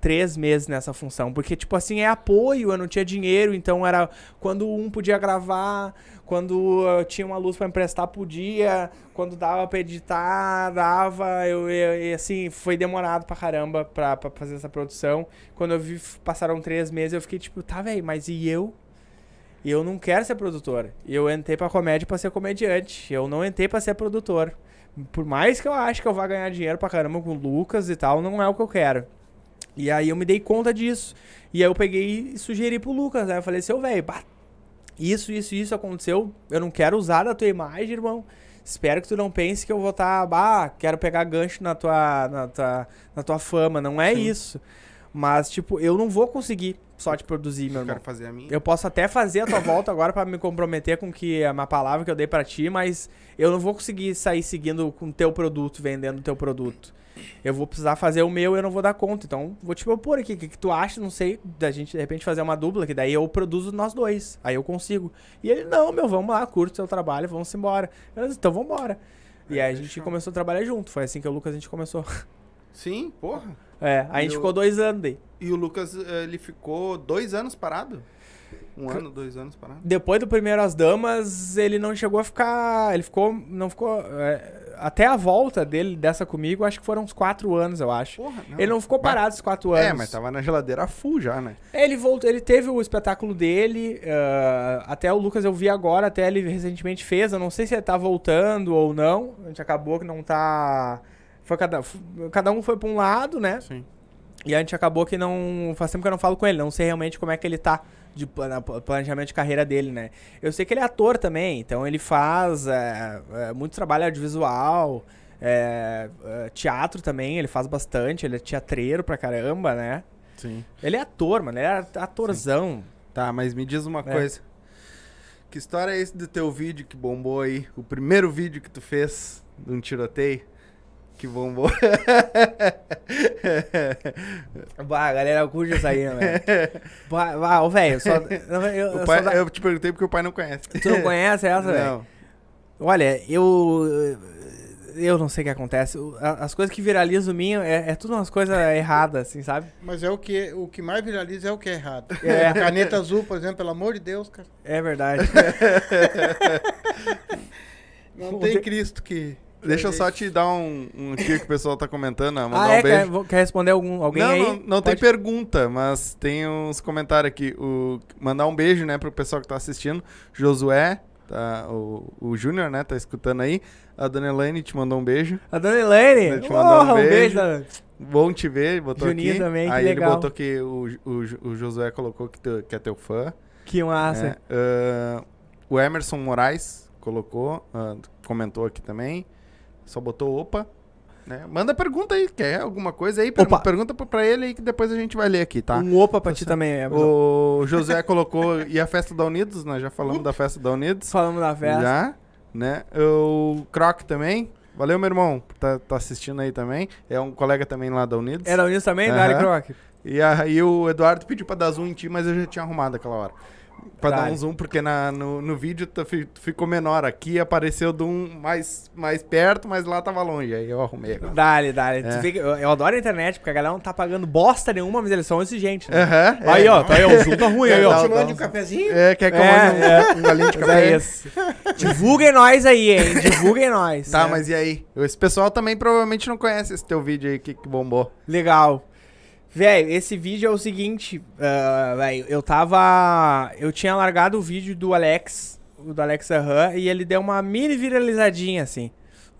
Três meses nessa função. Porque, tipo assim, é apoio, eu não tinha dinheiro, então era quando um podia gravar, quando uh, tinha uma luz pra emprestar, podia, quando dava pra editar, dava, eu, eu- e assim, foi demorado pra caramba pra, pra fazer essa produção. Quando eu vi, passaram três meses, eu fiquei tipo, tá, velho, mas e eu? Eu não quero ser produtor. Eu entrei pra comédia pra ser comediante. Eu não entrei pra ser produtor. Por mais que eu ache que eu vá ganhar dinheiro pra caramba com o Lucas e tal, não é o que eu quero. E aí eu me dei conta disso. E aí eu peguei e sugeri pro Lucas, né? Eu falei, seu velho, bah, isso, isso, isso aconteceu. Eu não quero usar da tua imagem, irmão. Espero que tu não pense que eu vou estar, bah, quero pegar gancho na tua, na tua, na tua fama. Não é isso. Mas, tipo, eu não vou conseguir só te produzir, meu eu irmão. quero fazer a minha. Eu posso até fazer a tua volta agora pra me comprometer com que a minha palavra que eu dei pra ti, mas eu não vou conseguir sair seguindo com o teu produto, vendendo o teu produto. Eu vou precisar fazer o meu e eu não vou dar conta. Então, vou te propor aqui. O que, que tu acha? Não sei, da gente de repente fazer uma dupla, que daí eu produzo nós dois. Aí eu consigo. E ele, não, meu, vamos lá, curte o seu trabalho, vamos embora. Eu então vamos embora. E aí a gente começou a trabalhar junto. Foi assim que o Lucas a gente começou. Sim, porra. É, aí a gente Eu- ficou dois anos daí. E o Lucas, eh, ele ficou dois anos parado? Um ano, dois anos parado? Depois do primeiro As Damas, ele não chegou a ficar. Ele ficou. Não ficou. é, até a volta dele, dessa comigo, acho que foram uns quatro anos, eu acho. Porra, não. Ele não ficou parado esses quatro anos. É, mas tava na geladeira full já, né? Ele voltou, ele teve o espetáculo dele. ah, até o Lucas eu vi agora, até ele recentemente fez. Eu não sei se ele tá voltando ou não. A gente acabou que não tá. Foi cada, cada um foi pra um lado, né? Sim. E a gente acabou que não. Faz tempo que eu não falo com ele, não sei realmente como é que ele tá de planejamento de carreira dele, né? Eu sei que ele é ator também, então ele faz é, é, muito trabalho audiovisual, é, é, teatro também, ele faz bastante, ele é teatreiro pra caramba, né? Sim. Ele é ator, mano, ele é atorzão. Tá, mas me diz uma É. coisa. Que história é esse do teu vídeo que bombou aí? O primeiro vídeo que tu fez de um tiroteio que bombou. Bah, a galera curte essa aí, né, velho? Bah, ô, velho, só. eu, pai- só dá- Eu te perguntei porque o pai não conhece. Tu não conhece essa, velho? Não. Olha, eu. Eu não sei o que acontece. As coisas que viralizam mim é, é tudo umas coisas erradas, assim, sabe? Mas é o que, o que mais viraliza é o que é errado. É. Caneta azul, por exemplo, pelo amor de Deus, cara. É verdade. Não tem Cristo que. Deixa eu só te dar um, um aqui que o pessoal tá comentando. ó, Mandar ah, um é? Quer, beijo. vou- quer responder algum, alguém não, aí? não, não tem pergunta, mas tem uns comentários aqui. O, mandar um beijo, né, pro pessoal que tá assistindo. Josué, tá, o, o Júnior, né, tá escutando aí. A Dona Elaine te mandou um beijo. A dona Elaine. Te um Porra, um beijo. beijo. dona- Bom te ver, botou Juninho aqui. também, que aí legal. ele botou que o, o, o Josué colocou que, tu- que é teu fã. Que massa. né? Ah, o Emerson Moraes colocou, ah, comentou aqui também. Só botou opa. Né? Manda pergunta aí, quer alguma coisa aí? Opa. Pergunta pra- ele aí que depois a gente vai ler aqui, tá? Um opa pra ti também. É, O Josué colocou. E a festa da Unidos, nós já falamos da festa da Unidos. Falamos da festa. Já, né? O Croc também. Valeu, meu irmão, tá, tá assistindo aí também. É um colega também lá da Unidos. Era isso também, Aham. Croc? E aí o Eduardo pediu pra dar zoom em ti, mas eu já tinha arrumado aquela hora. Pra dar Dale. um zoom, porque na, no, no vídeo ficou menor. Aqui apareceu de um mais, mais perto, mas lá tava longe. Aí eu arrumei agora. Dali. Tu É. Eu, eu adoro a internet, porque a galera não tá pagando bosta nenhuma, mas eles são exigentes. Né? Aham. aí, é, ó, tá aí, ó, o zoom tá ruim aí, É, ó. Te dá mande um- um cafezinho? É, quer que eu É, mande um, é. um golinho de Mas café? é isso. Divulguem nós aí, hein? Divulguem nós. Tá, né? mas e aí? Esse pessoal também provavelmente não conhece esse teu vídeo aí que, que bombou. Legal. Velho, esse vídeo é o seguinte, ah, velho, eu tava. Eu tinha largado o vídeo do Alex, o do Alex Aham, e ele deu uma mini viralizadinha, assim.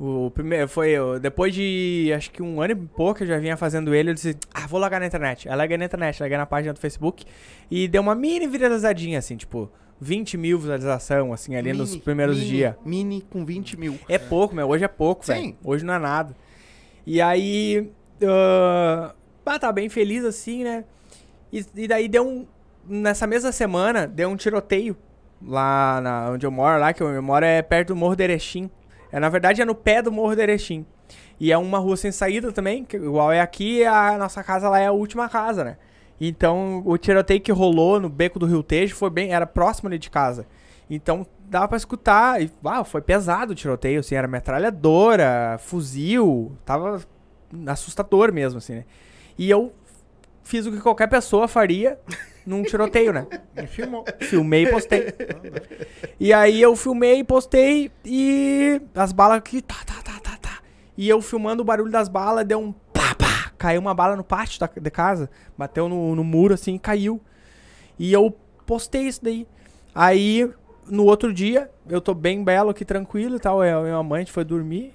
O primeiro foi. eu- Depois de acho que um ano e pouco eu já vinha fazendo ele, eu disse, ah, vou largar na internet. Aí larguei na internet, larguei na página do Facebook e deu uma mini viralizadinha, assim, tipo, 20 mil visualização, assim, ali nos Mini, primeiros mini, dias. Mini com 20 mil. É pouco, meu. Hoje é pouco, velho. Hoje não é nada. E aí. ah, ah, tá bem feliz assim, né? E, e daí deu um. Nessa mesma semana, deu um tiroteio lá na, onde eu moro, lá que eu moro é perto do Morro do Erechim. É, na verdade, é no pé do Morro do Erechim. E é uma rua sem saída também, que igual é aqui, a nossa casa lá é a última casa, né? Então, o tiroteio que rolou no beco do Rio Tejo foi bem, era próximo ali de casa. Então, dava pra escutar. E, uau, foi pesado o tiroteio, assim, era metralhadora, fuzil, tava assustador mesmo, assim, né? E eu fiz o que qualquer pessoa faria num tiroteio, né? Filmou. Filmei e postei. E aí eu filmei e postei e as balas aqui, tá, tá, tá, tá, tá. E eu filmando o barulho das balas, deu um pá, pá. Caiu uma bala no pátio da, de casa, bateu no, no muro assim e caiu. E eu postei isso daí. Aí, no outro dia, eu tô bem belo aqui, tranquilo e tal. Eu e minha mãe foi dormir.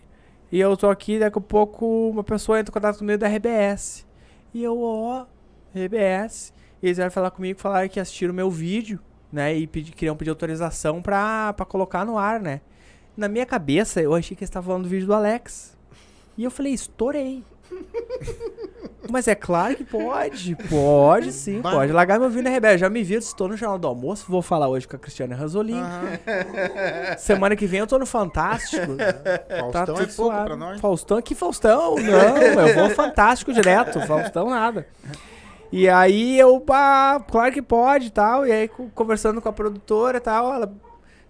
E eu tô aqui, daqui a pouco uma pessoa entra em contato comigo da RBS. E eu, ó. E eles vieram falar comigo, falaram que assistiram meu vídeo, né? E pedi, queriam pedir autorização pra, pra colocar no ar, né? Na minha cabeça, eu achei que eles estavam falando do vídeo do Alex. E eu falei, estourei. Mas é claro que pode. Pode sim, pode. Largar meu vídeo na RBS. Já me viram, estou no Jornal do Almoço. Vou falar hoje com a Cristiane Ranzolin. Semana que vem eu tô no Fantástico. Tá Faustão tudo é pouco pra nós. Faustão, que Faustão? Não, eu vou Fantástico direto. Faustão nada. E aí eu, pá, claro que pode e tal. E aí co- conversando com a produtora e tal, ela,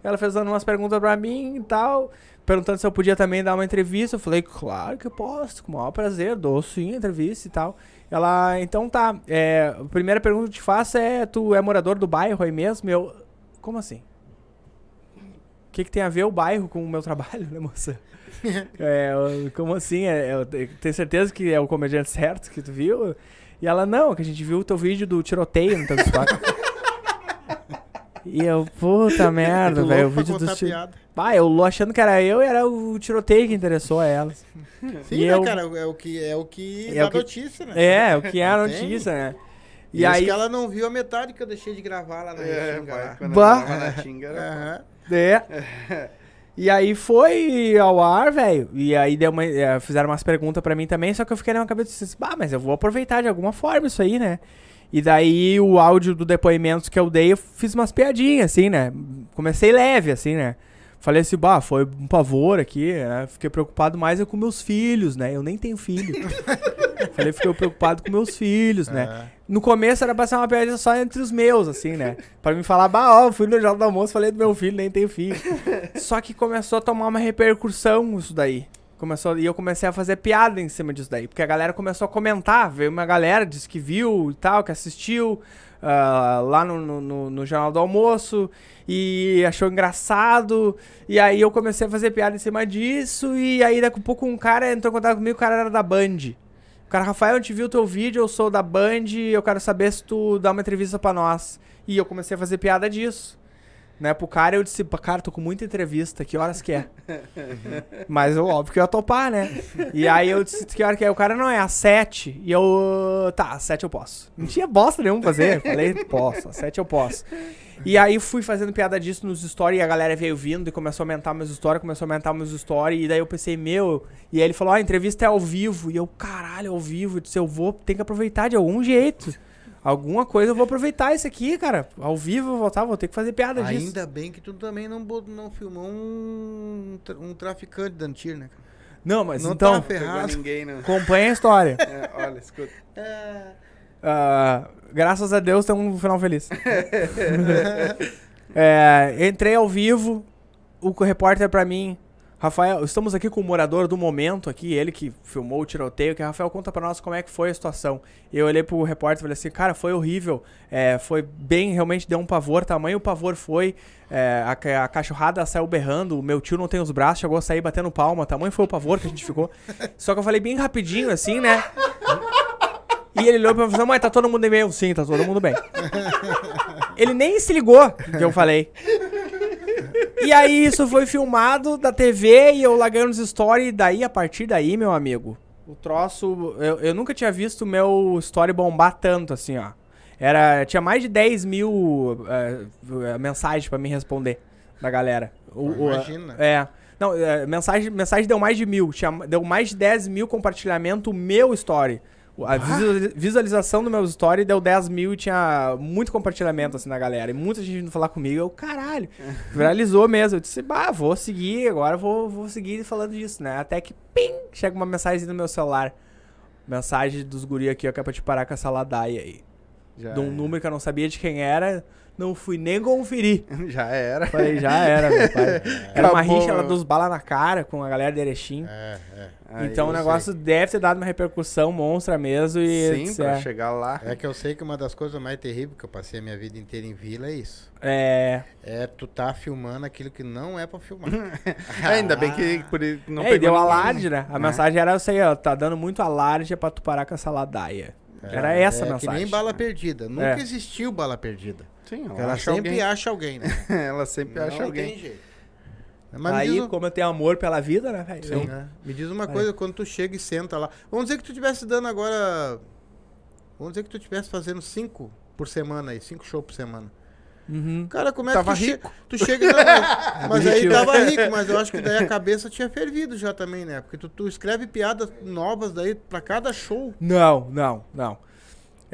ela fez dando umas perguntas pra mim e tal. Perguntando se eu podia também dar uma entrevista. Eu falei, claro que eu posso, com o maior prazer, dou sim a entrevista e tal. Ela, então tá. É, a primeira pergunta que eu te faço é: tu é morador do bairro aí mesmo? Eu, como assim? O que, que tem a ver o bairro com o meu trabalho, né, moça? É, eu- como assim? É, eu te- tenho certeza que é o comediante certo que tu viu? E ela, não, que a gente viu o teu vídeo do tiroteio no teu. E eu, puta merda, Tu velho, o vídeo do contar tiro... piada. Ah, eu achando que era eu e era o tiroteio que interessou a elas. Sim, E né, eu- cara? É o que, é o que É dá o que- notícia, né? É, o que é a notícia, né? E E aí, que ela não viu a metade que eu deixei de gravar lá na É, vai, quando Bah. eu na Tinga, era- Aham. É. E aí foi ao ar, velho. E aí deu uma, eh, fizeram umas perguntas pra mim também, só que eu fiquei na minha cabeça e disse, bah, mas eu vou aproveitar de alguma forma isso aí, né? E daí o áudio do depoimento que eu dei, eu fiz umas piadinhas, assim, né? Comecei leve, assim, né? Falei assim, bah, foi um pavor aqui, né? Fiquei preocupado mais é com meus filhos, né? Eu nem tenho filho. Falei, fiquei preocupado com meus filhos, né? É. No começo era pra ser uma piada só entre os meus, assim, né? Pra me falar, bah, ó, fui no Jornal do Almoço, falei do meu filho, nem tenho filho. só que começou a tomar uma repercussão isso daí. Começou, e eu comecei a fazer piada em cima disso daí. Porque a galera começou a comentar, veio uma galera, disse que viu e tal, que assistiu ah, lá no, no, no- Jornal do Almoço e achou engraçado. E aí eu comecei a fazer piada em cima disso. E aí daqui a pouco um cara entrou em contato comigo, o cara era da Band. O cara, Rafael, a gente viu o teu vídeo, eu sou da Band, eu quero saber se tu dá uma entrevista pra nós. E eu comecei a fazer piada disso. Né, pro cara, eu disse, "Pá, cara, tô com muita entrevista, que horas que é? Mas óbvio que eu ia topar, né? E aí eu disse, que hora que é? O cara, não, é às sete. E eu, tá, às sete eu posso. Não tinha bosta nenhuma pra fazer. Falei, posso, às sete eu posso. E aí fui fazendo piada disso nos stories e a galera veio vindo e começou a aumentar meus stories, começou a aumentar meus stories. E daí eu pensei, meu. E aí ele falou, ó, a entrevista é ao vivo. E eu, caralho, ao vivo. Eu disse, eu vou, tem que aproveitar de algum jeito. Alguma coisa eu vou aproveitar isso aqui, cara. Ao vivo eu vou voltar, vou ter que fazer piada disso. Ainda bem que tu também não, não filmou um, um traficante dando tiro, né? cara? Não, mas não então, tá ferrado. ninguém, né? acompanha a história. É, olha, escuta. Ah, graças a Deus tem um final feliz. É, entrei ao vivo, o repórter pra mim, Rafael, estamos aqui com o morador do momento aqui, ele que filmou o tiroteio, que Rafael conta pra nós como é que foi a situação. Eu olhei pro repórter e falei assim, cara, foi horrível, é, foi bem, realmente deu um pavor, tamanho o pavor foi, é, a, a cachorrada saiu berrando, o meu tio não tem os braços, chegou a sair batendo palma, tamanho foi o pavor que a gente ficou. Só que eu falei bem rapidinho assim, né? E ele olhou pra mim e falou, mãe, tá todo mundo bem? Eu, sim, tá todo mundo bem. Ele nem se ligou que eu falei. E aí isso foi filmado da TV e eu largando nos stories. E daí, a partir daí, meu amigo, o troço... Eu, eu nunca tinha visto meu story bombar tanto assim, ó. Era, tinha mais de 10 mil eh, eh, mensagens pra me responder da galera. O- o- Imagina. é. Não, é, mensagem, mensagem deu mais de mil. Tinha, deu mais de 10 mil compartilhamento meu story. A visualiza- visualização do meu story deu 10 mil e tinha muito compartilhamento assim na galera. E muita gente vindo falar comigo. Eu, caralho, viralizou mesmo. Eu disse, bah, vou seguir, agora vou, vou seguir falando disso, né? Até que, pim, chega uma mensagem no meu celular. Mensagem dos guri aqui, ó, que é pra te parar com essa ladaia aí. Já, De um número que eu não sabia de quem era. Não fui nem conferir. já era. Falei, já era, meu pai. Era uma Acabou, rixa lá meu. dos bala na cara com a galera de Erechim. É, é. Aí então o eu negócio deve ter dado uma repercussão monstra mesmo e Sim, pra é, chegar lá. É que eu sei que uma das coisas mais terríveis que eu passei a minha vida inteira em vila é isso. é, É tu tá filmando aquilo que não é pra filmar. Ainda bem que por, i- não é, pegou deu alarde, né? A né? mensagem era isso aí, ó, tá dando muito alarde é pra tu parar com essa ladaia. Era essa a é mensagem. que nem bala perdida. Nunca É. existiu bala perdida. Sim, ela, Ela sempre alguém. acha alguém, né? ela sempre acha não alguém. tem jeito. Mas aí, um- como eu tenho amor pela vida, né, velho? É. Me diz uma coisa, quando tu chega e senta lá. Vamos dizer que tu estivesse dando agora. Vamos dizer que tu estivesse fazendo cinco por semana aí, cinco shows por semana. Uhum. Cara, como é Tava que tu, che- rico. tu chega. Não, mas, mas aí tava rico, mas eu acho que daí a cabeça tinha fervido já também, né? Porque tu, tu escreve piadas novas daí pra cada show. Não, não, não.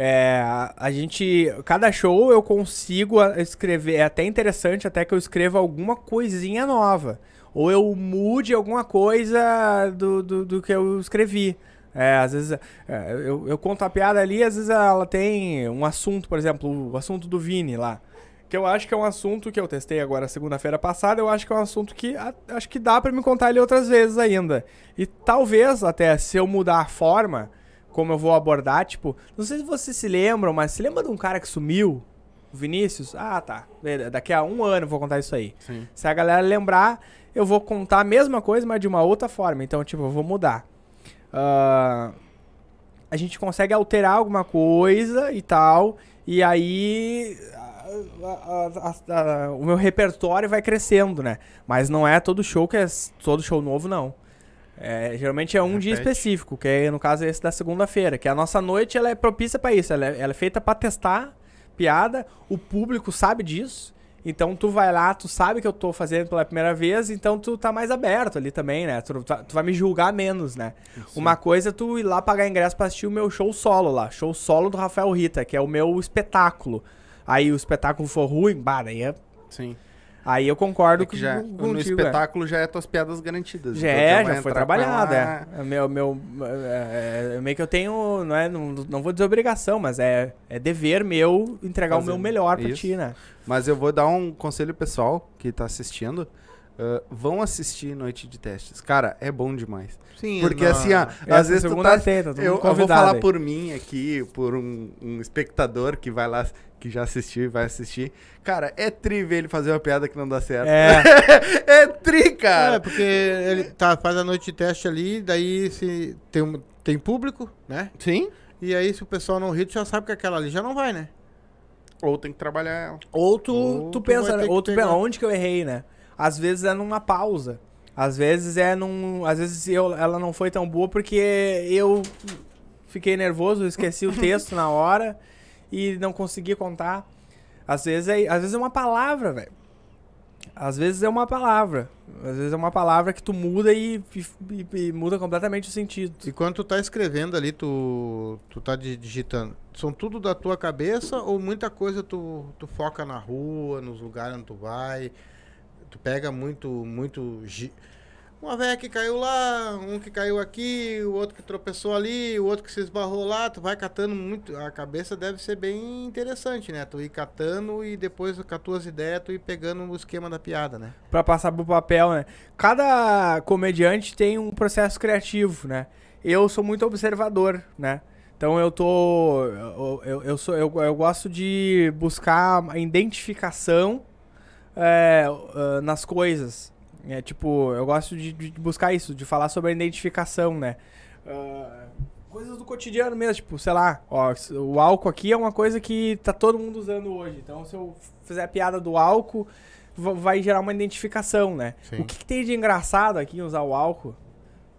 É, a, gente. Cada show eu consigo escrever. É até interessante até que eu escreva alguma coisinha nova. Ou eu mude alguma coisa do, do, do que eu escrevi. É, às vezes é, eu, eu conto a piada ali, às vezes ela tem um assunto, por exemplo, o assunto do Vini lá. Que eu acho que é um assunto que eu testei agora segunda-feira passada, eu acho que é um assunto que a- acho que dá pra me contar ele outras vezes ainda. E talvez até se eu mudar a forma como eu vou abordar, tipo, não sei se vocês se lembram, mas se lembra de um cara que sumiu? O Vinícius? Ah, tá. Daqui a um ano eu vou contar isso aí. Sim. Se a galera lembrar, eu vou contar a mesma coisa, mas de uma outra forma. Então, tipo, eu vou mudar. Ah, a gente consegue alterar alguma coisa e tal, e aí a- a- a- o meu repertório vai crescendo, né? Mas não é todo show que é todo show novo, não. É, geralmente é um dia Repete. específico, que é, no caso é esse da segunda-feira, que a nossa noite ela é propícia pra isso, ela é, ela é feita pra testar piada, o público sabe disso. Então tu vai lá, tu sabe que eu tô fazendo pela primeira vez, então tu tá mais aberto ali também, né? Tu, tá- tu vai me julgar menos, né? Uma coisa é tu ir lá pagar ingresso pra assistir o meu show solo lá, show solo do Rafael Rita, que é o meu espetáculo. Aí o espetáculo for ruim, bah, daí, é- Sim. Aí eu concordo É que com- já, com- no contigo, é. espetáculo já é tuas piadas garantidas. Já então é, já foi trabalhado, é. É Meu, meu, é, é, meio que eu tenho, não é, não, não vou dizer obrigação, mas é, é dever meu entregar o Fazer meu melhor pra isso. ti, né? Mas eu vou dar um conselho pessoal que tá assistindo. Ah, vão assistir Noite de Testes. Cara, é bom demais. Sim, Porque na- assim, ó, Essa às vezes tu tá... todo Eu, eu vou falar aí. por mim aqui, por um, um espectador que vai lá, que já assistiu e vai assistir. Cara, é tri ver ele fazer uma piada que não dá certo. É, é tri, É, cara. porque ele tá, faz a noite de teste ali, daí se tem, um- tem público, né? Sim. E aí se o pessoal não rir, tu já sabe que aquela ali já não vai, né? Ou tem que trabalhar ela. Ou tu, Ou tu tu pensa, né? ou tu pensa, onde que eu errei, né? Às vezes é numa pausa. Às vezes é num. Às vezes eu, ela não foi tão boa porque eu fiquei nervoso, esqueci o texto na hora e não consegui contar. Às vezes é, às vezes é uma palavra, velho. Às vezes é uma palavra. Às vezes é uma palavra que tu muda e, e- e muda completamente o sentido. E quando tu tá escrevendo ali, tu, tu tá di- digitando, são tudo da tua cabeça ou muita coisa tu, tu foca na rua, nos lugares onde tu vai? Tu pega muito, muito. Uma velha que caiu lá, um que caiu aqui, o outro que tropeçou ali, o outro que se esbarrou lá, tu vai catando muito. A cabeça deve ser bem interessante, né? Tu ir catando e depois com as tuas ideias, tu ir pegando o esquema da piada, né? Pra passar pro papel, né? Cada comediante tem um processo criativo, né? Eu sou muito observador, né? Então eu tô. Eu, eu, eu sou, eu, eu gosto de buscar a identificação é, ah, nas coisas. É, tipo, eu gosto de, de buscar isso, de falar sobre a identificação, né? Ah, coisas do cotidiano mesmo, tipo, sei lá, ó, o álcool aqui é uma coisa que tá todo mundo usando hoje. Então, se eu fizer a piada do álcool, va- vai gerar uma identificação, né? Sim. O que, que tem de engraçado aqui em usar o álcool?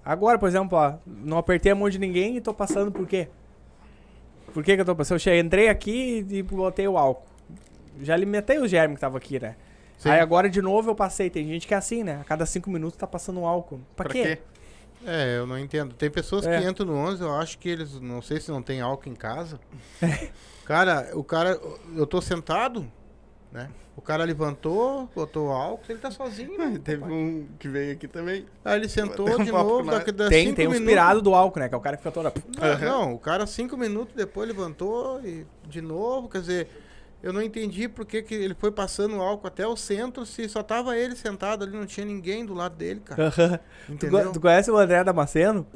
Agora, por exemplo, ó, não apertei a mão de ninguém e tô passando por quê? Por que, que eu tô passando? Eu entrei aqui e botei o álcool. Já alimentei o germe que tava aqui, né? Sim. Aí agora de novo eu passei. Tem gente que é assim, né? A cada cinco minutos tá passando um álcool. Pra, Pra quê? quê? É, eu não entendo. Tem pessoas É. que entram no 11, eu acho que eles, não sei se não tem álcool em casa. cara, o cara, eu tô sentado, né? O cara levantou, botou álcool, ele tá sozinho. né? Teve um que veio aqui também. Aí ele sentou um de novo, daqui da Tem, cinco tem uns minutos- pirados do álcool, né? Que é o cara que fica toda. Não, não, o cara cinco minutos depois levantou e de novo, quer dizer, eu não entendi por que, que ele foi passando o álcool até o centro se só tava ele sentado ali, não tinha ninguém do lado dele, cara. tu, Entendeu? go- tu conhece o André Damasceno?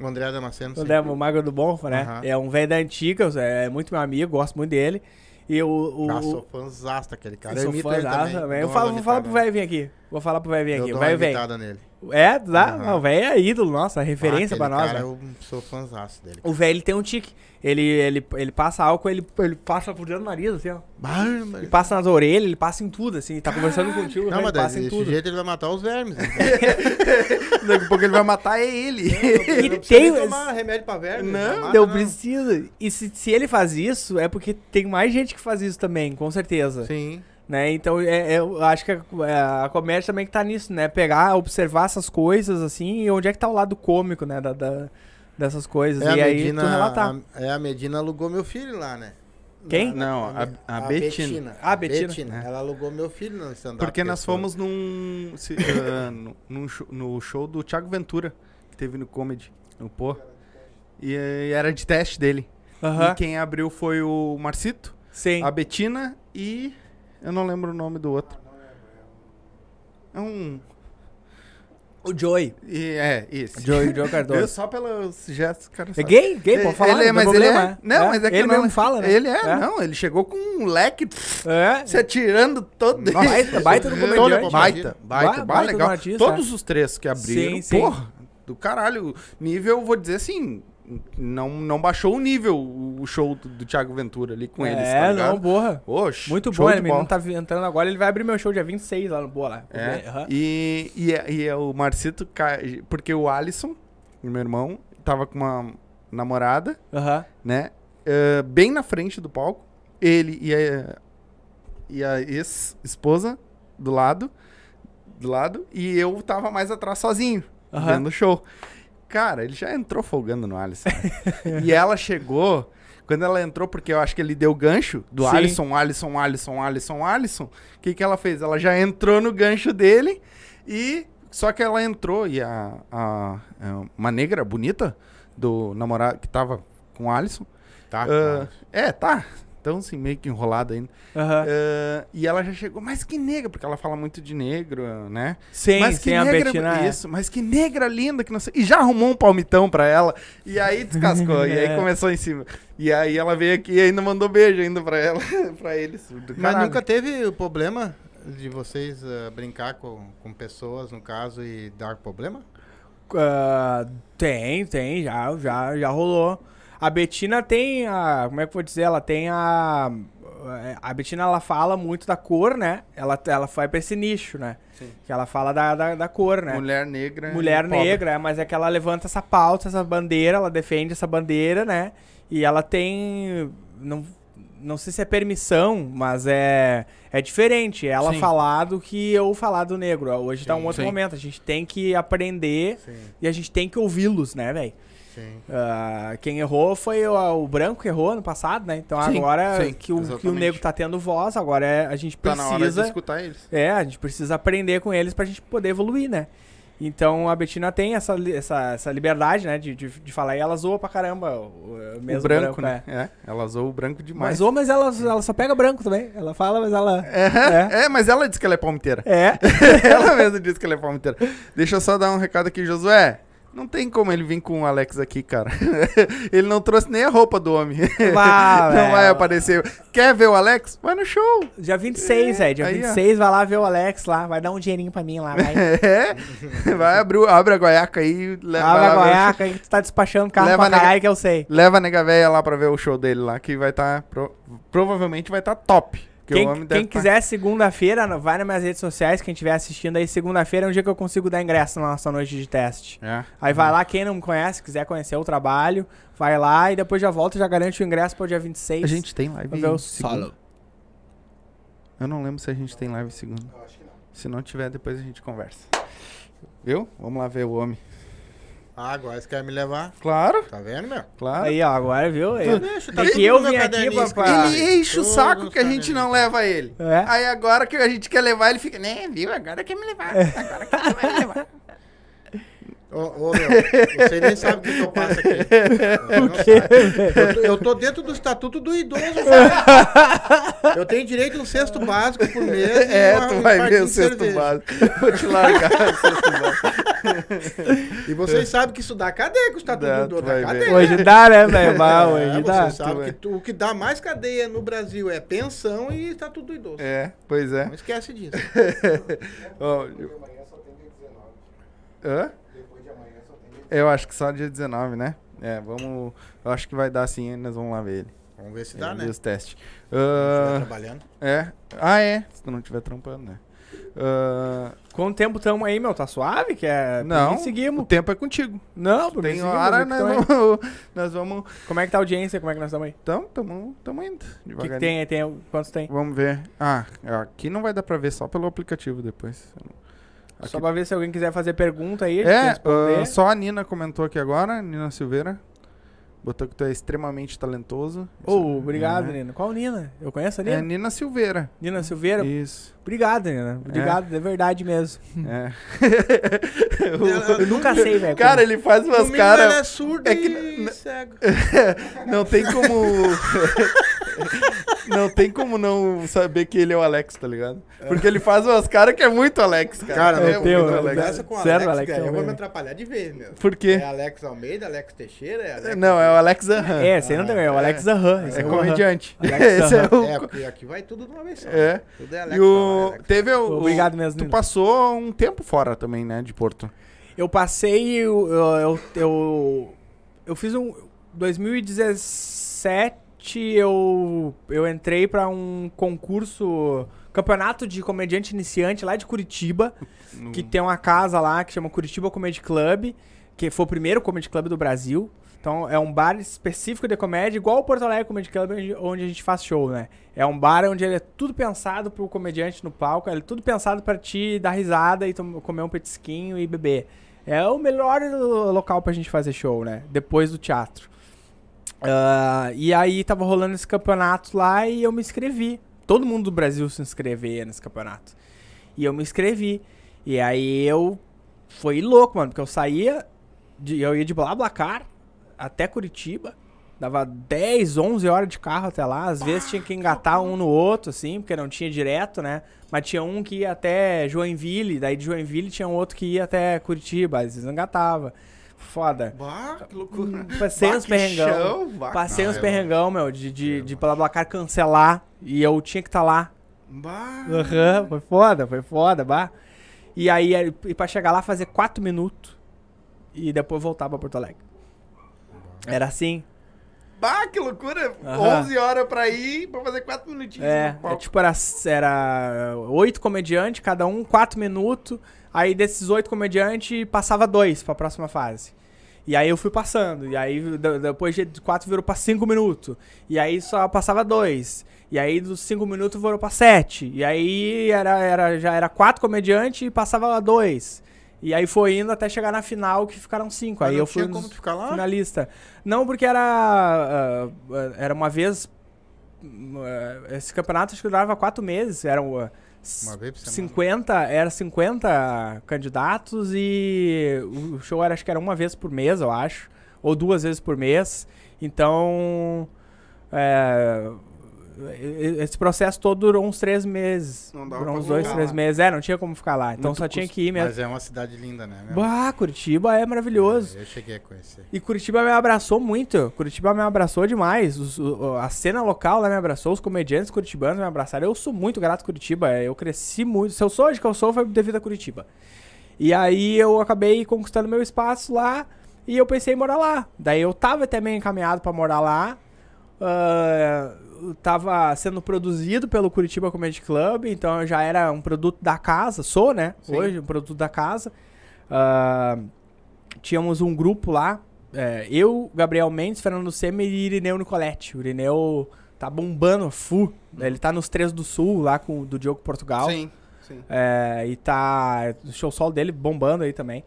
O André Damasceno. O sim. André, o Magro do Bonfa, né? Aham. É um velho da antiga, é muito meu amigo, gosto muito dele. E o. o, Ah, o sou fãzasto daquele cara. eu sou imito ele fãzaço também. Eu falo, vou falar pro velho vir aqui. Vou falar pro velho vir Eu aqui. O uma vem. nele. É, dá. Aham. O velho é ídolo, nossa, referência Ah, pra nós. cara, né? eu sou fãzaço dele. O velho ele tem um tique. Ele, ele, ele passa álcool, ele, ele passa por dentro do nariz, assim, ó. Ele passa nas orelhas, ele passa em tudo, assim. Tá conversando contigo, Não, ele mas passa em desse tudo. jeito ele vai matar os vermes. né? Daqui a pouco ele vai matar é ele. Não precisa tem. nem tomar remédio pra vermes. Não, mata, Não precisa. E se, se ele faz isso, é porque tem mais gente que faz isso também, com certeza. Sim. Né? Então, é, é- eu acho que a, é, a comédia também que tá nisso, né? Pegar, observar essas coisas, assim, e onde é que tá o lado cômico, né? Da, da- dessas coisas. É e a aí Medina, tu relatar. a, é a Medina alugou meu filho lá, né? Quem? Não, a- a Betina. Ah, a Betina. Ela alugou meu filho no stand-up. Porque nós pessoa. fomos num, se- ah, no, num show, no show do Thiago Ventura, que teve no Comedy, no Pô. E, eh, era de teste dele. Aham. E quem abriu foi o Marcito, Sim. a Betina e. Eu não lembro o nome do outro. É um. O Joey. e- é, isso. Joey, Joey Eu Cardoso. só pelos gestos, cara. É gay? Gay, pode falar? Ele é, não mas tem ele problema, é. Não, mas é que Ele eu mesmo não- fala, né? Ele é, não. Ele chegou com um leque É. se atirando todo. Baita, baita do Todo comediante. Baita, baita, baita do legal. artista, Todos os três que abriram, Sim, sim. porra, do caralho. Nível, vou dizer assim, não, não baixou o nível o show do, do Thiago Ventura ali com eles, tá É, ligado? não, porra. Oxe, Muito bom, ele não tá entrando agora, ele vai abrir meu show dia 26 lá no Boa lá. É, Aham. e, e, é- e é o Marcito, porque o Alisson, meu irmão, tava com uma namorada, Aham. né, eh, bem na frente do palco, ele e a, e a ex-esposa do lado, do lado, e eu tava mais atrás sozinho, Aham. vendo o show. Cara, ele já entrou folgando no Alisson. né? e ela chegou, quando ela entrou, porque eu acho que ele deu gancho do Sim. Alisson, Alisson, Alisson, Alisson, Alisson. O que, que ela fez? Ela já entrou no gancho dele e. Só que ela entrou e a, a- a- uma negra bonita do namorado que tava com o Alisson. Tá, claro. é, tá. Então, assim, meio que enrolado ainda. Ah, e ela já chegou, mas que negra, porque ela fala muito de negro, né? Sim, mas que sim, a negra, Betina. é. isso, mas que negra linda que não sei. E já arrumou um palmitão pra ela. E aí descascou, e aí É. começou em cima. E aí ela veio aqui e ainda mandou beijo ainda pra ela, pra eles. Mas nunca teve o problema de vocês ah, brincar com, com pessoas, no caso, e dar problema? Ah, tem, tem, já, já, já rolou. A Betina tem a. Como é que eu vou dizer? Ela tem a. A Betina ela fala muito da cor, né? Ela, ela vai pra esse nicho, né? Sim. Que ela fala da, da, da cor, né? Mulher negra. Mulher e pobre. negra, é, mas é que ela levanta essa pauta, essa bandeira, ela defende essa bandeira, né? E ela tem. Não, não sei se é permissão, mas é, é diferente. Ela Sim. falar do que eu falar do negro. Hoje tá um Sim. outro Sim. momento. A gente tem que aprender Sim, e a gente tem que ouvi-los, né, velho? Ah, quem errou foi o, o branco que errou no passado, né? Então Sim, agora sim, que, o, que o negro tá tendo voz, agora é, a gente Tá na hora de precisa. escutar eles. É, a gente precisa aprender com eles pra gente poder evoluir, né? Então a Betina tem essa, essa, essa liberdade, né? De, de, de falar e ela zoa pra caramba o, o mesmo o branco, né? né? É, ela zoou o branco demais. Mas zoa, mas ela, ela só pega branco também. Ela fala, mas ela. É, é, mas ela disse que ela é palmiteira. É. ela mesma disse que ela é palmiteira. Deixa eu só dar um recado aqui, Josué. Não tem como ele vir com o Alex aqui, cara. ele não trouxe nem a roupa do homem. Vá, não velho. vai aparecer. Quer ver o Alex? Vai no show. Dia 26, velho. Dia aí, ó. 26, vai lá ver o Alex lá. Vai dar um dinheirinho pra mim lá, vai. É. Vai abrir, abre a goiaca aí. le- vai Abre a goiaca aí que tu tá despachando carro Leva pra caralho que eu sei. Leva a nega véia lá pra ver o show dele lá, que vai estar. provavelmente vai estar top. Porque o Quem, homem deve quem tá- quiser, segunda-feira, vai nas minhas redes sociais, quem estiver assistindo aí, segunda-feira é um dia que eu consigo dar ingresso na nossa noite de teste. É. Aí vai lá, quem não me conhece, quiser conhecer o trabalho, vai lá e depois já volta e já garante o ingresso para o dia 26. A gente tem live ver o solo. Eu não lembro se a gente tem live segunda. Se não tiver, depois a gente conversa. Viu? Vamos lá ver o homem. Ah, agora você quer me levar? Claro, Tá vendo, meu? claro. Aí, ó, agora, viu? Aí, Deixa, É tudo que eu vim aqui escrito. Ele enche o saco que a gente não leva ele. É. Aí agora que a gente quer levar, ele fica, né, viu? Agora quer me levar. Agora quer me levar. Ô, ô, meu, você nem sabe o que eu passo aqui. Sabe. Eu, tô- eu tô dentro do estatuto do idoso, cara. Eu tenho direito a um cesto básico por mês. É, uma- tu vai ver o cerveja. básico. Vou te largar o sexto básico. E vocês sabem que isso dá cadeia com o estatuto Dá, do vai ver. cadeia. Hoje dá, né, velho? É, Hoje dá. vai. que tu- o que dá mais cadeia no Brasil é pensão e estatuto do idoso. É, pois é. Não esquece disso. Ó, eu- Hã? Eu acho que só dia 19, né? É, vamos. Eu acho que vai dar sim, nós vamos lá ver ele. Vamos ver se dá, Ele né? os testes. Estiver Ah, trabalhando. é. Ah, é. Se tu não estiver trampando, né? Ah, Quanto tempo tamo aí, meu? Tá suave? Que é... não, Não. o Seguimos. tempo é contigo. Não, por Tem seguimos, hora, nós aí. vamos, nós vamos. Como é que tá a audiência? Como é que nós estamos aí? Tamo, tamo indo. O que, que tem aí? Tem, quantos tem? Vamos ver. Ah, aqui não vai dar pra ver só pelo aplicativo depois. Só Aqui- pra ver se alguém quiser fazer pergunta aí. É, ah, só a Nina comentou aqui agora, Nina Silveira. Botou que tu é extremamente talentoso. Ô, obrigado, É. Nina. Qual Nina? Eu conheço a É Nina? Nina Silveira. Nina Silveira? Isso. Obrigado, Nina. Obrigado, é, verdade mesmo. É. Eu nunca sei, velho. Cara, ele faz umas ela é caras. surdo é que e cego. Não tem como. Não tem como não saber que ele é o Alex, tá ligado? Porque ele faz umas caras que é muito Alex, cara. Cara, é não tenho, muito eu Alex. Com Sério, Alex, Alex cara, eu vou me atrapalhar de vez, meu. Por quê? É Alex Almeida, Alex Teixeira, é Alex... Não, é o Alex Aham. É, aí não tem. É o Alex Aham. esse É é o Aham. comediante. Alex Esse é o. É, porque aqui vai tudo de uma vez só. É. Tudo é Alex. E o. Alex. Teve o. Obrigado mesmo, Tu passou um tempo fora também, né, de Porto. Eu passei, eu, eu, eu, eu, eu fiz um. 2017 eu, eu entrei pra um concurso, campeonato de comediante iniciante lá de Curitiba, No- que tem uma casa lá que chama Curitiba Comedy Club, que foi o primeiro comedy club do Brasil. Então é um bar específico de comédia, igual o Porto Alegre Comedy Club, onde- a gente faz show, né? É um bar onde ele é tudo pensado pro comediante no palco, ele é tudo pensado pra ti dar risada e comer um petisquinho e beber. É o melhor local pra gente fazer show, né? Depois do teatro. Ah, e aí tava rolando esse campeonato lá e eu me inscrevi. Todo mundo do Brasil se inscrevia nesse campeonato. E eu me inscrevi. E aí eu foi louco, mano, porque eu saía, de, eu ia de Blablacar até Curitiba, dava 10, 11 horas de carro até lá, às vezes tinha que engatar um no outro, assim, porque não tinha direto, né? Mas tinha um que ia até Joinville, daí de Joinville tinha um outro que ia até Curitiba, às vezes engatava. Foda. Bah, que loucura. Passei Bah, uns perrengão. chão, bah. Passei Não, uns eu- perrengão, meu, de, de, de Blablacar cancelar. E eu tinha que estar lá. Bah. Aham, foi foda, foi foda, bah. E aí, é, e pra chegar lá, fazer 4 minutos. E depois voltar pra Porto Alegre. Era assim. Bah, que loucura. Aham. 11 horas pra ir, pra fazer 4 minutinhos É, é tipo, era, era oito comediantes, cada um quatro minutos. Aí desses oito comediantes, passava dois pra próxima fase. E aí eu fui passando. E aí de- depois de quatro virou pra cinco minutos. E aí só passava dois. E aí dos cinco minutos virou pra sete. E aí era, era, já era quatro comediantes e passava dois. E aí foi indo até chegar na final, que ficaram cinco. Mas aí não eu fui como ficar lá? finalista. Não, porque era. ah, era uma vez. ah, esse campeonato acho que durava quatro meses. Eram. ah, Uma vez por semana. 50, era 50 candidatos e o show era, acho que era uma vez por mês, eu acho. Ou duas vezes por mês. Então. é, esse processo todo durou uns três meses. Não dava durou uns dois, três lá. meses. É, não tinha como ficar lá. Então Muito só tinha que ir mesmo. Mas é uma cidade linda, né? meu? Bah, Curitiba é maravilhoso. Eu cheguei a conhecer. E Curitiba me abraçou muito. Curitiba me abraçou demais. Os- o- a cena local lá me abraçou. Os comediantes curitibanos me abraçaram. Eu sou muito grato a Curitiba. Eu cresci muito. Se eu sou hoje que eu sou, foi devido a Curitiba. E aí eu acabei conquistando meu espaço lá. E eu pensei em morar lá. Daí eu tava também encaminhado pra morar lá. ah, tava sendo produzido pelo Curitiba Comedy Club, então já era um produto da casa, sou, né? Sim. Hoje, um produto da casa. Ah, tínhamos um grupo lá, é, eu, Gabriel Mendes, Fernando Semer e Irineu Nicoletti. O Irineu tá bombando, fu. Ele tá nos Três do Sul, lá com do Diogo Portugal. Sim, sim. É, e tá o show solo dele bombando aí também.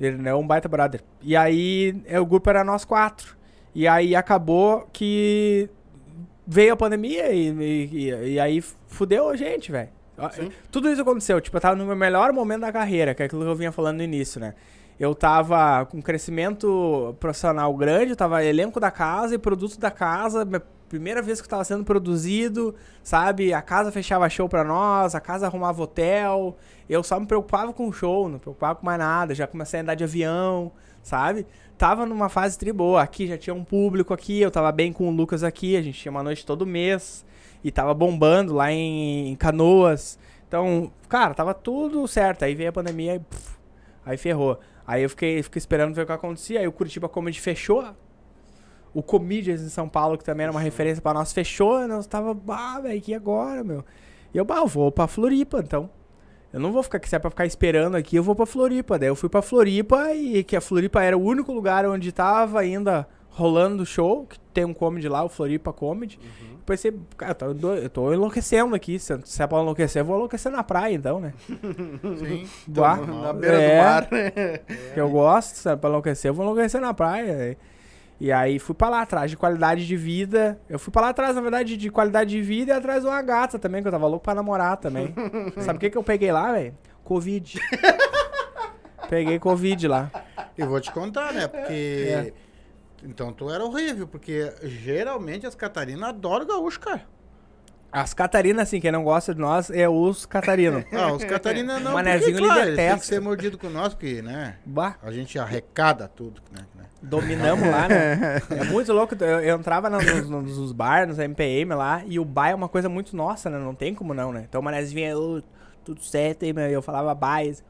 Ele é um baita brother. E aí é, o grupo era nós quatro. E aí acabou que veio a pandemia e, e, e- aí fudeu a gente, velho. Tudo isso aconteceu. Tipo, eu tava no meu melhor momento da carreira, que é aquilo que eu vinha falando no início, né? Eu tava com crescimento profissional grande, eu tava elenco da casa e produto da casa, primeira vez que eu tava sendo produzido, sabe? A casa fechava show pra nós, a casa arrumava hotel. Eu só me preocupava com o show, não me preocupava com mais nada. Já comecei a andar de avião, sabe? Tava numa fase tri boa. Aqui já tinha um público aqui, eu tava bem com o Lucas aqui, a gente tinha uma noite todo mês. E tava bombando lá em, em Canoas. Então, cara, tava tudo certo. Aí veio a pandemia e pff, aí ferrou. Aí eu fiquei, fiquei esperando ver o que acontecia. Aí o Curitiba Comedy fechou. O Comedians em São Paulo, que também era uma referência pra nós, fechou. Nós tava, bah, velho, que agora, meu? E eu, bah, eu vou pra Floripa, então. Eu não vou ficar aqui, se é pra ficar esperando aqui, eu vou pra Floripa. Daí eu fui pra Floripa e que a Floripa era o único lugar onde tava ainda rolando o show, que tem um comedy lá, o Floripa Comedy. Pensei, cara, eu tô, do- eu tô enlouquecendo aqui. Se, se é pra enlouquecer, eu vou enlouquecer na praia, então, né? Sim. Bah, Na beira é, do mar. Que eu gosto, se é pra enlouquecer, eu vou enlouquecer na praia. E aí fui pra lá atrás de qualidade de vida. Eu fui pra lá atrás, na verdade, de qualidade de vida e atrás de uma gata também, que eu tava louco pra namorar também. Sabe o que, que eu peguei lá, velho? Covid. Peguei Covid lá. E vou te contar, né? Porque. É. Então tu era horrível, porque geralmente as Catarinas adoram gaúcho, cara. As Catarinas, assim, quem não gosta de nós é os Catarinos. Ah, os Catarinas não, Manezinho, porque, ele claro, têm que ser mordido com nós, porque, né? Bah, A gente arrecada tudo, né? né? dominamos lá, né? É muito louco. Eu, eu entrava nos, nos, nos bar, nos MPM lá, e o bar é uma coisa muito nossa, né? Não tem como não, né? Então o Manezinho vinha, "Ô, tudo certo aí, meu. E eu falava bais.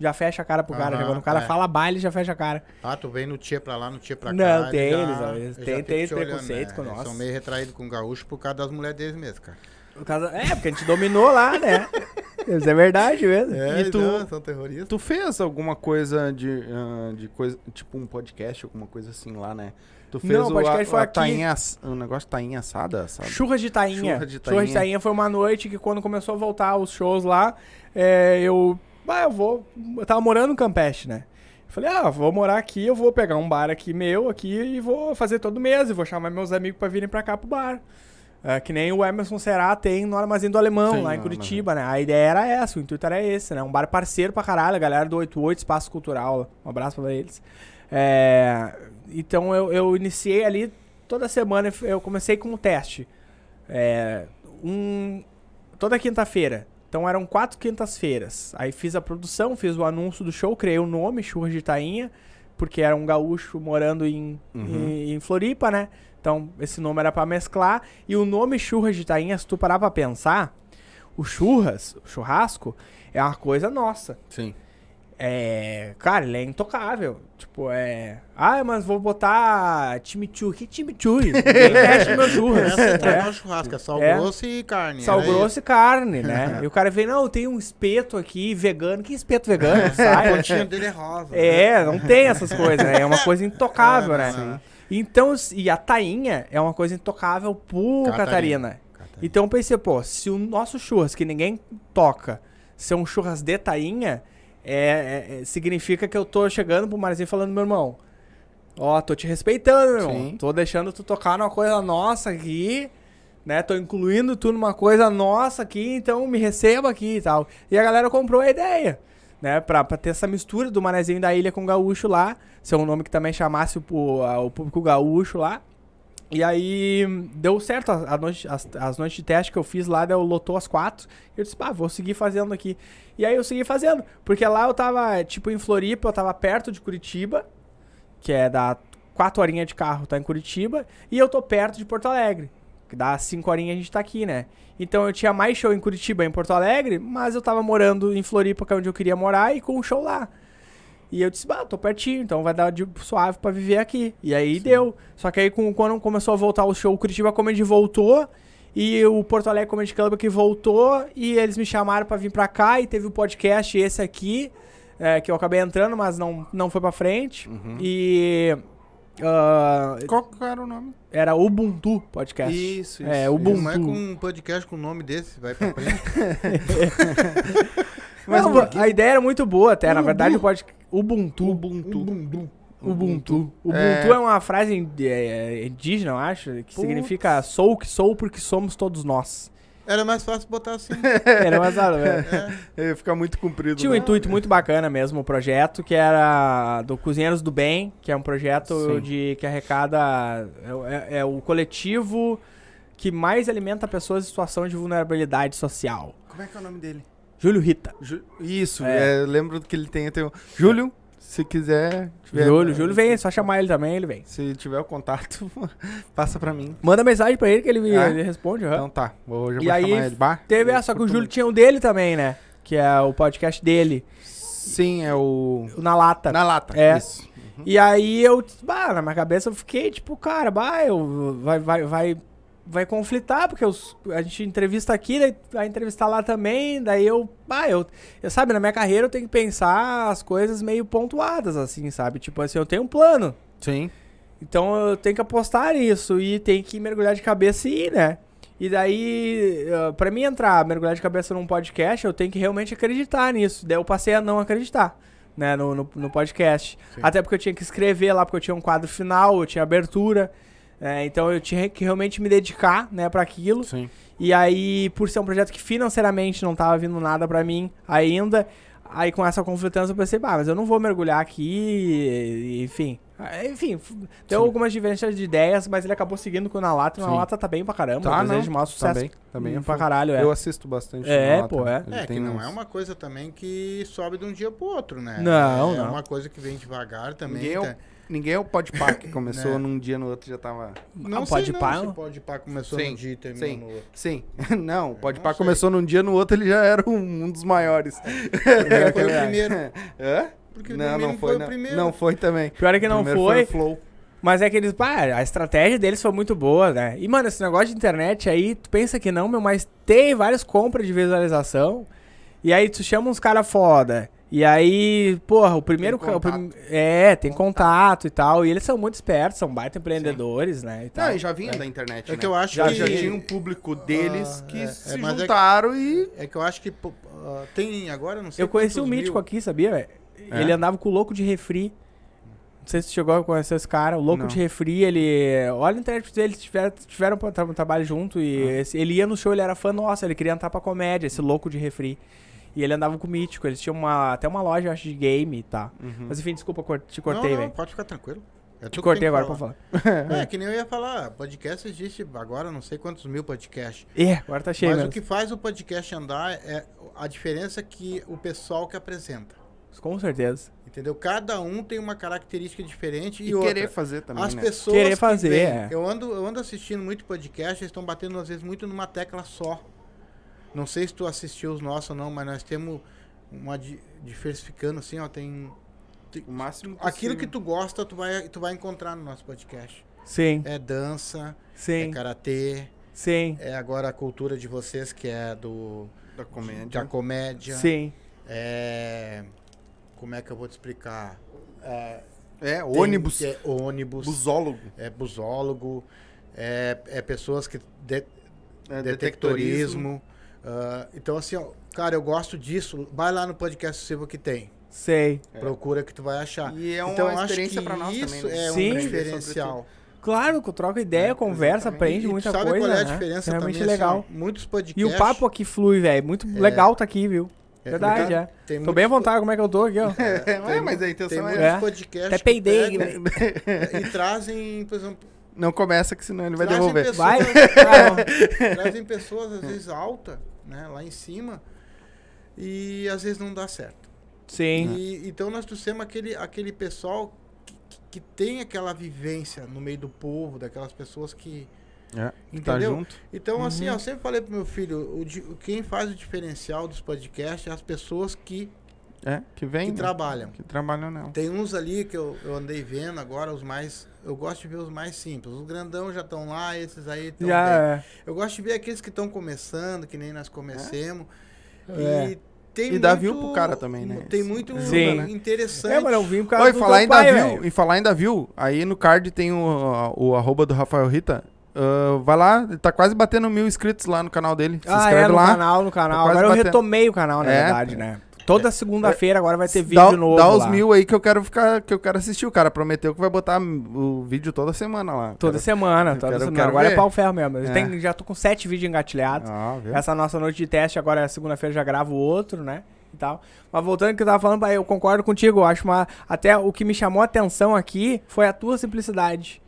Já fecha a cara pro cara. Aham, né? Quando o cara é. fala baile, já fecha a cara. Ah, tu vem no tia pra lá, no tia pra cá. Não, tem já- eles, ó, eles já tem te olhando, preconceito com Eles nós. São meio retraídos com gaúcho por causa das mulheres deles mesmo, cara. Por causa- É, porque a gente dominou lá, né? Isso é verdade mesmo. É, e tu, não, são terroristas. Tu fez alguma coisa de, ah, de coisa, tipo um podcast, alguma coisa assim lá, né? Tu fez Não, o podcast a, foi a aqui. tainha o negócio tainha assada, sabe? Churras de tainha. Churra de Churras de tainha. tainha foi uma noite que quando começou a voltar os shows lá, é, eu. Ah, eu vou. Eu tava morando no Campeche, né? Eu falei, ah, vou morar aqui, eu vou pegar um bar aqui meu aqui e vou fazer todo mês. E vou chamar meus amigos pra virem pra cá pro bar. É, que nem o Emerson Será tem no Armazém do Alemão, Sim, lá em Curitiba, né? A ideia era essa, o intuito era esse, né? Um bar parceiro pra caralho, a galera do 88 Espaço Cultural. Um abraço pra eles. É, então eu, eu iniciei ali, toda semana eu comecei com um teste. É, um, toda quinta-feira. Então eram quatro quintas-feiras. Aí fiz a produção, fiz o anúncio do show, criei o nome, Churras de Tainha, porque era um gaúcho morando em, em, em Floripa, né? Então esse nome era pra mesclar. E o nome Churras de Tainha, se tu parar pra pensar, o churras, o churrasco, é uma coisa nossa. Sim. É. Cara, ele é intocável. Tipo, é. Ah, mas vou botar chimichurri. Que chimichurri? Ninguém mexe meu churras. É É. churrasco, é sal É. grosso e carne. Sal era grosso e carne, né? e o cara vem, não, tem um espeto aqui vegano. Que espeto vegano? isso. A Sai. pontinha dele é rosa. É, não tem essas coisas, né? É uma coisa intocável, É, né? não. Então, e a tainha é uma coisa intocável por Catarina. Catarina. Catarina. Então eu pensei, pô, se o nosso churras, que ninguém toca, ser um churras de tainha, é, é- é- significa que eu tô chegando pro Marzinho falando, meu irmão, ó, tô te respeitando, meu irmão. Sim. Tô deixando tu tocar numa coisa nossa aqui, né? Tô incluindo tu numa coisa nossa aqui, então me receba aqui e tal. E a galera comprou a ideia, né? Pra, pra ter essa mistura do Manezinho da Ilha com o Gaúcho lá, ser um nome que também chamasse o, a- o público gaúcho lá. E aí deu certo a, a noite, as, as noites de teste que eu fiz lá, deu, lotou às quatro. Eu disse, pá, vou seguir fazendo aqui. E aí eu segui fazendo, porque lá eu tava, tipo, em Floripa, eu tava perto de Curitiba, que é da quatro horinhas de carro, tá em Curitiba, e eu tô perto de Porto Alegre, que dá cinco horinhas a gente tá aqui, né? Então eu tinha mais show em Curitiba em Porto Alegre, mas eu tava morando em Floripa, que é onde eu queria morar, e com um show lá. E eu disse, bah, tô pertinho, então vai dar de suave pra viver aqui. E aí deu. Só que aí com- quando começou a voltar o show, o Curitiba Comedy voltou. E o Porto Alegre Comedy Club que voltou. E eles me chamaram pra vir pra cá. E teve o podcast esse aqui. é, que eu acabei entrando, mas não, não foi pra frente. Uhum. E. ah, Qual era o nome? era Ubuntu Podcast. Isso, É, isso, Ubuntu. Como é com um podcast com um nome desse? Vai pra frente. Mas Não, a ideia era muito boa até. Na verdade, o podcast. Ubuntu. Ubuntu. Ubuntu. Ubuntu É. é, uma frase indi- é, indígena, eu acho, que Putz. significa sou o que sou porque somos todos nós. Era mais fácil botar assim. Era mais é. Ia ficar muito comprido. Tinha um né? intuito muito bacana mesmo, o projeto, que era do Cozinheiros do Bem, que é um projeto Sim. de que arrecada. É, é- é o coletivo que mais alimenta pessoas em situação de vulnerabilidade social. Como é que é o nome dele? Júlio Rita. Ju- Isso, É. é, lembro que ele tem, tem. Júlio, se quiser... tiver- Júlio, Júlio vem, é só chamar ele também, ele vem. Se tiver o contato, passa pra mim. Manda mensagem pra ele que ele, Ah? ele responde. aham. Então tá, hoje eu E vou aí, chamar ele. Bah, Teve essa, só que o Júlio tinha o dele também, né? Que é o podcast dele, Sim, é o... o Na Lata. Na lata, É. isso. E aí eu, bah, na minha cabeça eu fiquei tipo, cara, bah, eu, vai, vai, vai, vai conflitar, porque os- a gente entrevista aqui, daí vai entrevistar lá também, daí eu, bah, eu, eu, sabe, na minha carreira eu tenho que pensar as coisas meio pontuadas, assim, sabe? Tipo assim, eu tenho um plano, Sim. então eu tenho que apostar nisso e tem que mergulhar de cabeça e ir, né? E daí, eh, pra mim entrar, mergulhar de cabeça num podcast, eu tenho que realmente acreditar nisso. Daí eu passei a não acreditar, né, no, no, no podcast. Sim. Até porque eu tinha que escrever lá, porque eu tinha um quadro final, eu tinha abertura. Eh, então eu tinha que realmente me dedicar, né, pra aquilo. Sim. E aí, por ser um projeto que financeiramente não tava vindo nada pra mim ainda, aí com essa conflitância eu pensei, bah, mas eu não vou mergulhar aqui, enfim. Enfim, deu Sim. algumas divergências de ideias, mas ele acabou seguindo com o Na Lata, e o Na Sim. Lata tá bem pra caramba, Tá, eu desejo não, maior sucesso Também, também é pra caralho, é. Eu assisto bastante. É, pô, é. É, que não uns- é uma coisa também que sobe de um dia pro outro, né? Não, é não. uma coisa que vem devagar também. Ninguém é, tá? Ninguém é o podpar que começou Né? num dia no outro já tava... Não Ah, sei pode não se pode pá começou Sim, num dia e terminou sim. no outro. Sim. Não, o sei. começou num dia no outro ele já era um, um dos maiores. Porque foi o primeiro. Hã? Porque o Não, não foi, o não. primeiro. Não foi também. Pior é que não Primeiro foi, o Flow. mas é que eles, pá, a estratégia deles foi muito boa, né? E, mano, esse negócio de internet aí, tu pensa que não, meu, mas tem várias compras de visualização, e aí tu chama uns cara foda, e aí, porra, o primeiro... O contato. prim- É, tem contato e tal, e eles são muito espertos, são baita empreendedores, né, e tal. Não, e já vinha da internet, É né? que eu acho já, que- já tinha um público deles Ah, que é, se é, é que- juntaram e... É que eu acho que ah, tem agora, não sei Eu conheci o quantos Mítico aqui, sabia, velho? É? Ele andava com o louco de refri. Não sei se você chegou a conhecer esse cara. O louco Não. de refri, ele. Olha a internet dele, eles tiveram, tiveram um tra- um trabalho junto. E Ah. esse- ele ia no show, ele era fã nosso, ele queria entrar pra comédia, esse louco de refri. E ele andava com o Mítico. Eles tinham uma, até uma loja, eu acho, de game, tá? Uhum. Mas enfim, desculpa, te cortei, não, velho. pode ficar tranquilo. É Te que cortei que agora pra falar. falar. É, que nem eu ia falar, podcast existe agora, não sei quantos mil podcasts. É, agora tá cheio Mas mesmo. o que faz o podcast andar é a diferença que o pessoal que apresenta. Com certeza. Entendeu? Cada um tem uma característica diferente e, E outra. querer fazer também, As né? pessoas Querer que fazer, vêm- é. eu ando eu ando assistindo muito podcast, eles estão batendo às vezes muito numa tecla só. Não sei se tu assistiu os nossos ou não, mas nós temos uma di- diversificando assim, ó, tem O máximo aquilo que possível. tu gosta, tu vai tu vai encontrar no nosso podcast. Sim, É dança, sim, é karatê, sim, é agora a cultura de vocês que é do Da comédia. da comédia. sim. É como é que eu vou te explicar? É, É, tem- ônibus. é ônibus, Busólogo. é busólogo, é, é pessoas que de- É, detectorismo. Ah, então assim, ó, cara, eu gosto disso. Vai lá no podcast Silva que tem. Sei. É. Procura que tu vai achar. E é uma então eu acho experiência que pra nós isso também, né? é Sim. um diferencial. Claro, que troca ideia, É, conversa, aprende E muita sabe coisa. qual é a né? diferença Realmente também? legal. Assim, muitos E podcasts. o papo aqui flui, velho. Muito legal tá aqui, viu? é, Verdade, tem- é. tem Tô muitos bem à po- vontade como é que eu tô aqui, ó. É, mas a Tem intenção muitos é... É. podcasts Até peidei, né? e trazem, por exemplo, Não começa que senão ele vai trazem devolver. pessoas, Vai? Trazem pessoas às vezes alta, né, lá em cima, e às vezes não dá certo. Sim. E, então nós trouxemos aquele, aquele pessoal que, que- tem aquela vivência no meio do povo, daquelas pessoas que. É, tá Entendeu? junto. Então, assim, Uhum. ó, eu sempre falei pro meu filho, o- quem faz o diferencial dos podcasts é as pessoas que É, que vem. que né? trabalham. Que trabalham não. Tem uns ali que eu, eu andei vendo agora, os mais. Eu gosto de ver os mais simples. Os grandão já estão lá, esses aí estão Já bem. é. Eu gosto de ver aqueles que estão começando, que nem nós comecemos. É. E tem E dá muito- view pro cara também, né? Tem muito Sim. interessante. É, mas eu vim por causa Oi, falar ainda pai, viu, e falar ainda viu, aí no card tem o, o arroba do Rafael Rita. Ah, vai lá, tá quase batendo mil inscritos lá no canal dele. Se Ah, inscreve é, no lá. canal, no canal. Tá Agora eu batendo. retomei o canal, na É. verdade, né? Toda segunda-feira agora vai ter vídeo dá, novo dá os lá. mil aí que eu quero ficar, que eu quero assistir. O cara prometeu que vai botar o vídeo toda semana lá. Toda Quero- semana, toda quero- semana. quero Agora ver. é pau ferro mesmo. É. tenho- já tô com sete vídeos engatilhados. Ah? Essa nossa noite de teste agora é segunda-feira, já gravo outro, né? E tal. Mas voltando ao que eu tava falando, eu concordo contigo. Eu acho uma. Até o que me chamou a atenção aqui foi a tua simplicidade.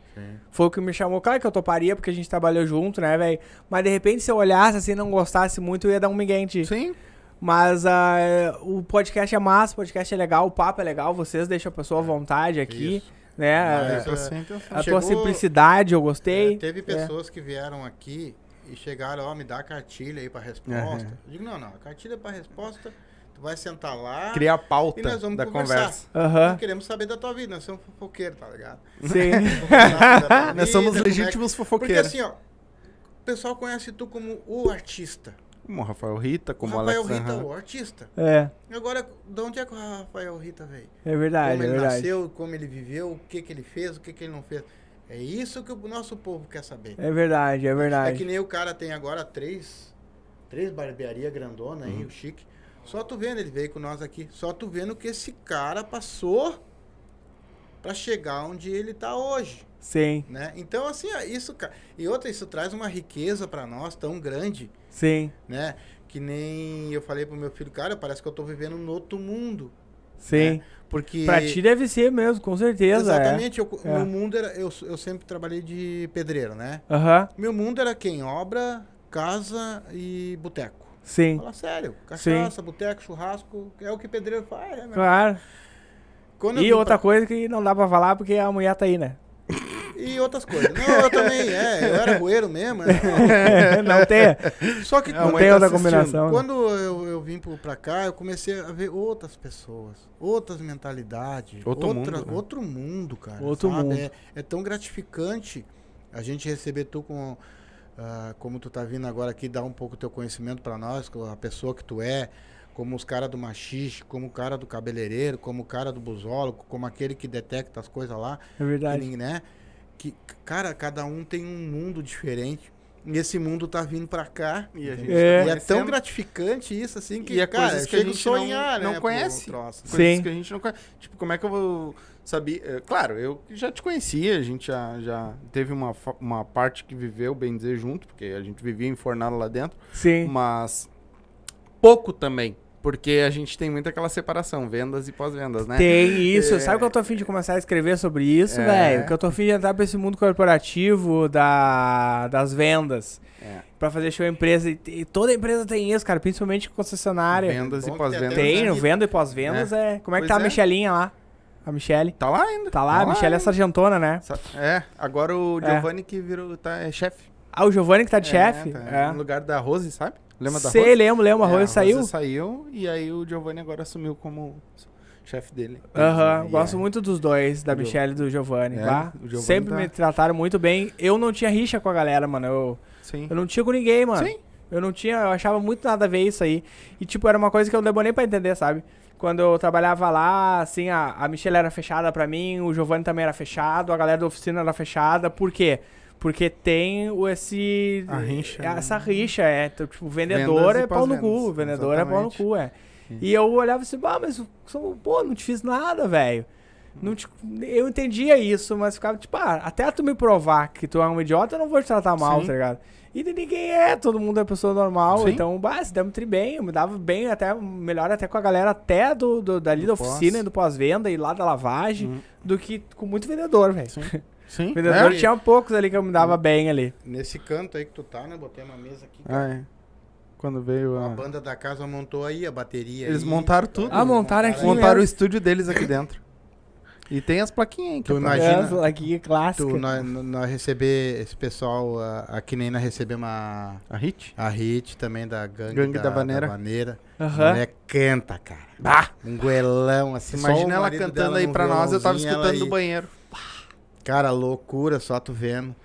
Foi o que me chamou. Claro que eu toparia, porque a gente trabalhou junto, né, velho? Mas de repente, se eu olhasse assim e não gostasse muito, eu ia dar um ti. Sim. Mas ah, o podcast é massa, o podcast é legal, o papo é legal, vocês deixam a pessoa à vontade aqui, Isso. né? Mas, tô é, sem intenção. a chegou- tua simplicidade eu gostei. É, teve pessoas que vieram aqui e chegaram, ó, me dá a cartilha aí pra resposta. Aham. Eu digo, não, não, a cartilha pra resposta, tu vai sentar lá Criar a pauta e nós vamos da conversar. conversa. Aham. Nós queremos saber da tua vida, nós somos fofoqueiros, tá ligado? Sim. Vamos saber da tua Nós somos vida, como é que- legítimos Porque fofoqueiros. assim, ó, o pessoal conhece tu como o artista. Como o Rafael Rita, como o o Rafael Alex Rita, Aham. o artista. É, Agora, de onde é que o Rafael Rita veio? é verdade, como é ele verdade. nasceu, como ele viveu, o que, que ele fez, o que, que ele não fez. É isso que o nosso povo quer saber. É verdade, é É verdade. que nem o cara tem agora três, três barbearia grandona Uhum. aí, o chique. Só tu vendo, ele veio com nós aqui. Só tu vendo que esse cara passou pra chegar onde ele tá hoje, Sim, né? Então assim, isso, e outra, isso traz uma riqueza pra nós tão grande, sim, né? Que nem eu falei pro meu filho, cara, parece que eu tô vivendo num outro mundo, sim. porque Pra ti deve ser mesmo, com certeza. é. Exatamente, eu, É. meu mundo era eu, eu sempre trabalhei de pedreiro, né? Aham, Meu mundo era quem? Obra, casa e boteco. sim. Fala sério, cachaça, boteco, churrasco, é o que pedreiro faz. né? Claro. Quando E outra pra- coisa que não dá pra falar porque a mulher tá aí, né? E outras coisas. Não, eu também, é, eu era roeiro mesmo. né? não tem, Só que É, não mãe tem outra combinação. né? quando eu, eu vim pra cá, eu comecei a ver outras pessoas, outras mentalidades, Outro outra- mundo, né? outro mundo, cara. Outro sabe? mundo. É, é tão gratificante a gente receber tu com. ah, como tu tá vindo agora aqui, dar um pouco teu conhecimento pra nós, a pessoa que tu é, como os caras do machixe, como o cara do cabeleireiro, como o cara do busólogo, como aquele que detecta as coisas lá. É que verdade. nem, né? Que, cara, cada um tem um mundo diferente. E esse mundo tá vindo pra cá. E a gente É. E é tão gratificante isso, assim, que, E é cara, coisas eu que a gente sonhar, não, né, não pro conhece. troço. Coisas Sim. que a gente não conhece. Tipo, como é que eu vou saber? é, Claro, eu já te conhecia, a gente já, já teve uma, uma parte que viveu, bem dizer, junto, porque a gente vivia enfornado lá dentro, Sim. mas pouco também. Porque a gente tem muito aquela separação, vendas e pós-vendas, né? Tem isso. É. Sabe que eu tô afim de começar a escrever sobre isso, É. velho? Que eu tô afim de entrar pra esse mundo corporativo da, das vendas. É. Pra fazer show empresa. E, e toda empresa tem isso, cara. Principalmente concessionária. Vendas Bom e pós-vendas. Tem, no venda e pós-vendas é. Como é que Pois tá a é. Michelinha lá? A Michele. Tá lá ainda. Tá lá, a Michele é sargentona, né? É, agora o É. Giovanni que virou, tá, é chefe. Ah, o Giovanni que tá de É, chefe? tá É. No lugar da Rose, sabe? Lembra da Sei, Rose? lembro, lembro. A É, Rose saiu. saiu e aí o Giovanni agora assumiu como chefe dele. Aham, E gosto é- muito dos dois, da Michelle e do Giovanni. É, tá? Sempre tá- me trataram muito bem. Eu não tinha rixa com a galera, mano. Eu, Sim. eu não tinha com ninguém, mano. Sim. Eu não tinha, eu achava muito nada a ver isso aí. E, tipo, era uma coisa que eu demorei pra entender, sabe? Quando eu trabalhava lá, assim, a, a Michelle era fechada pra mim, o Giovanni também era fechado, a galera da oficina era fechada. Por quê? Porque tem o- esse. Né? Essa rixa, é. Então, Tipo, vendedor é pau no cu. Vendedor é pau no cu, é. E eu olhava assim, ah, mas pô, não te fiz nada, velho. Não te- eu entendia isso, mas ficava tipo, ah, até tu me provar que tu é um idiota, eu não vou te tratar mal, Sim. tá ligado? E ninguém é, todo mundo é pessoa normal, Sim. então, bah, se deu tri bem, eu me dava bem, até melhor até com a galera até do, do- dali Do da pós. oficina e do pós-venda e lá da lavagem, Hum. do que com muito vendedor, velho. Sim. Vendedor É. tinha poucos ali que eu me dava bem ali. Nesse canto aí que tu tá, né? Botei uma mesa aqui. Ah, é. Quando veio A a... banda da casa montou aí a bateria. Eles aí. montaram tudo. Ah, montaram aqui Montaram o mesmo. estúdio deles aqui dentro. E tem as plaquinhas, hein? que Tu é pra- imagina- É, aqui, clássica. Tu, nós, nós receber esse pessoal, aqui nem nós recebemos a, A hit? a hit também da Gangue, Gangue da Vaneira. Vaneira. A Aham. mulher canta, cara. Bah! Um goelão, assim. só Imagina o ela cantando aí pra nós, eu tava escutando no aí. banheiro. Cara, loucura, só tu vendo.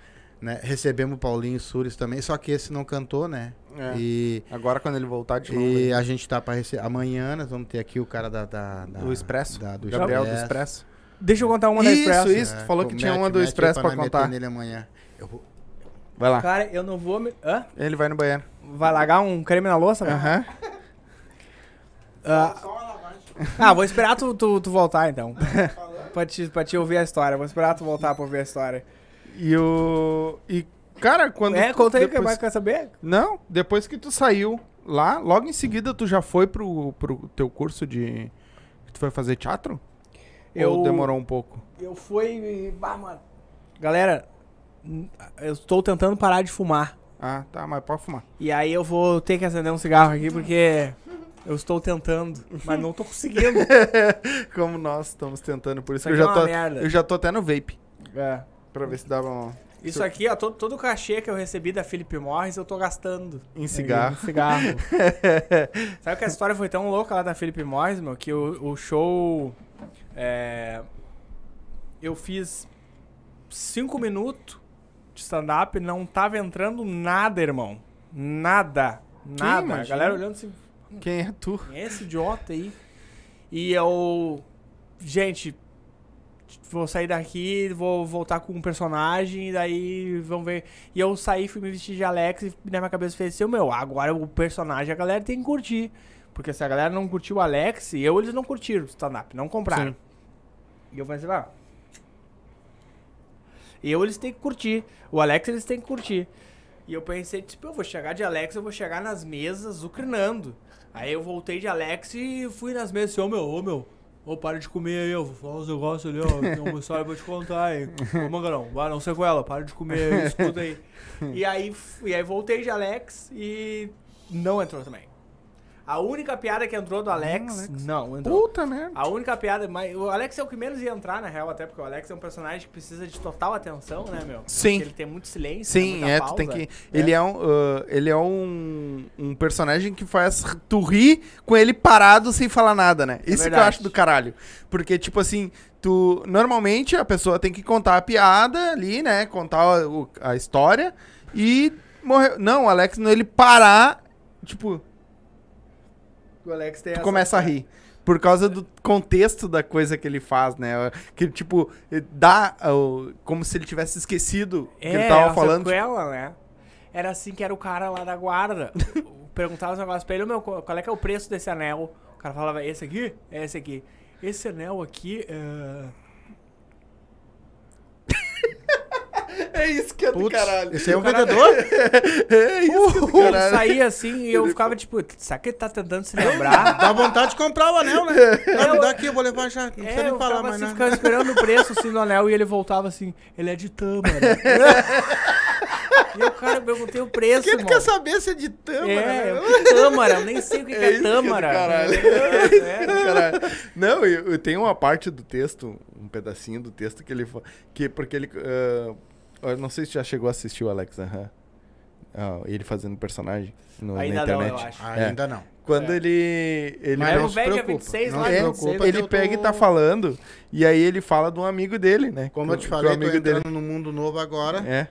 Né? Recebemos o Paulinho Sures também, só que esse não cantou, né? É. E, Agora quando ele voltar de novo. e aí. a gente tá pra receber. Amanhã nós vamos ter aqui o cara da. da, da- Do Expresso. da- do Gabriel do Expresso. Expresso. Deixa eu contar uma da Isso, Expresso. isso. tu falou que tinha uma do Expresso meter contar. nele amanhã. Eu vou- Vai lá. Cara, eu não vou... Me... Hã? Ele vai no banheiro. Vai largar um creme na louça? velho? Aham. Ah, ah, vou esperar tu, tu, tu voltar, então. pra, te, pra te ouvir a história. Vou esperar tu voltar pra ouvir a história. E o. E, cara, quando. é, conta aí, o que depois- mais quer saber? Não, depois que tu saiu lá, logo em seguida tu já foi pro, pro teu curso de. Que tu foi fazer teatro? Ou demorou um pouco? Eu fui... Bah, mano. Galera, eu estou tentando parar de fumar. Ah, tá, mas pode fumar. E aí eu vou ter que acender um cigarro aqui, porque... Eu estou tentando, mas não tô conseguindo. Como nós estamos tentando, por isso Isso que eu já é uma tô. merda. Eu já tô até no vape. É. Pra ver se dá um. Isso aqui, ó, todo, todo o cachê que eu recebi da Philip Morris, eu tô gastando. Em cigarro. Em cigarro. Sabe que a história foi tão louca lá da Philip Morris, meu, que o, o show. é, eu fiz cinco minutos de stand-up, não tava entrando nada, irmão. Nada. Nada. A imagina? galera olhando assim, Quem é tu? quem é esse idiota aí? E eu. Gente, vou sair daqui, vou voltar com um personagem, e daí vamos ver. E eu saí, fui me vestir de Alex e na minha cabeça fez assim: meu, agora o personagem a galera tem que curtir. Porque se a galera não curtiu o Alex, eu eles não curtiram o stand-up, não compraram. Sim. E eu pensei, ah. Eu eles têm que curtir. O Alex eles têm que curtir. E eu pensei, tipo, eu vou chegar de Alex, eu vou chegar nas mesas zucrinando. Aí eu voltei de Alex e fui nas mesas assim, ô meu, ô meu, ô para de comer aí, eu vou falar uns negócios ali, ó, tem uma história pra te contar, hein. Ô Mangarão, vai, não sei com ela, para de comer aí, escuta aí. E aí, e aí voltei de Alex e não entrou também. A única piada que entrou do Alex, não, entrou. Puta merda. A única piada, mas o Alex é o que menos ia entrar, na real, até porque o Alex é um personagem que precisa de total atenção, né, meu? Sim. Porque ele tem muito silêncio, Sim, é, tu tem pausa. que. Ele é um, ah, ele é um, um personagem que faz tu rir com ele parado sem falar nada, né? Isso que eu acho do caralho. Porque, tipo assim, tu. Normalmente a pessoa tem que contar a piada ali, né? Contar o- a história e morrer. Não, o Alex, ele parar, tipo, O Alex tem tu essa- começa a rir. Por causa do contexto da coisa que ele faz, né? Que, tipo, dá como se ele tivesse esquecido o que É, ele tava a falando. sequela, né? Era assim que era o cara lá da guarda. Perguntava os negócios pra ele, meu, qual é que é o preço desse anel? O cara falava, esse aqui? É esse aqui. Esse anel aqui é... É isso que é do Putz, caralho. Esse aí é um O cara- vendedor? É isso que é do Ele caralho. saía assim e eu ficava tipo, será que ele tá tentando se lembrar? Dá vontade de comprar o anel, né? Não, me dá aqui, eu vou levar já. Não precisa É, nem eu falar mais assim, nada. ficava esperando o preço assim do anel e ele voltava assim, ele é de tâmara. e o cara, eu perguntei o preço, Quem irmão. quer saber se é de tâmara, É, o que é tâmara, eu nem sei o que, que É é, isso que é do tâmara. caralho. É. Caralho. Não, eu, eu tenho uma parte do texto, um pedacinho do texto que ele que porque ele ah, eu não sei se já chegou a assistir o Alex, aham. Ah, ele fazendo personagem no, na Ainda não, internet. eu acho. Ainda não. Quando É. ele ele Mas não o se velho dia preocupa, 26 não lá, é, 26. preocupa. ele que eu pega tô- e tá falando e aí ele fala de um amigo dele, né? Como Que eu te falei, tô amigo dele. entrando no mundo novo agora. É.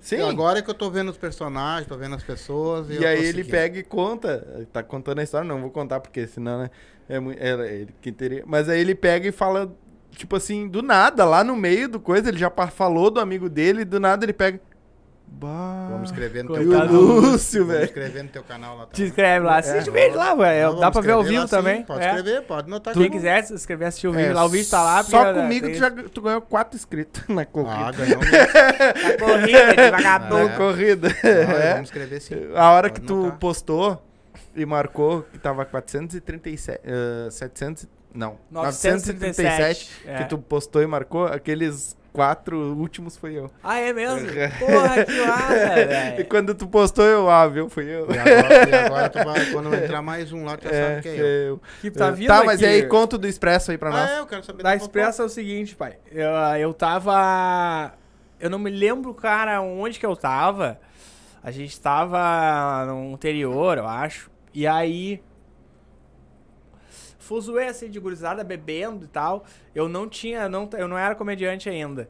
Sim. Agora é que eu tô vendo os personagens, tô vendo as pessoas. E eu aí tô ele pega e conta, tá contando a história, não vou contar porque senão né, é muito, é, ele que teria, mas aí ele pega e fala tipo assim, do nada, lá no meio do coisa, ele já falou do amigo dele, e do nada ele pega Bah. Vamos escrever no teu canal. Lúcio, Vamos velho. escrever no teu canal lá Te também. inscreve lá, assiste o vídeo lá, velho. Dá vamos pra ver ao vivo lá, sim, também. Pode é. escrever, pode notar Quem quiser se inscrever, assistir o vídeo É, lá, o vídeo tá lá. Só porque, né, comigo tem- tu, já, tu ganhou quatro inscritos na corrida. Ah, ganhou. Tá corrida, de vagabundo. Na corrida. Não, É. Vamos escrever sim. A hora Pode que tu notar. postou e marcou que tava 437, eh, 700, não, 937, 937, que é. tu postou e marcou, aqueles quatro últimos fui eu. Ah, é mesmo? Porra, que massa, E velho. quando tu postou, eu, ah, viu? Fui eu. E agora, e agora tu vai, quando entrar mais um lá, tu já sabe que é eu. eu. Que tá vindo Tá, mas aqui. e aí, conta do Expresso aí pra nós. Ah, é, eu quero saber Da Expressa é o seguinte, pai. Eu, eu tava. Eu não me lembro, cara, onde que eu tava. A gente tava no interior, eu acho. E aí. Fuzuê assim de gurizada bebendo e tal. Eu não tinha. Não, eu não era comediante ainda.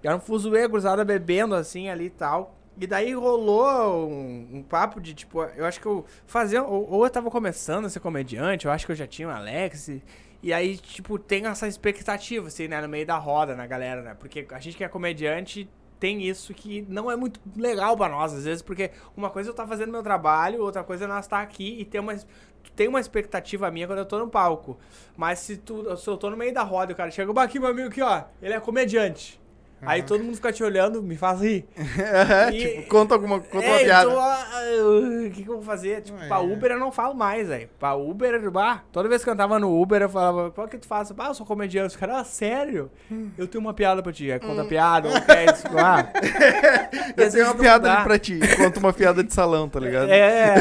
Era um fuzuê, gurizada bebendo assim ali e tal. E daí rolou um, um papo de tipo, eu acho que eu fazia. Ou, ou eu tava começando a ser comediante, eu acho que eu já tinha o Alex. E, e aí, tipo, tem essa expectativa, assim, né, no meio da roda, na galera, né? Porque a gente que é comediante tem isso que não é muito legal pra nós, às vezes, porque uma coisa eu tá fazendo meu trabalho, outra coisa é nós estar aqui e ter uma. Tem uma expectativa minha quando eu tô no palco. Mas se, tu, se eu tô no meio da roda o cara chega, "Bah, aqui, meu amigo, aqui, ó, ele é comediante. Aí todo mundo fica te olhando, me faz rir. E- tipo, conta alguma conta uma É, piada. então, ah, ah, o que, que eu vou fazer? Tipo, Ah, pra é. Uber eu não falo mais, velho. Pra Uber, bah, toda vez que eu tava no Uber, eu falava, qual que tu faz? Ah, eu sou comediante. Os caras, ah, sério? Eu tenho uma piada pra ti. Aí conta a piada, ou quer isso, ah. Eu tenho uma piada dá. ali pra ti. Conta uma piada de salão, tá ligado? É,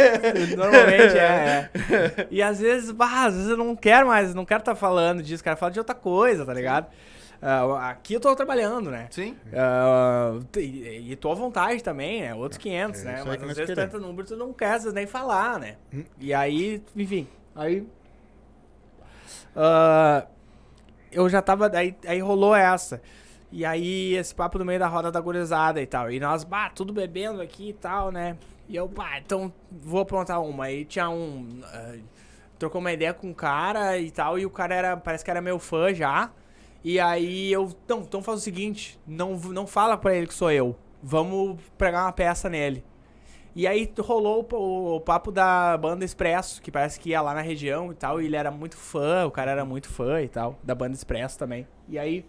normalmente é, é. E às vezes, bah, às vezes eu não quero mais, não quero estar falando disso, quero falar de outra coisa, tá ligado? Ah, aqui eu tô trabalhando, né? Sim. Ah, e, e tô à vontade também, né? Outros 500, é né? isso aí Mas às vezes tanta número tu não quer nem falar, né? E aí, enfim, aí... ah, eu já tava... Aí, aí rolou essa. E aí, esse papo no meio da roda da gurizada e tal. E nós, bah, tudo bebendo aqui e tal, né? E eu, pá, então vou aprontar uma. Aí tinha um... ah, trocou uma ideia com um cara e tal, e o cara era, parece que era meu fã já. E aí eu, não, então faz o seguinte, não, não fala pra ele que sou eu. Vamos pregar uma peça nele. E aí rolou o, o- papo da banda Expresso, que parece que ia lá na região e tal, e ele era muito fã, o cara era muito fã e tal, da banda Expresso também. E aí.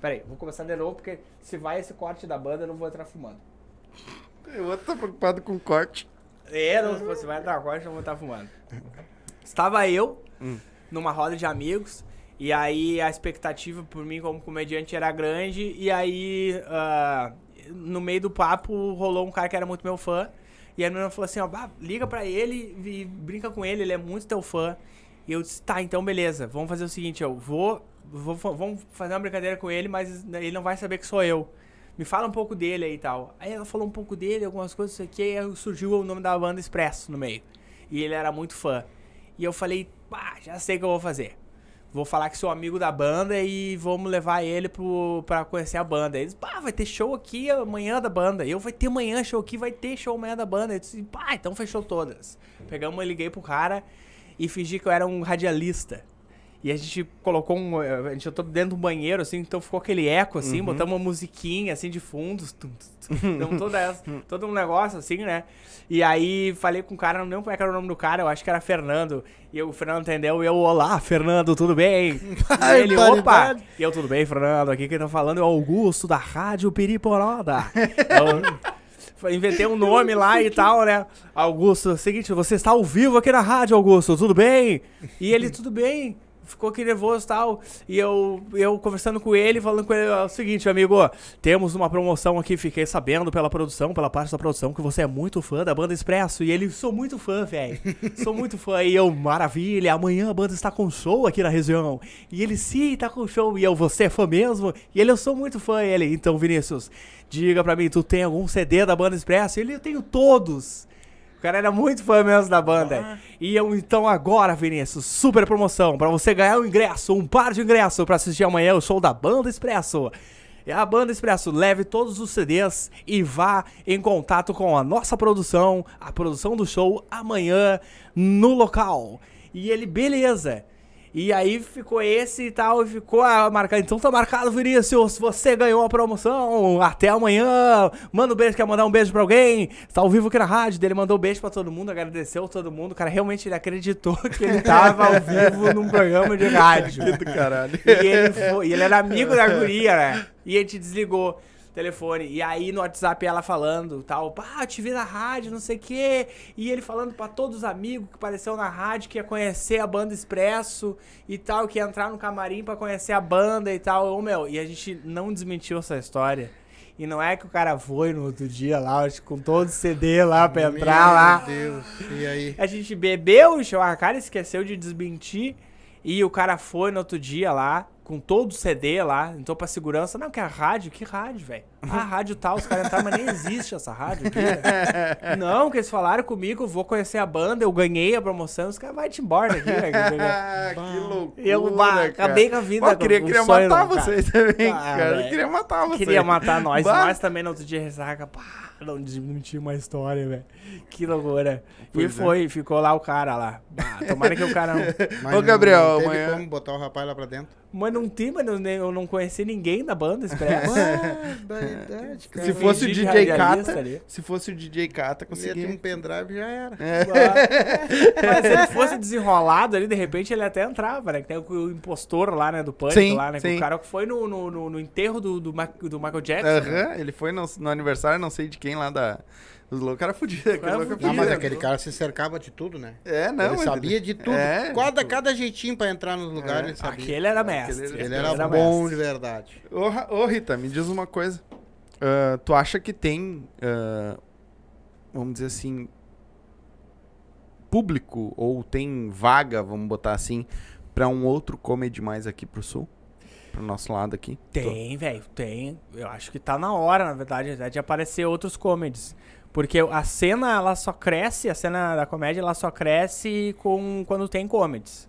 Pera aí, vou começar de novo, porque se vai esse corte da banda, eu não vou entrar fumando. Eu vou estar preocupado com o corte. É, não, se você vai entrar corte, eu vou estar fumando. Estava eu numa roda de amigos. E aí a expectativa por mim como comediante era grande. E aí, ah, no meio do papo, rolou um cara que era muito meu fã. E a menina falou assim, ó, "Bah, liga pra ele e brinca com ele, ele é muito teu fã. E eu disse, tá, então beleza, vamos fazer o seguinte, eu vou, vou vamos fazer uma brincadeira com ele, mas ele não vai saber que sou eu. Me fala um pouco dele aí e tal. Aí ela falou um pouco dele, algumas coisas, isso aqui, aí surgiu o nome da banda Expresso no meio. E ele era muito fã. E eu falei, pá, já sei o que eu vou fazer. Vou falar que sou amigo da banda e vamos levar ele pro, pra conhecer a banda. Eles, pá, vai ter show aqui amanhã da banda. Eu, vai ter amanhã show aqui, vai ter show amanhã da banda. Eu disse, pá, então fechou todas. Pegamos, liguei pro cara e fingi que eu era um radialista. E a gente colocou um. A gente entrou dentro do banheiro, assim, então ficou aquele eco, assim, botamos uma musiquinha, assim, de fundo. tum, tum, tum. Deu toda essa, todo um negócio, assim, né? E aí falei com o cara, não lembro como é que era o nome do cara, eu acho que era Fernando. E o Fernando entendeu, e eu, olá, Fernando, tudo bem? E ele, opa! E eu, tudo bem, Fernando? Aqui quem tá falando é o Augusto, da Rádio Piriporoda. Eu inventei um nome lá e tal, né? Augusto, é seguinte, você está ao vivo aqui na rádio, Augusto, tudo bem? E ele, tudo bem. Ficou aqui nervoso e tal. E eu, eu conversando com ele, falando com ele, é o seguinte, amigo, temos uma promoção aqui, fiquei sabendo pela produção, pela parte da produção, que você é muito fã da Banda Expresso. E ele, sou muito fã, velho. Sou muito fã. E eu, maravilha, amanhã a banda está com show aqui na região. E ele, sim, tá com show. E eu, você é fã mesmo? E ele, eu sou muito fã. E ele, então, Vinícius, diga pra mim, tu tem algum CD da Banda Expresso? Ele, eu tenho todos. O cara era muito fã mesmo da banda. E eu, então, agora, Vinícius, super promoção. Pra você ganhar um ingresso, um par de ingresso pra assistir amanhã o show da Banda Expresso. É a Banda Expresso. Leve todos os CDs e vá em contato com a nossa produção, a produção do show, amanhã no local. E ele, beleza. E aí ficou esse e tal, e ficou a marcar. Então tá marcado, Vinícius. Você ganhou a promoção. Até amanhã. Manda um beijo, quer mandar um beijo pra alguém? Tá ao vivo aqui na rádio. Ele mandou um beijo pra todo mundo, agradeceu todo mundo. O cara realmente ele acreditou que ele tava ao vivo num programa de rádio. Do caralho. E ele, foi, e ele era amigo da guria, né? E a gente desligou. Telefone. E aí no WhatsApp ela falando, tal, pá, te vi na rádio, não sei o quê. E ele falando pra todos os amigos que apareceu na rádio que ia conhecer a banda Expresso e tal, que ia entrar no camarim pra conhecer a banda e tal. Ô, meu, e a gente não desmentiu essa história. E não é que o cara foi no outro dia lá, acho que com todo o CD lá pra entrar lá. Meu Deus. E aí? A gente bebeu, encheu a cara, esqueceu de desmentir. E o cara foi no outro dia lá, com todo o CD lá, entrou pra segurança. Não, que é a rádio? Que rádio, velho? Ah, rádio tal, os caras entraram, mas nem existe essa rádio aqui. Não, que eles falaram comigo, vou conhecer a banda, eu ganhei a promoção, os caras vão te embora daqui, velho. que loucura, E eu bah, cara. acabei com a vida. Eu queria, queria sonho matar cara. vocês também, Ah, cara. Eu queria matar vocês. Queria matar nós, Bah. nós também no outro dia ressaca, pá, não desmentiu uma história, velho. Que loucura. e Pois é. foi, ficou lá o cara lá. Bah, tomara que o cara não. Mas Ô, Gabriel, não teve amanhã- como botar o rapaz lá pra dentro? Mas não tem, mas eu, não conheci ninguém da banda Expresso. Verdade, cara. Se fosse o DJ ali. se fosse o DJ Cata, Ia ter um conseguia. pendrive já era. Mas se ele fosse desenrolado ali, de repente ele até entrava, né? Que tem o, o impostor lá, né? Do Pânico Sim, lá, né? sim. O cara que foi no, no, no- no enterro do, do, Ma- do Michael Jackson. né? Aham, ele foi no, no aniversário, não sei de quem lá da. Os loucos era fudido. Aquele louco é. Não, mas aquele cara se cercava de tudo, né? É, não. ele sabia de tudo. É, cada, cada jeitinho pra entrar nos lugares, É. ele sabia. Aquele era mestre. Aquele Ele era, bom de verdade. Ô, ô, Rita, me diz uma coisa. Ah, tu acha que tem, ah, vamos dizer assim, público ou tem vaga, vamos botar assim, pra um outro comedy mais aqui pro sul? Pro nosso lado aqui? Tem, velho, tem. Eu acho que tá na hora, na verdade, de aparecer outros comedies. Porque a cena, ela só cresce, a cena da comédia, ela só cresce com quando tem comedies.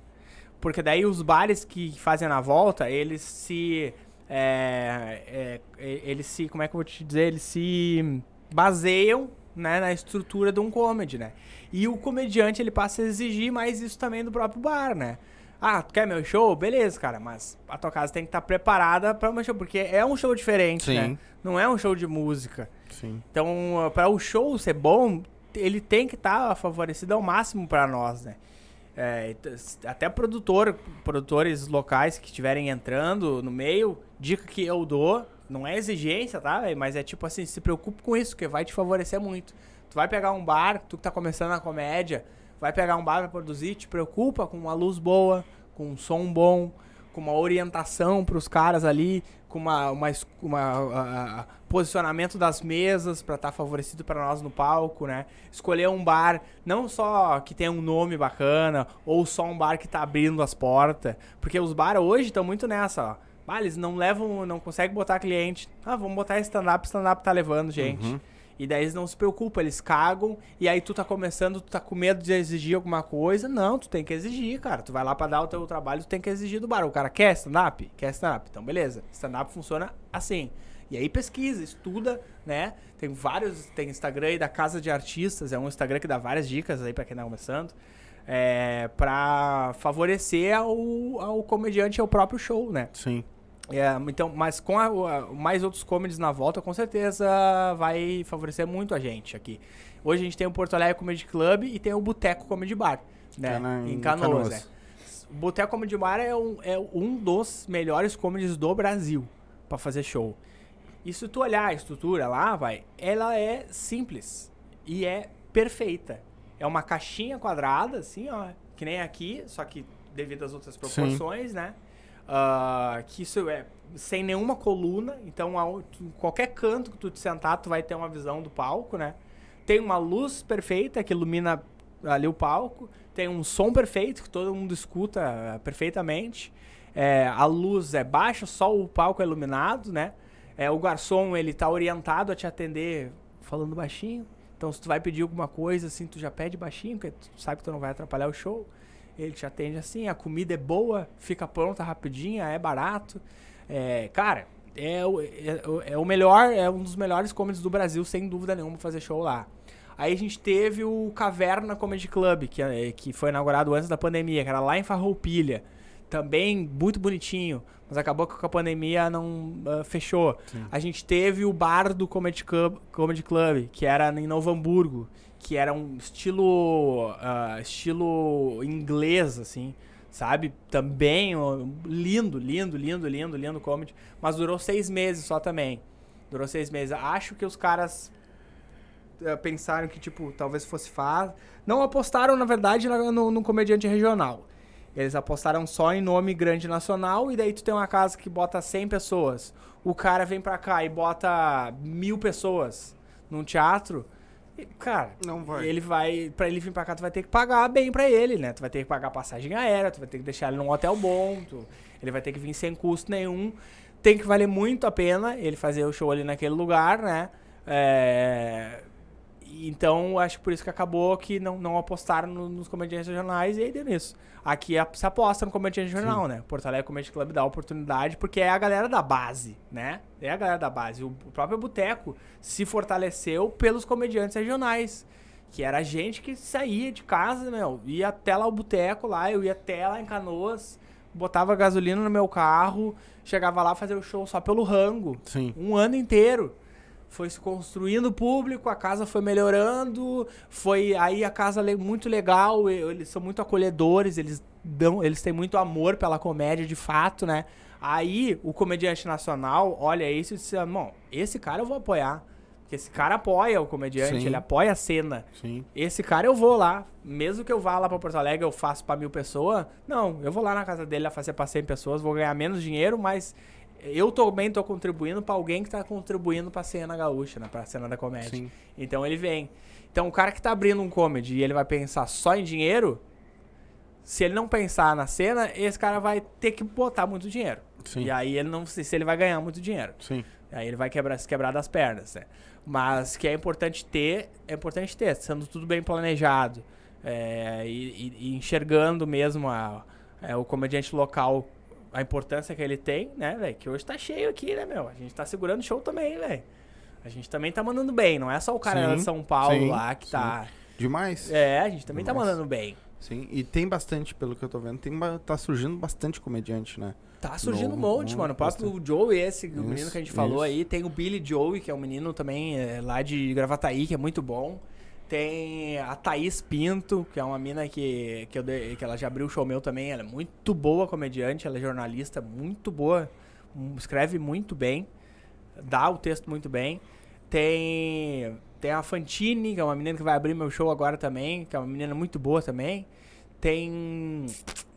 Porque daí os bares que fazem na volta, eles se... é, é, é, eles se... Como é que eu vou te dizer? Eles se baseiam né, na estrutura de um comedy, né? E o comediante, ele passa a exigir mais isso também do próprio bar, né? Ah, tu quer meu show? Beleza, cara, mas a tua casa tem que estar preparada para o meu show, porque é um show diferente, Sim. né? Não é um show de música. Sim. Então, para o show ser bom, ele tem que estar favorecido ao máximo para nós, né? É, até produtor, produtores locais que estiverem entrando no meio, dica que eu dou, não é exigência, tá? véi? Mas é tipo assim, se preocupe com isso, que vai te favorecer muito. Tu vai pegar um bar, tu que tá começando a comédia, vai pegar um bar pra produzir, te preocupa com uma luz boa, com um som bom, com uma orientação pros caras ali, com uma, uma, uma a- posicionamento das mesas pra estar favorecido pra nós no palco, né? Escolher um bar não só que tenha um nome bacana ou só um bar que tá abrindo as portas, porque os bares hoje estão muito nessa, ó. Ah, eles não levam, não conseguem botar cliente. Ah, vamos botar stand-up, stand-up tá levando gente. E daí eles não se preocupam, eles cagam, e aí tu tá começando, tu tá com medo de exigir alguma coisa. Não, tu tem que exigir, cara. Tu vai lá pra dar o teu trabalho, tu tem que exigir do bar. O cara quer stand-up? Quer stand-up. Então, beleza. Stand-up funciona assim. E aí pesquisa, estuda, né? Tem vários, tem Instagram aí da Casa de Artistas, é um Instagram que dá várias dicas aí pra quem tá começando. É, pra favorecer ao, ao comediante ao próprio show, né? Sim. É, então, mas com a- a- mais outros comedies na volta, com certeza vai favorecer muito a gente aqui. Hoje a gente tem o Porto Alegre Comedy Club e tem o Boteco Comedy Bar, né? Tá em em Canoas, Canoas. né? O Boteco Comedy Bar é um, é um dos melhores comedies do Brasil pra fazer show. E se tu olhar a estrutura lá, vai, ela é simples e é perfeita. É uma caixinha quadrada, assim, ó, que nem aqui, só que devido às outras proporções, né? Ah, que isso é sem nenhuma coluna, então ao- tu- qualquer canto que tu te sentar, tu vai ter uma visão do palco, né? Tem uma luz perfeita que ilumina ali o palco, tem um som perfeito que todo mundo escuta ah, perfeitamente. É, a luz é baixa, só o palco é iluminado, né? É, o garçom ele tá orientado a te atender falando baixinho. Então se tu vai pedir alguma coisa assim, tu já pede baixinho, porque tu sabe que tu não vai atrapalhar o show. Ele te atende assim, a comida é boa, fica pronta rapidinha, é barato. É, cara, é, o- é, o- é o melhor, é um dos melhores comedies do Brasil, sem dúvida nenhuma, fazer show lá. Aí a gente teve o Caverna Comedy Club, que, é- que foi inaugurado antes da pandemia, que era lá em Farroupilha. Também muito bonitinho, mas acabou que com a pandemia não ah, fechou. A gente teve o bar do Comedy Club, Comedy Club, que era em Novo Hamburgo, que era um estilo ah, estilo inglês, assim, sabe? Também lindo, lindo, lindo, lindo, lindo comedy, mas durou seis meses só também. Durou seis meses. Acho que os caras eh, pensaram que, tipo, talvez fosse fácil. Não apostaram, na verdade, no, no comediante regional. Eles apostaram só em nome grande nacional e daí tu tem uma casa que bota 100 pessoas. O cara vem pra cá e bota mil pessoas num teatro. Cara, Não vai. ele vai, pra ele vir pra cá, tu vai ter que pagar bem pra ele, né? Tu vai ter que pagar passagem aérea, tu vai ter que deixar ele num hotel bom, tu- ele vai ter que vir sem custo nenhum. Tem que valer muito a pena ele fazer o show ali naquele lugar, né? É, Então, acho que por isso que acabou que não, não apostaram no- nos comediantes regionais e aí deu nisso. Aqui a- se aposta no comediante regional, né? Porto Alegre Comedy Club dá oportunidade porque é a galera da base, né? É a galera da base. O, o próprio Boteco se fortaleceu pelos comediantes regionais. Que era gente que saía de casa, meu, ia até lá o boteco lá, eu ia até lá em Canoas, botava gasolina no meu carro, chegava lá fazer o show só pelo rango. Sim. Um ano inteiro. Foi se construindo o público, a casa foi melhorando, foi aí a casa le- muito legal, eles são muito acolhedores, eles dão, eles têm muito amor pela comédia de fato, né? Aí o comediante nacional olha isso e diz, irmão, esse cara eu vou apoiar. Porque esse cara apoia o comediante, Sim. ele apoia a cena. Sim. Esse cara eu vou lá. Mesmo que eu vá lá pra Porto Alegre, eu faço pra mil pessoas. Não, eu vou lá na casa dele lá fazer pra 100 pessoas, vou ganhar menos dinheiro, mas eu também tô contribuindo pra alguém que tá contribuindo pra cena gaúcha, né? Pra cena da comédia. Sim. Então ele vem. Então o cara que tá abrindo um comedy e ele vai pensar só em dinheiro, se ele não pensar na cena, esse cara vai ter que botar muito dinheiro. Sim. E aí ele não sei se ele vai ganhar muito dinheiro. Sim. Aí ele vai quebrar, se quebrar das pernas, né? Mas que é importante ter, é importante ter, sendo tudo bem planejado. é, e, e- e enxergando mesmo a, é, o comediante local, a importância que ele tem, né, velho? Que hoje tá cheio aqui, né, meu? A gente tá segurando show também, velho. A gente também tá mandando bem, não é só o cara Sim, de São Paulo sim, lá que tá. Demais. É, a gente também tá Nossa. mandando bem. Sim. E tem bastante, pelo que eu tô vendo, tem, tá surgindo bastante comediante, né? Tá surgindo um monte, novo, mano. O próprio Joey, esse, o menino Isso, que a gente falou isso. aí. Tem o Billy Joey, que é um menino também é, lá de Gravataí, que é muito bom. Tem a Thaís Pinto, que é uma mina que, que, eu que ela já abriu o show meu também. Ela é muito boa comediante, ela é jornalista, muito boa. hum, Escreve muito bem, dá o texto muito bem. Tem, tem a Fantine, que é uma menina que vai abrir meu show agora também, que é uma menina muito boa também. Tem.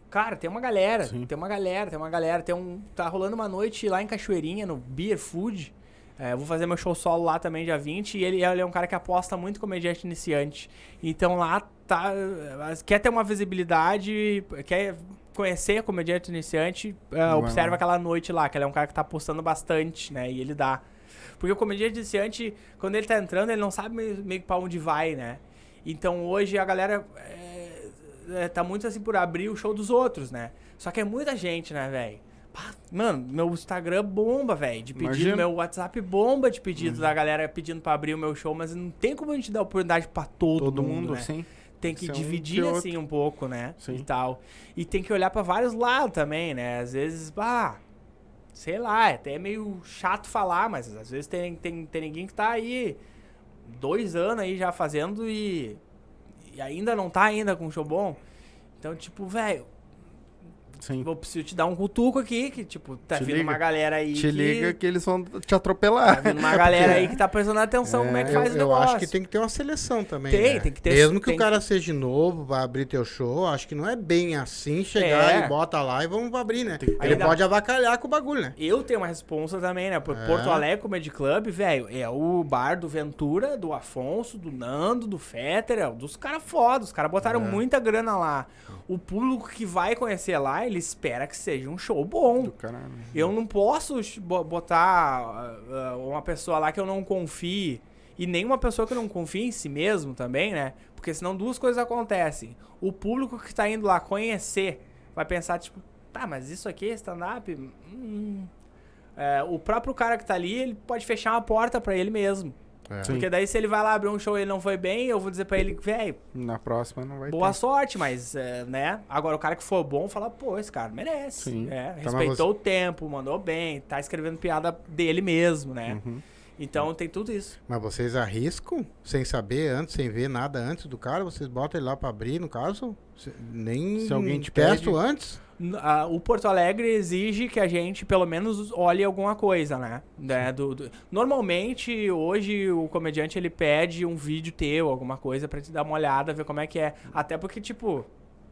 Cara, tem uma galera, Sim. tem uma galera, tem uma galera. Tem um. Tá rolando uma noite lá em Cachoeirinha, no Beer Food. É, vou fazer meu show solo lá também, dia 20. E ele, ele é um cara que aposta muito comediante iniciante. Então lá tá. Quer ter uma visibilidade, quer conhecer a comediante iniciante, é, observa aquela noite lá, que ele é um cara que tá apostando bastante, né? E ele dá. Porque o comediante iniciante, quando ele tá entrando, ele não sabe meio, meio pra onde vai, né? Então hoje a galera é, é, tá muito assim por abrir o show dos outros, né? Só que é muita gente, né, velho? Mano, meu Instagram bomba, velho, de pedido, Imagino. meu WhatsApp bomba de pedidos da galera pedindo pra abrir o meu show, mas não tem como a gente dar oportunidade pra todo, Todo mundo, mundo, né? sim. Tem que é um dividir que assim um pouco, né? Sim. E tal. E tem que olhar pra vários lados também, né? Às vezes, bah, sei lá, é até meio chato falar, mas às vezes tem, tem, tem ninguém que tá aí dois anos aí já fazendo e, e ainda não tá ainda com um show bom. Então, tipo, velho, Sim. eu preciso te dar um cutuco aqui, que, tipo, tá Te vindo liga. uma galera aí Te que... liga que eles vão te Tá atropelar. vindo uma galera aí que tá prestando atenção como é que eu, faz o eu negócio. acho que tem que ter uma seleção também. Tem, né? tem que ter- Mesmo que o cara seja novo, vai abrir teu show, acho que não é bem assim chegar É. e bota lá e vamos abrir, né? Ele Ainda- pode avacalhar com o bagulho, né? Eu tenho uma responsa também, né? Por É. Porto Alegre Comedy Club, velho, é o bar do Ventura, do Afonso, do Nando, do Fetter, é, dos caras foda. Os caras botaram É. muita grana lá. O público que vai conhecer lá, ele espera que seja um show bom. Eu não posso botar ah, ah, uma pessoa lá que eu não confie. E nem uma pessoa que não confie em si mesmo também, né? Porque senão duas coisas acontecem. O público que tá indo lá conhecer vai pensar, tipo, tá, mas isso aqui é stand-up? Hum. É, o próprio cara que tá ali, ele pode fechar uma porta pra ele mesmo. É. Porque daí se ele vai lá abrir um show e ele não foi bem, eu vou dizer pra ele, velho, Na próxima não vai boa ter. sorte, mas, é, né? Agora o cara que for bom, fala, pô, esse cara merece. Sim. É, mas respeitou o tempo, mandou bem, tá escrevendo piada dele mesmo, né? Uhum. Então tem tudo isso. Mas vocês arriscam, sem saber antes, sem ver nada antes do cara, vocês botam ele lá pra abrir, no caso? Se- nem Se alguém te testo pede- antes? A- o Porto Alegre exige que a gente, pelo menos, olhe alguma coisa, né? Né, do- do- Normalmente, hoje, o comediante, ele pede um vídeo teu, alguma coisa, pra te dar uma olhada, ver como é que é. Até porque, tipo,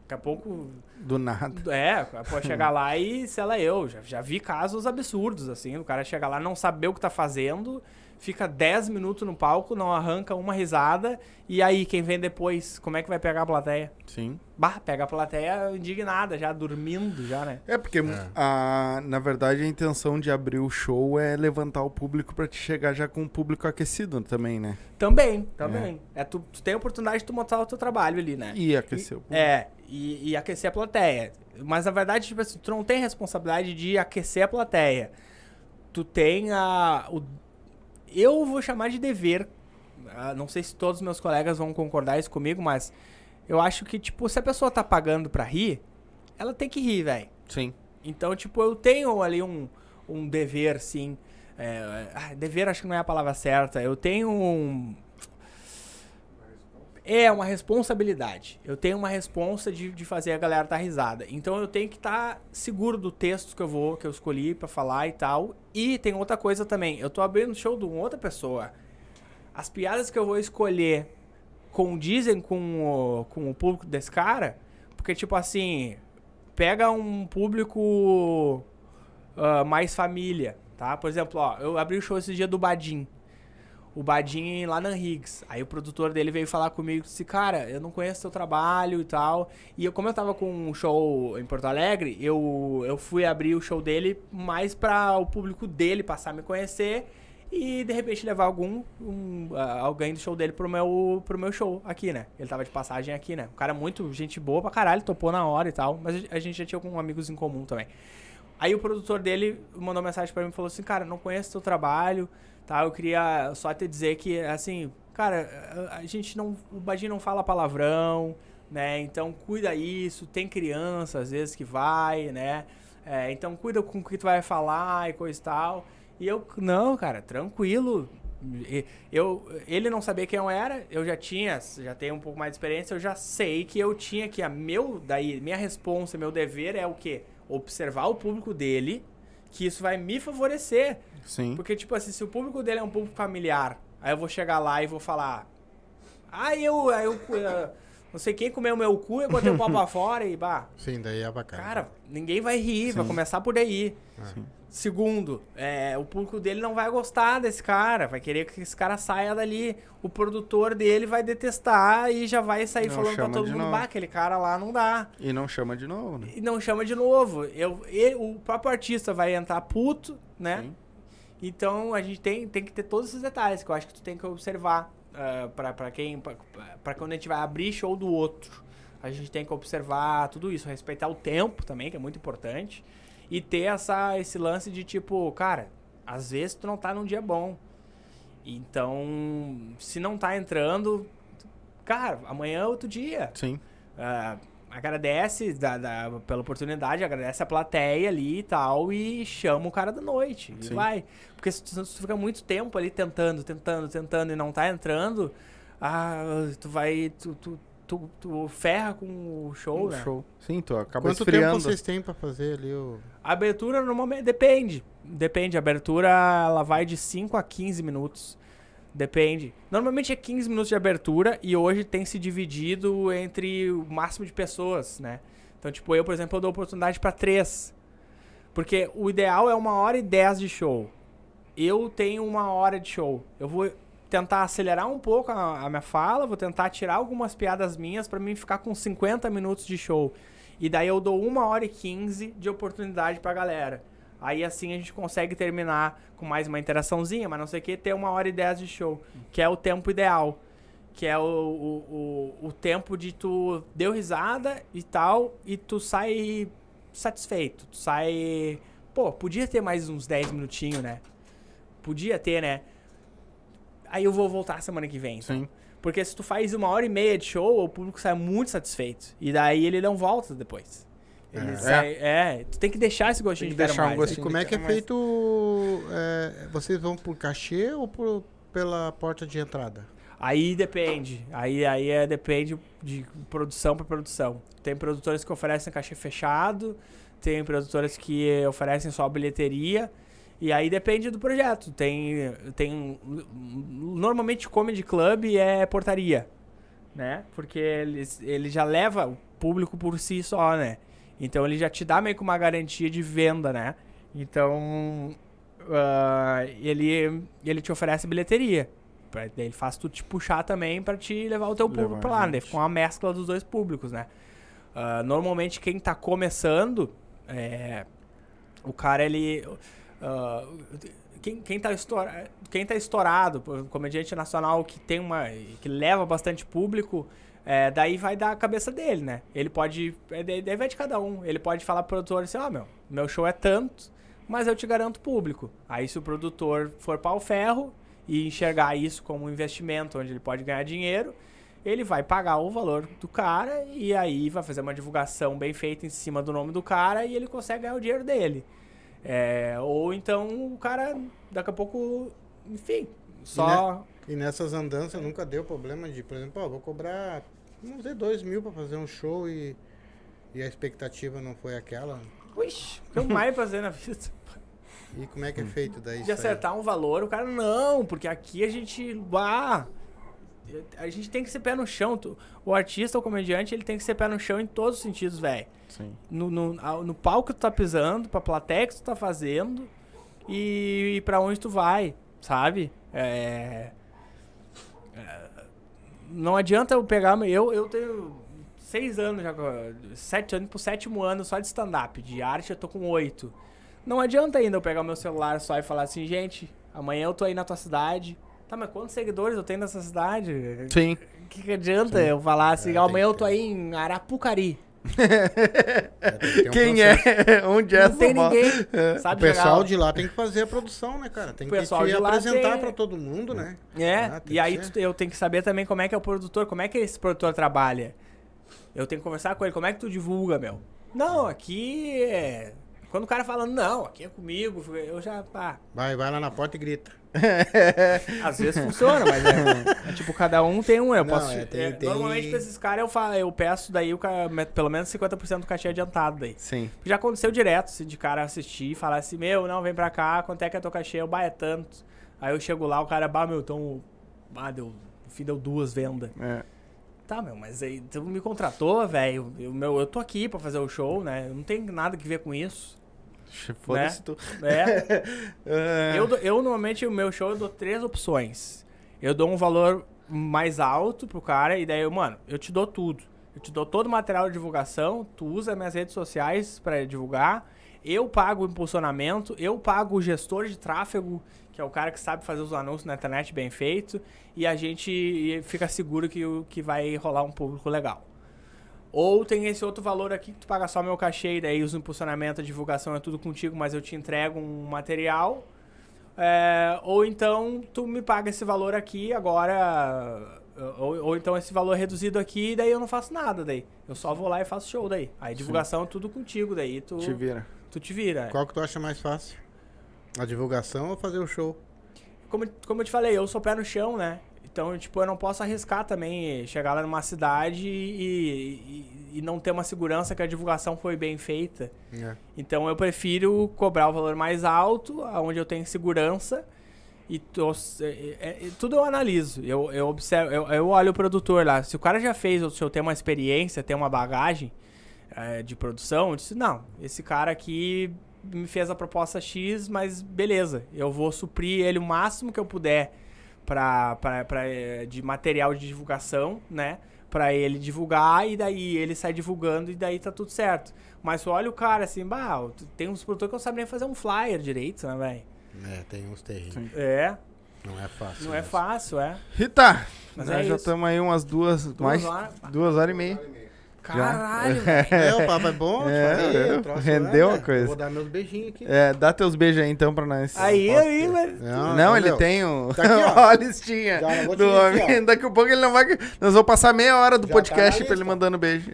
daqui a pouco Do nada. é, pode chegar lá e, sei lá, eu já, já vi casos absurdos, assim, o cara chegar lá, não saber o que tá fazendo, fica 10 minutos no palco, não arranca uma risada, e aí, quem vem depois, como é que vai pegar a plateia? Sim. Bah, pega a plateia indignada, já dormindo, já, né? É porque, A, na verdade, a intenção de abrir o show é levantar o público pra te chegar já com o público aquecido também, né? Também, também. É, tu, tu tem a oportunidade de tu montar o teu trabalho ali, né? E aquecer o público. É, e, e aquecer a plateia. Mas na verdade, tipo assim, tu não tem responsabilidade de aquecer a plateia. Tu tem a. O, eu vou chamar de dever. ah, não sei se todos os meus colegas vão concordar isso comigo, mas eu acho que, tipo, se a pessoa tá pagando pra rir, ela tem que rir, velho. Sim. Então, tipo, eu tenho ali um, um dever, sim. É, ah, dever acho que não é a palavra certa. Eu tenho um. É uma responsabilidade. Eu tenho uma responsa de, de fazer a galera dar risada. Então eu tenho que estar seguro do texto que eu vou, que eu escolhi pra falar e tal. E tem outra coisa também. Eu tô abrindo show de uma outra pessoa. As piadas que eu vou escolher condizem com o, com o público desse cara. Porque, tipo assim, pega um público ah, mais família, tá? Por exemplo, ó, eu abri o show esse dia do Badim. O Badim lá na Higgs. Aí o produtor dele veio falar comigo e disse, cara, eu não conheço teu trabalho e tal. E eu, como eu tava com um show em Porto Alegre, eu, eu fui abrir o show dele mais pra o público dele passar a me conhecer e de repente levar algum um, ah, alguém do show dele pro meu, pro meu show aqui, né? Ele tava de passagem aqui, né? Um cara muito gente boa pra caralho, topou na hora e tal, mas a gente já tinha com amigos em comum também. Aí o produtor dele mandou mensagem pra mim e falou assim: Cara, não conheço teu trabalho, tá? Eu queria só te dizer que, assim, cara, a gente não. O Badinho não fala palavrão, né? Então cuida isso. Tem criança às vezes que vai, né? É, então cuida com o que tu vai falar e coisa e tal. E eu, não, cara, tranquilo. Eu, ele não sabia quem eu era, eu já tinha, já tenho um pouco mais de experiência, eu já sei que eu tinha que a meu, daí, minha responsa, meu dever é o quê? Observar o público dele, que isso vai me favorecer. Sim. Porque, tipo assim, se o público dele é um público familiar, aí eu vou chegar lá e vou falar. Ah, eu, aí eu, eh, não sei quem comeu meu cu, eu botei o pau pra fora e bah. Sim, daí é bacana. Cara, ninguém vai rir, vai começar por daí. Sim. Segundo, é, o público dele não vai gostar desse cara, vai querer que esse cara saia dali. O produtor dele vai detestar e já vai sair Não falando pra todo mundo, novo. bah, aquele cara lá não dá. E não chama de novo, né? E não chama de novo. Eu, ele- o próprio artista vai entrar puto, né? Sim. Então a gente tem, tem que ter todos esses detalhes que eu acho que tu tem que observar ah, pra para quem. Pra quando a gente vai abrir show do outro. A gente tem que observar tudo isso, respeitar o tempo também, que é muito importante. E ter essa, esse lance de tipo, cara, às vezes tu não tá num dia bom. Então, se não tá entrando, cara, amanhã é outro dia. Sim. Ah, agradece da, da- pela oportunidade, agradece a plateia ali e tal, e chama o cara da noite. E Sim. vai. Porque se tu, se tu fica muito tempo ali tentando, tentando, tentando e não tá entrando, ah, tu vai. Tu, tu, tu, tu ferra com o show, Um né? show. Sim, tu acaba Quanto esfriando. tempo vocês têm pra fazer ali o... A abertura normalmente depende. Depende. A abertura ela vai de 5 a 15 minutos. Depende. Normalmente é 15 minutos de abertura e hoje tem se dividido entre o máximo de pessoas, né? Então, tipo, eu, por exemplo, eu dou oportunidade pra três. Porque o ideal é uma hora e dez de show. Eu tenho uma hora de show. Eu vou tentar acelerar um pouco a, a minha fala, vou tentar tirar algumas piadas minhas pra mim ficar com 50 minutos de show. E daí eu dou uma hora e 15 de oportunidade pra galera. Aí assim a gente consegue terminar com mais uma interaçãozinha, mas não sei o que, ter uma hora e dez de show. Que é o tempo ideal. Que é o, o, o, o tempo de tu deu risada e tal, e tu sai satisfeito. Tu sai. Pô, podia ter mais uns 10 minutinhos, né? Podia ter, né? Aí eu vou voltar semana que vem. Sim. Porque se tu faz uma hora e meia de show, o público sai muito satisfeito. E daí ele não volta depois. Ele É. sai- é. tu tem que deixar esse gostinho Tem de deixar um mais, né? E gostinho. como é que é feito... é, vocês vão por cachê ou por, pela porta de entrada? Aí depende. Aí, aí é, depende de produção para produção. Tem produtores que oferecem cachê fechado, tem produtores que oferecem só bilheteria. E aí depende do projeto. Tem. tem normalmente comedy club é portaria. Né? Porque ele, ele já leva o público por si só, né? Então ele já te dá meio que uma garantia de venda, né? Então. ah, ele, ele te oferece bilheteria. Pra- daí Ele faz tu te puxar também pra te levar o teu público Levar pra lá. né? Fica uma mescla dos dois públicos, né? Ah, normalmente quem tá começando, é, o cara ele. Ah, quem, quem, tá estoura, quem tá estourado, por- comediante nacional que tem uma. que leva bastante público, é, daí vai dar a cabeça dele, né? Ele pode. é, Daí vai de cada um. Ele pode falar pro produtor assim, ó, meu, meu show é tanto, mas eu te garanto público. Aí se o produtor for pau ferro e enxergar isso como um investimento onde ele pode ganhar dinheiro, ele vai pagar o valor do cara e aí vai fazer uma divulgação bem feita em cima do nome do cara e ele consegue ganhar o dinheiro dele. É, ou então o cara, daqui a pouco, enfim, só. E nessas andanças nunca deu problema de, por exemplo, ó, vou cobrar, vamos dizer, dois mil pra fazer um show e, e a expectativa não foi aquela. Ixi, o que eu mais fazer na vida? E como é que é feito daí? de isso aí? acertar um valor, o cara, não, porque aqui a gente. Ah, a gente tem que ser pé no chão. tu- O artista, o comediante, ele tem que ser pé no chão em todos os sentidos, velho. Sim. No, no, no palco que tu tá pisando, pra plateia que tu tá fazendo e, e pra onde tu vai, sabe? É, é, não adianta eu pegar. Eu, eu tenho seis anos já, sete anos pro sétimo ano só de stand-up. De arte eu tô com oito. Não adianta ainda eu pegar meu celular só e falar assim, gente, amanhã eu tô aí na tua cidade. Tá, mas quantos seguidores eu tenho nessa cidade? Sim. O que, que adianta eu falar assim, É, tem amanhã eu tô aí em Arapucari? É, tem um Quem processo. é? Onde é não tem essa bola? ninguém. O Sabe pessoal chegar- de lá tem que fazer a produção, né, cara? Tem O que pessoal te de lá apresentar tem- pra todo mundo, né? É, Ah, tem e aí tu- eu tenho que saber também como é que é o produtor, como é que esse produtor trabalha. Eu tenho que conversar com ele, como é que tu divulga, meu? Não, aqui é... Quando o cara fala, não, aqui é comigo, eu já, pá, Vai, vai lá na porta e grita. às vezes funciona, mas é, é tipo, cada um tem um, eu Não, posso... é, tem- é, tem- Normalmente pra esses caras eu, fa- eu peço daí o pelo menos 50% do cachê adiantado daí. Sim. Já aconteceu direto, assim, de cara assistir e falar assim, meu, não, vem pra cá, quanto é que é teu cachê? Eu, bah, é tanto. Aí eu chego lá, o cara, bah, meu, então, bah, deu, no fim deu duas vendas. É. Tá, meu, mas aí tu me contratou, velho. Eu, meu, eu tô aqui pra fazer o show, né? Eu não tenho nada que ver com isso. Foda-se tu. É. É. eu, eu, normalmente, o meu show, eu dou três opções. Eu dou um valor mais alto pro cara e daí, eu, mano, eu te dou tudo. Eu te dou todo o material de divulgação, tu usa minhas redes sociais pra divulgar, eu pago o impulsionamento, eu pago o gestor de tráfego, que é o cara que sabe fazer os anúncios na internet bem feito, e a gente fica seguro que, o- que vai rolar um público legal. Ou tem esse outro valor aqui que tu paga só meu cachê e daí os impulsionamento, a divulgação é tudo contigo, mas eu te entrego um material. É, ou então tu me paga esse valor aqui agora. Ou, ou então esse valor reduzido aqui e daí eu não faço nada daí. Eu só vou lá e faço show daí. Aí divulgação é tudo contigo daí. Tu Te vira. tu te vira. é. Qual que tu acha mais fácil? A divulgação ou fazer o show? Como, como eu te falei, eu sou pé no chão, né? Então, tipo, eu não posso arriscar também chegar lá numa cidade e, e, e não ter uma segurança que a divulgação foi bem feita. É. Então eu prefiro cobrar o valor mais alto, onde eu tenho segurança. E tô- é- é- é- tudo eu analiso. Eu, eu observo, eu, eu olho o produtor lá. Se o cara já fez, ou se eu tenho uma experiência, tem uma bagagem é, de produção, eu disse, não, esse cara aqui me fez a proposta X, mas beleza, eu vou suprir ele o máximo que eu puder pra, pra, pra, eh, de material de divulgação, né? Pra ele divulgar e daí ele sai divulgando e daí tá tudo certo. Mas tu olha o cara assim, bah, tem uns produtores que não sabem nem fazer um flyer direito, né, velho? É, tem uns terríveis. É, Não é fácil. não é fácil, é. Rita, Mas nós é já estamos aí umas duas, mais horas. duas horas e meia. Caralho. É, o papo é bom, te É, falei, é, o troço rendeu é, a coisa. Eu vou dar meus beijinhos aqui. É, dá teus beijos aí então pra nós. Aí, Posso aí, ter. mas... Não, não, ele tem o... Tá aqui, ó. A listinha Já, do aqui, homem. ó. Daqui a pouco ele não vai... Nós vamos passar meia hora do Já tá podcast na pra ele mandando beijo.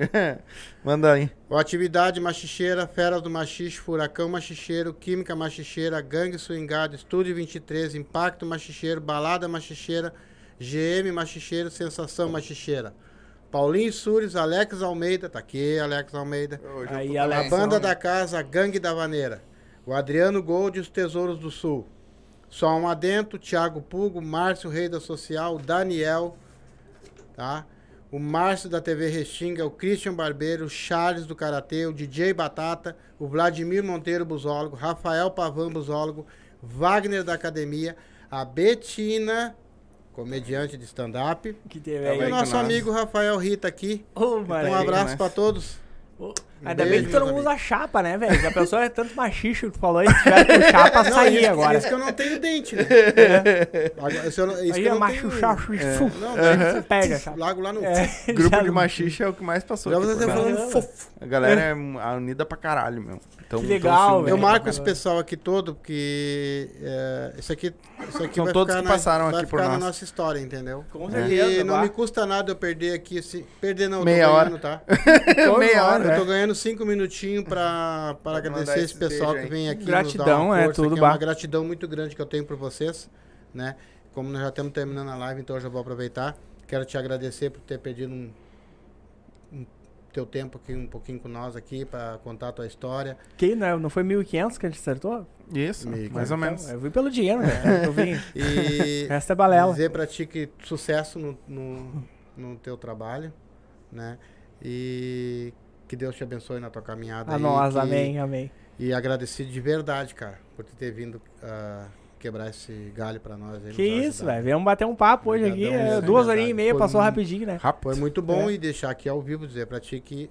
Manda aí. Ó, Atividade machicheira, Feras do Machixe, Furacão Machicheiro, Química Machicheira, Gangue Swingado, Estúdio 23, Impacto Machicheiro, Balada Machicheira, GM Machicheiro, Sensação Machicheira. Paulinho Sures, Alex Almeida, tá aqui, Alex Almeida. Aí, A Alex. banda da casa Gangue da Vaneira. O Adriano Gold e os Tesouros do Sul. Só um adentro, Thiago Pugo, Márcio Rei da Social, Daniel, tá? O Márcio da TV Restinga, o Christian Barbeiro, o Charles do Karatê, o DJ Batata, o Vladimir Monteiro Busólogo, Rafael Pavan Busólogo, Wagner da Academia, a Betina, comediante de stand-up, Que teve Tava e aí. o aí nosso amigo Rafael Rita aqui. Ô, Um mano. abraço pra todos. Ainda bem que todo meus mundo usa chapa, né, velho? Já pensou é tanto machicho que tu falou aí, se tiver com chapa, sair isso, agora. Isso que eu não tenho dente, né? Agora, se eu não- isso Aí que eu é não macho tenho- chacho, Não, daí você perde a chapa. Largo lá no. É, Grupo de não- machixe é o que mais passou. Já você nós. falando fofo. A galera é unida pra caralho, meu. Então, Que legal, então, se- Eu velho. marco esse pessoal aqui todo, porque é, isso aqui, isso aqui São vai todos ficar, que na, passaram aqui por ficar na nós. nossa história, entendeu? Com E certeza, não vá. me custa nada eu perder aqui, esse, perder não, eu Meia tô hora. ganhando, tá? Meia hora, Eu né? tô ganhando cinco minutinhos pra, para agradecer esse pessoal beijo que vem aqui Gratidão, nos dar uma é, força, tudo que é uma gratidão muito grande que eu tenho por vocês, né? Como nós já estamos terminando a live, então eu já vou aproveitar. Quero te agradecer por ter perdido um, um teu tempo aqui, um pouquinho com nós aqui, pra contar a tua história. Que, não, não foi 1.500 que a gente acertou? Isso, mais ou Então, menos. eu vim pelo dinheiro, né? Eu vim. E Essa é balela. dizer pra ti que sucesso no, no, no teu trabalho, né? E que Deus te abençoe na tua caminhada. A aí, nós, que- amém, amém. E agradecido de verdade, cara, por tu ter vindo ah, quebrar esse galho pra nós. Aí, Que isso, velho. Viemos bater um papo hoje aqui. Obrigadão, é, é duas horinhas e meia, Foi passou muito- rapidinho, né? Foi muito bom É. e deixar aqui ao vivo dizer pra ti que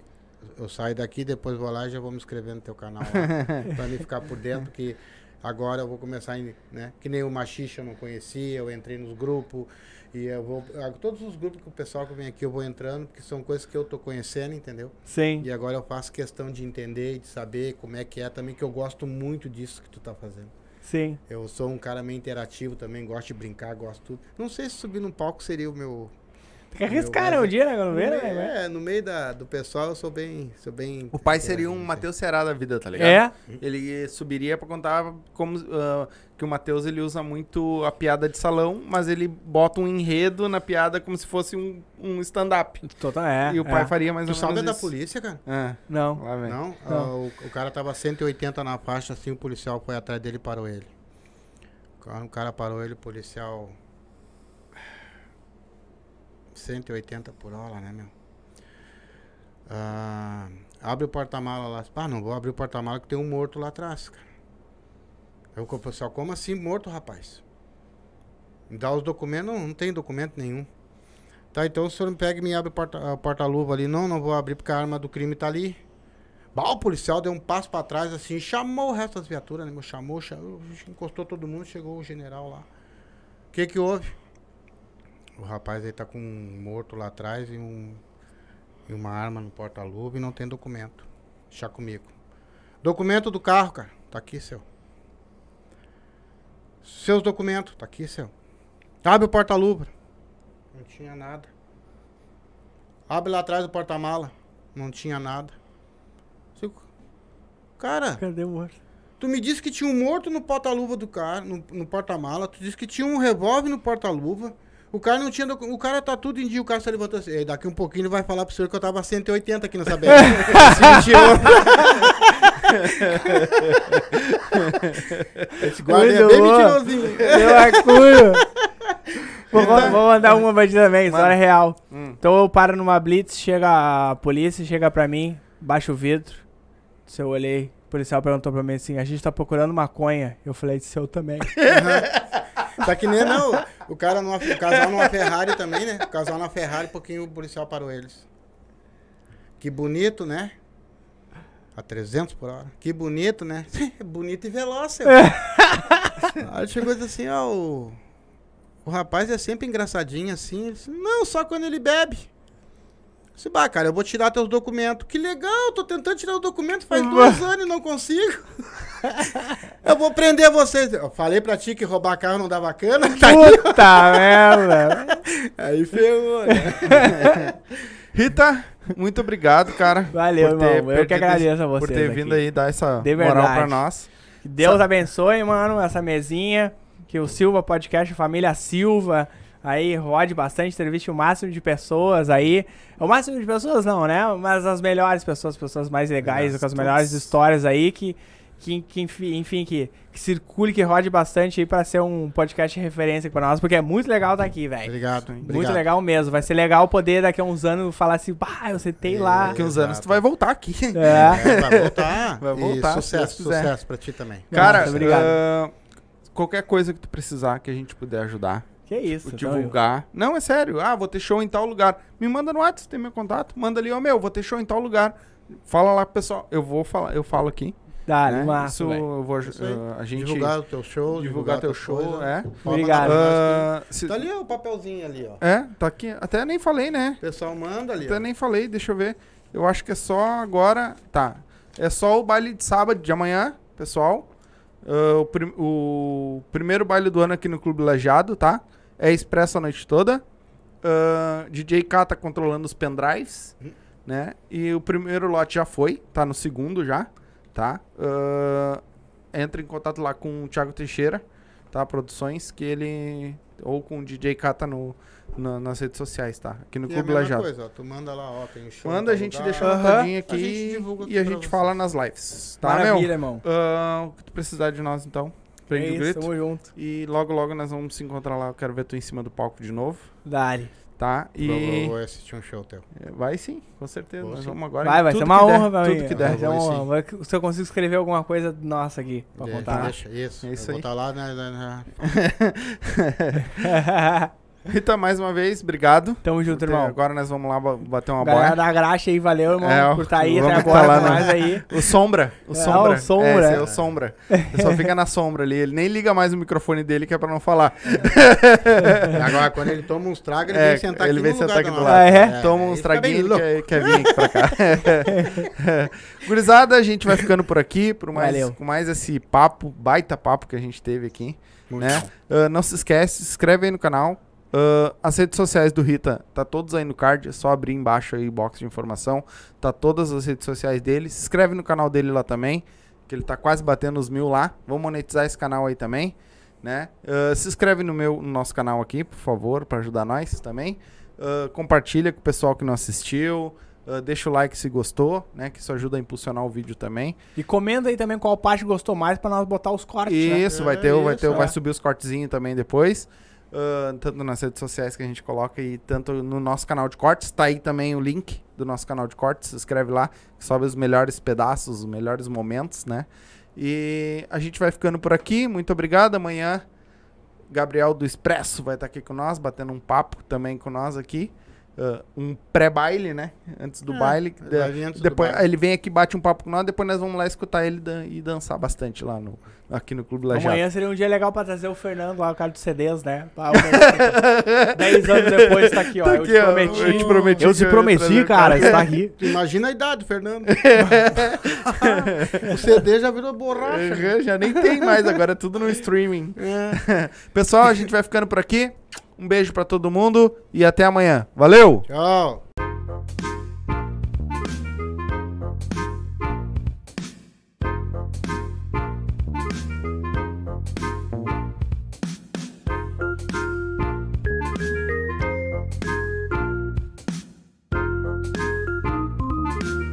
eu saio daqui, depois vou lá e já vou me inscrever no teu canal lá, pra mim ficar por dentro, que agora eu vou começar, em- né? Que nem o Machixa eu não conhecia, eu entrei nos grupos e eu vou. ah, Todos os grupos que o pessoal que vem aqui eu vou entrando, porque são coisas que eu tô conhecendo, entendeu? Sim. E agora eu faço questão de entender e de saber como é que é também, que eu gosto muito disso que tu tá fazendo. Sim. Eu sou um cara meio interativo também, gosto de brincar, gosto de tudo. Não sei se subir num palco seria o meu. Tem que arriscar, Meu, né? Um mas- dia, né? Quando No vê, meio, né? é, no meio da, do pessoal eu sou bem. Sou bem O pai seria um interativo, Matheus Ceará da vida, tá ligado? É. Ele subiria pra contar como ah, que o Matheus ele usa muito a piada de salão, mas ele bota um enredo na piada como se fosse um, um stand-up. Total, é. e o pai é. faria mais Tu ou menos da isso. polícia, cara? É, Não. lá vem. Não? Não. Ah, o, o cara tava 180 na faixa, assim, o policial foi atrás dele e parou ele. O cara, o cara parou ele, o policial. 180 por hora, né, meu? Ah, abre o porta-mala lá. Ah, não vou abrir o porta-mala que tem um morto lá atrás, cara. Aí o policial, como assim morto, rapaz? Me dá os documentos? Não, não tem documento nenhum. Tá, então o senhor me pega e me abre o porta- porta-luva ali. Não, não vou abrir porque a arma do crime tá ali. Bah, o policial deu um passo pra trás assim, chamou o resto das viaturas, né? meu? Chamou, chamou, encostou todo mundo, chegou o general lá. O que que houve? O rapaz aí tá com um morto lá atrás e, um, e uma arma no porta-luva e não tem documento. Deixa comigo. Documento do carro, cara. Tá aqui, seu. Seus documentos. Tá aqui, seu. Abre o porta-luva. Não tinha nada. Abre lá atrás do porta-mala. Não tinha nada. Cara, Cadê o morto? tu me disse que tinha um morto no porta-luva do cara, no, no porta-mala. Tu disse que tinha um revólver no porta-luva. O cara não tinha. O cara tá tudo em dia, o cara se levantou assim. "Ei, Daqui um pouquinho ele vai falar pro senhor que eu tava 180 aqui nessa. Esse mentiroso. Esse guarda é bem mentirosinho. Deu acúrio. vou, vou mandar uma pra ti também, história real. Hum. Então eu paro numa blitz, chega a polícia, chega pra mim, baixa o vidro. Se eu olhei, o policial perguntou pra mim assim, a gente tá procurando maconha. Eu falei, seu também. Tá que nem não. O cara numa, o casal numa Ferrari também, né? O casal na Ferrari, pouquinho o policial parou eles. Que bonito, né? A 300 por hora. Que bonito, né? bonito e veloz, seu. Aí chegou e disse assim, ó, o, o rapaz é sempre engraçadinho assim. Disse, não, só quando ele bebe. Disse, bah, cara, eu vou tirar teus documentos. Que legal, tô tentando tirar o documento faz dois anos e não consigo. eu vou prender vocês. Eu falei pra ti que roubar carro não dá bacana. Tá Puta merda. aí ferrou, né? Rita, muito obrigado, cara. Valeu, por ter irmão. Eu que agradeço a Por vocês ter aqui. vindo aí dar essa moral pra nós. Que Deus abençoe, mano, essa mesinha. Que o Silva Podcast, a família Silva, Aí rode bastante, entreviste o máximo de pessoas aí. O máximo de pessoas não, né? Mas as melhores pessoas, as pessoas mais legais, Melhores, com as melhores histórias aí que, que, que enfim, que, que circule, que rode bastante aí pra ser um podcast de referência pra nós, porque é muito legal estar aqui, velho. Obrigado. Muito obrigado. legal mesmo. Vai ser legal poder daqui a uns anos falar assim, bah, eu sentei lá. Daqui uns Exato. anos tu vai voltar aqui. É. É, vai voltar. Vai E voltar, se sucesso, sucesso pra ti também. Cara, Nossa, obrigado. ah, qualquer coisa que tu precisar que a gente puder ajudar, Que isso, então, divulgar. Não, é sério. Ah, vou ter show em tal lugar. Me manda no WhatsApp, tem meu contato. Manda ali, ó, meu, vou ter show em tal lugar. Fala lá pro pessoal. Eu vou falar, eu falo aqui. Dá, né? massa, Isso eu vou Isso ah, a gente Divulgar o teu show, divulgar teu tuas show, coisas. é. Obrigado. que- se- Tá ali o papelzinho ali, ó. é, tá aqui. Até nem falei, né? O pessoal manda ali, Até ó. nem falei, deixa eu ver. Eu acho que é só agora. Tá. É só o baile de sábado de amanhã, pessoal. Ah, o, prim- o primeiro baile do ano aqui no Clube Lajado, tá? É expresso a noite toda. Ah, DJ K tá controlando os pendrives, né? E o primeiro lote já foi, tá no segundo já, tá? Ah, entra em contato lá com o Thiago Teixeira, tá? Produções, que ele. Ou com o DJ K tá no, na- nas redes sociais, tá? Aqui no E é a Clube Lajado. coisa, ó. Tu manda lá, ó, tem o show. Manda, a em tal gente deixa Aham. anotadinho A aqui e a gente você. fala nas lives. Tá, Maravilha, meu? irmão. Ah, o que tu precisar de nós, então. É Prende o isso, grito. tamo junto. E logo, logo nós vamos se encontrar lá. Eu quero ver tu em cima do palco de novo, Dale. tá? E vou assistir um show teu. vai sim, com certeza. Vou nós sim. vamos agora. Vai, vai ser uma honra pra mim. Tudo que É, der. Vai ser Vai uma sim. honra. Vai- Se eu consigo escrever alguma coisa nossa aqui pra É, contar. Deixa, isso. É isso eu aí. Vou tá lá na, na- na- Rita, mais uma vez, obrigado. Tamo junto, ter- irmão. Agora nós vamos lá ba- bater uma Galera boia. da graxa aí, valeu, irmão, É, por estar aí até tá agora nós aí. O Sombra. O É, Sombra. o Sombra, É, é. é o Sombra. Ele só fica na sombra ali. Ele nem liga mais o microfone dele, que é pra não falar. Agora, quando ele toma uns tragos, ele É, vem sentar ele aqui vem no sentar aqui do lado. Ah, é? Toma ele uns traguinhos, quer, quer vir aqui pra cá. Gurizada, a gente vai ficando por aqui, por mais, Valeu. com mais esse papo, baita papo que a gente teve aqui. Né? Ah, não se esquece, se inscreve aí no canal. Ah, as redes sociais do Rita, tá todos aí no card, é só abrir embaixo aí o box de informação. Tá todas as redes sociais dele. Se inscreve no canal dele lá também, que ele tá quase batendo os mil lá. Vamos monetizar esse canal aí também, né? Ah, se inscreve no meu, no nosso canal aqui, por favor, para ajudar nós também. Ah, compartilha com o pessoal que não assistiu. Ah, deixa o like se gostou, né? Que isso ajuda a impulsionar o vídeo também. E comenta aí também qual parte gostou mais pra nós botar os cortes, né? Isso, vai É ter, o- vai ter, isso, vai é. subir os cortezinhos também depois. Ah, tanto nas redes sociais que a gente coloca e tanto no nosso canal de cortes. Tá aí também o link do nosso canal de cortes. Se inscreve lá, sobe os melhores pedaços, os melhores momentos, né? E a gente vai ficando por aqui. Muito obrigado. Amanhã, Gabriel do Expresso vai estar aqui com nós, batendo um papo também com nós aqui. Ah, um pré-baile, né? Antes do É, baile. ele antes do depois, baile. ele vem aqui, bate um papo com nós, depois nós vamos lá escutar ele dan- e dançar bastante lá no, aqui no Clube Lajado. Amanhã seria um dia legal pra trazer o Fernando lá, o cara dos CDs, né? Pra- Dez anos depois tá aqui, ó. Tá eu aqui, te ó, prometi. eu te prometi Eu te eu prometi, o cara. Você tá aqui. Imagina a idade, Fernando. o CD já virou borracha. Já nem tem mais, agora é tudo no streaming. É. Pessoal, a gente vai ficando por aqui. Um beijo para todo mundo e até amanhã. Valeu! Tchau!